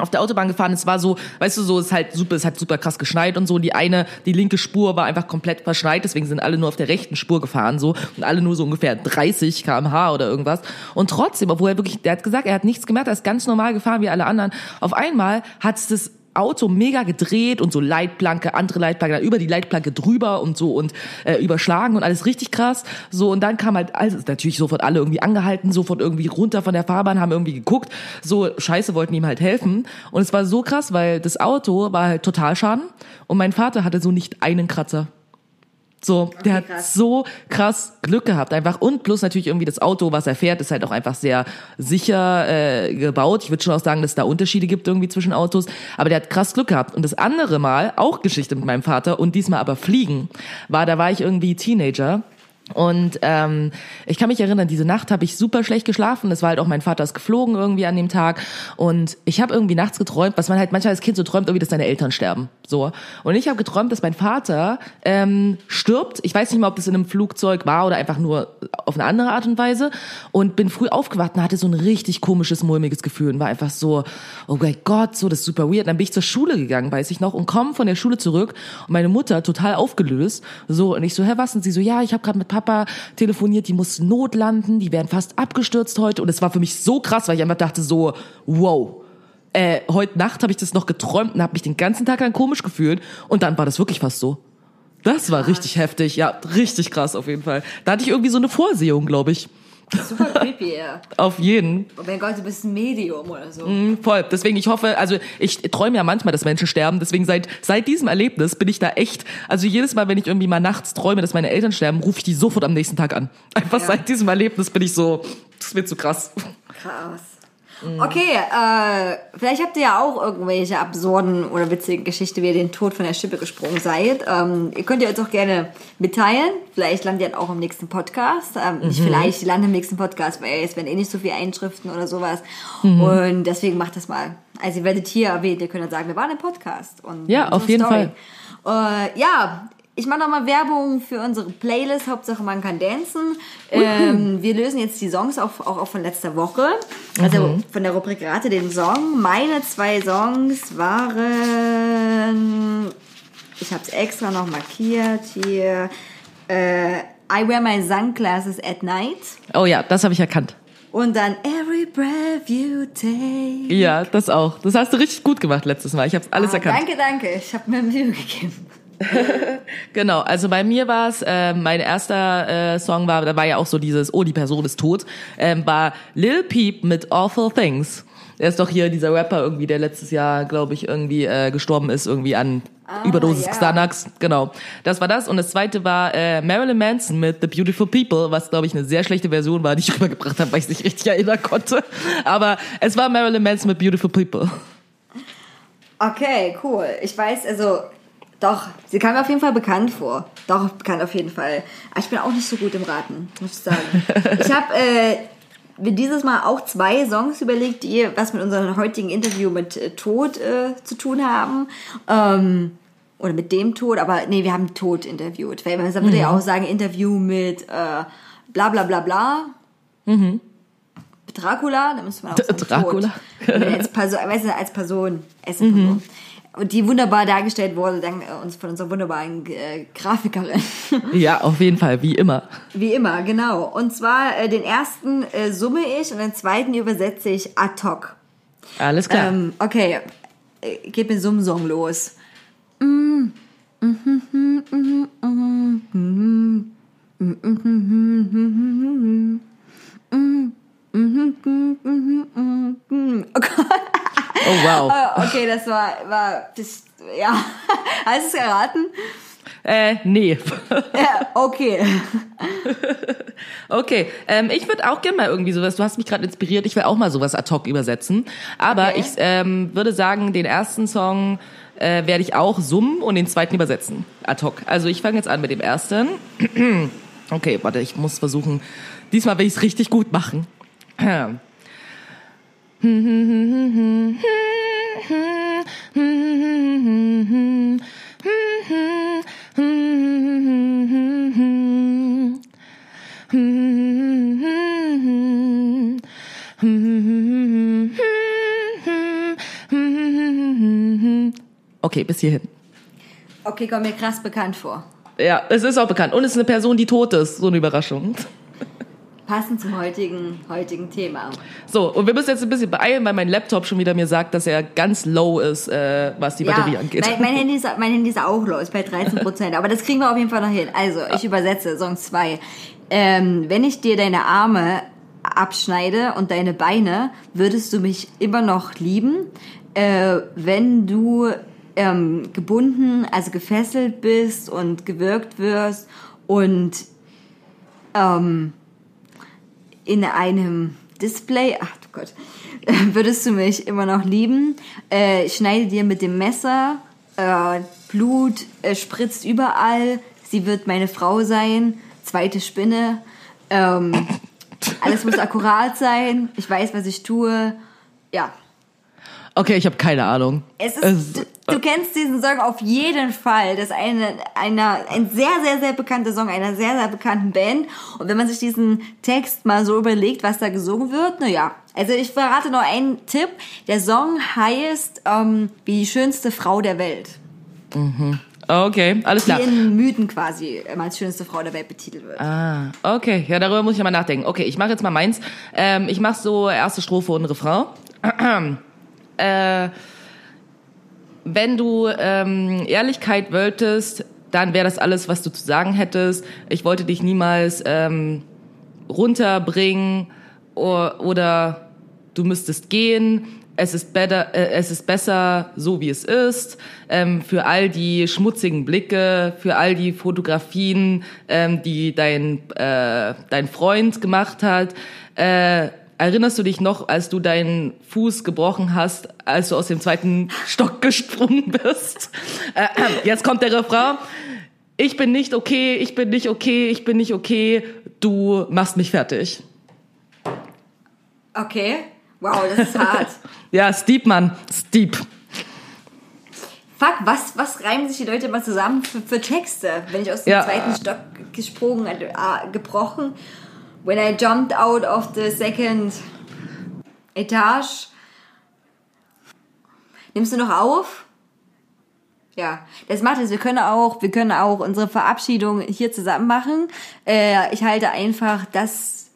auf der Autobahn gefahren. Es war so, weißt du, so es ist halt super, es hat super krass geschneit und so. Und die eine, die linke Spur war einfach komplett verschneit, deswegen sind alle nur auf der rechten Spur gefahren so und alle nur so ungefähr 30 km/h oder irgendwas. Und trotzdem, obwohl er wirklich, der hat gesagt, er hat nichts gemerkt, er ist ganz normal gefahren wie alle anderen. Auf einmal hat es das Auto mega gedreht und so Leitplanke, andere Leitplanke, dann über die Leitplanke drüber und so und äh, überschlagen und alles richtig krass. So und dann kam halt also natürlich sofort alle irgendwie angehalten, sofort irgendwie runter von der Fahrbahn, haben irgendwie geguckt. So Scheiße wollten ihm halt helfen und es war so krass, weil das Auto war halt total schaden und mein Vater hatte so nicht einen Kratzer. So, der hat krass. so krass Glück gehabt einfach und plus natürlich irgendwie das Auto, was er fährt, ist halt auch einfach sehr sicher äh, gebaut. Ich würde schon auch sagen, dass es da Unterschiede gibt irgendwie zwischen Autos, aber der hat krass Glück gehabt. Und das andere Mal, auch Geschichte mit meinem Vater und diesmal aber Fliegen, war, da war ich irgendwie Teenager und ähm, ich kann mich erinnern, diese Nacht habe ich super schlecht geschlafen. Das war halt auch mein Vater ist geflogen irgendwie an dem Tag. Und ich habe irgendwie nachts geträumt, was man halt manchmal als Kind so träumt, irgendwie, dass deine Eltern sterben. So. Und ich habe geträumt, dass mein Vater ähm, stirbt. Ich weiß nicht mal, ob das in einem Flugzeug war oder einfach nur auf eine andere Art und Weise. Und bin früh aufgewacht und hatte so ein richtig komisches, mulmiges Gefühl. Und war einfach so, oh mein Gott, so, das ist super weird. Und dann bin ich zur Schule gegangen, weiß ich noch, und komme von der Schule zurück. Und meine Mutter total aufgelöst. So, und ich so, Herr was? Und sie so, ja, ich habe gerade mit Papa telefoniert, die mussten notlanden, die wären fast abgestürzt heute. Und es war für mich so krass, weil ich einfach dachte so, wow. Äh, heute Nacht habe ich das noch geträumt und habe mich den ganzen Tag lang komisch gefühlt. Und dann war das wirklich fast so. Das war richtig heftig, ja, richtig krass auf jeden Fall. Da hatte ich irgendwie so eine Vorsehung, glaube ich. Super creepy, ja. Auf jeden. Oh mein Gott, du bist ein Medium oder so. Mhm, Voll. Deswegen, ich hoffe, also ich träume ja manchmal, dass Menschen sterben. Deswegen seit, seit diesem Erlebnis bin ich da echt, also jedes Mal, wenn ich irgendwie mal nachts träume, dass meine Eltern sterben, rufe ich die sofort am nächsten Tag an. Einfach Ja. seit diesem Erlebnis bin ich so, das wird zu krass. Krass. Okay, äh, vielleicht habt ihr ja auch irgendwelche absurden oder witzigen Geschichten, wie ihr den Tod von der Schippe gesprungen seid. Ähm, ihr könnt ihr uns auch gerne mitteilen. Vielleicht landet ihr auch im nächsten Podcast. Ähm, Nicht vielleicht, die landen im nächsten Podcast, weil es werden eh nicht so viele Einschriften oder sowas. Und deswegen macht das mal. Also ihr werdet hier erwähnt, ihr könnt dann sagen, wir waren im Podcast. Und Ja, auf jeden Story. Äh, ja, ich mache nochmal Werbung für unsere Playlist. Hauptsache man kann dancen. Ähm, wir lösen jetzt die Songs auch, auch, auch von letzter Woche. Also von der Rubrik Rate den Song. Meine zwei Songs waren, ich habe es extra noch markiert hier, äh, I Wear My Sunglasses at Night. Oh ja, das habe ich erkannt. Und dann Every Breath You Take. Ja, das auch. Das hast du richtig gut gemacht letztes Mal. Ich habe alles Ah, erkannt. danke, danke. Ich habe mir Mühe gegeben. Genau, also bei mir war es, äh, mein erster äh, Song war, da war ja auch so dieses, oh, die Person ist tot, ähm, war Lil Peep mit Awful Things. Er ist doch hier dieser Rapper irgendwie, der letztes Jahr, glaube ich, irgendwie äh, gestorben ist, irgendwie an Überdosis ja. Xanax. Genau, das war das. Und das zweite war äh, Marilyn Manson mit The Beautiful People, was, glaube ich, eine sehr schlechte Version war, die ich rübergebracht habe, weil ich es nicht richtig erinnern konnte. Aber es war Marilyn Manson mit Beautiful People. Okay, cool. Ich weiß, also doch, sie kam mir auf jeden Fall bekannt vor. Doch, bekannt auf jeden Fall. Aber ich bin auch nicht so gut im Raten, muss ich sagen. ich habe äh, mir dieses Mal auch zwei Songs überlegt, die was mit unserem heutigen Interview mit äh, Tod äh, zu tun haben. Ähm, oder mit dem Tod, aber nee, wir haben Tod interviewt. Weil man würde ja auch sagen, Interview mit äh, bla bla bla bla. Mhm. Dracula, da müsste man auch sagen, Dracula. Als Person, als Person, eine Person. Und die wunderbar dargestellt wurde, dank äh, uns von unserer wunderbaren äh, Grafikerin. Ja, auf jeden Fall, wie immer. Wie immer, genau. Und zwar äh, den ersten äh, summe ich und den zweiten übersetze ich ad hoc. Alles klar. Ähm, okay, äh, geht mit Summsong los. Oh Gott. Oh wow. Äh, Okay, das war, war das, ja. Hast du es erraten? Äh, nee. Ja, okay. Okay, ähm, ich würde auch gerne mal irgendwie sowas, du hast mich gerade inspiriert, ich will auch mal sowas ad hoc übersetzen. Aber Okay. ich ähm, würde sagen, den ersten Song äh, werde ich auch summen und den zweiten übersetzen. Ad hoc. Also ich fange jetzt an mit dem ersten. Okay, warte, ich muss versuchen. Diesmal will ich es richtig gut machen. Okay, bis hierhin. Okay, kommt mir krass bekannt vor. Ja, es ist auch bekannt. Und es ist eine Person, die tot ist. So eine Überraschung. Passend zum heutigen, heutigen Thema. So, und wir müssen jetzt ein bisschen beeilen, weil mein Laptop schon wieder mir sagt, dass er ganz low ist, äh, was die Batterie angeht. Mein, mein, Handy ist, mein Handy ist auch low, ist bei 13 Prozent. aber das kriegen wir auf jeden Fall noch hin. Also, ich übersetze Song 2. Ähm, wenn ich dir deine Arme abschneide und deine Beine, würdest du mich immer noch lieben. Äh, wenn du ähm, gebunden, also gefesselt bist und gewirkt wirst und ähm, in einem Display, ach du Gott, würdest du mich immer noch lieben. Äh, ich schneide dir mit dem Messer, äh, Blut äh, spritzt überall, sie wird meine Frau sein, zweite Spinne. Ähm, alles muss akkurat sein, ich weiß, was ich tue. Ja, Okay, ich habe keine Ahnung. es ist, du, du kennst diesen Song auf jeden Fall. Das ist eine, einer, ein sehr, sehr, sehr bekannter Song einer sehr, sehr bekannten Band. Und wenn man sich diesen Text mal so überlegt, was da gesungen wird, naja. Also ich verrate noch einen Tipp. Der Song heißt ähm, wie die schönste Frau der Welt. Okay, alles Die klar. in Mythen quasi ähm, als schönste Frau der Welt betitelt wird. Ah, okay. Ja, darüber muss ich mal nachdenken. Okay, ich mache jetzt mal meins. Ähm, ich mache so erste Strophe und Refrain. äh, wenn du ähm, Ehrlichkeit wolltest, dann wäre das alles, was du zu sagen hättest. Ich wollte dich niemals ähm, runterbringen o- oder du müsstest gehen. Es ist, better, äh, es ist besser so, wie es ist. Ähm, für all die schmutzigen Blicke, für all die Fotografien, ähm, die dein, äh, dein Freund gemacht hat. Äh, erinnerst du dich noch, als du deinen Fuß gebrochen hast, als du aus dem zweiten Stock gesprungen bist? Äh, jetzt kommt der Refrain. Ich bin nicht okay, ich bin nicht okay, ich bin nicht okay, du machst mich fertig. Okay. Wow, das ist hart. Ja, Steep, Mann, Steep. Fuck, was, was reimen sich die Leute immer zusammen für, für Texte? Wenn ich aus dem Ja. zweiten Stock gesprungen, äh, gebrochen. When I jumped out of the second Etage. Nimmst du noch auf? Ja, das macht es. Wir können auch, wir können auch unsere Verabschiedung hier zusammen machen. Äh, ich halte einfach das,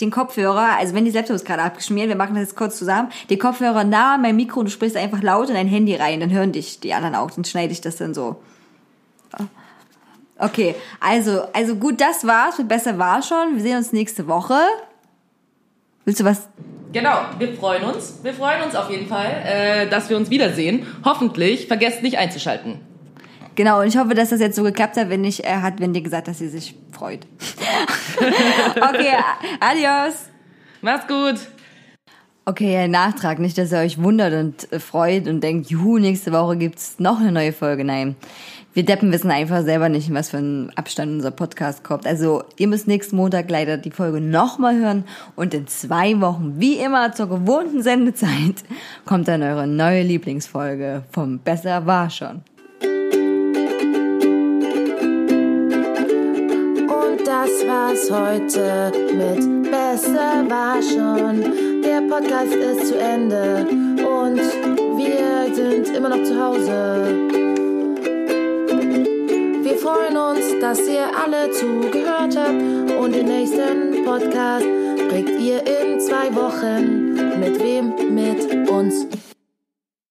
den Kopfhörer, also wenn die Laptop ist gerade abgeschmiert, wir machen das jetzt kurz zusammen, den Kopfhörer nah an mein Mikro und du sprichst einfach laut in dein Handy rein, dann hören dich die anderen auch, dann schneide ich das dann so. Okay, also, also gut, das war's. Mit besser war schon. Wir sehen uns nächste Woche. Willst du was? Genau, wir freuen uns. Wir freuen uns auf jeden Fall, äh, dass wir uns wiedersehen. Hoffentlich vergesst nicht einzuschalten. Genau, und ich hoffe, dass das jetzt so geklappt hat, wenn nicht, er hat Wendy gesagt, dass sie sich freut. okay, adios. Macht's gut. Okay, ja, Nachtrag, nicht, dass ihr euch wundert und äh, freut und denkt, juhu, nächste Woche gibt's noch eine neue Folge. Nein, wir Deppen wissen einfach selber nicht, in was für ein Abstand unser Podcast kommt. Also ihr müsst nächsten Montag leider die Folge nochmal hören und in zwei Wochen, wie immer zur gewohnten Sendezeit, kommt dann eure neue Lieblingsfolge vom Besser war schon. Und das war's heute mit Besser war schon. Der Podcast ist zu Ende und wir sind immer noch zu Hause. Wir freuen uns, dass ihr alle zugehört habt und den nächsten Podcast kriegt ihr in zwei Wochen. Mit wem? Mit uns.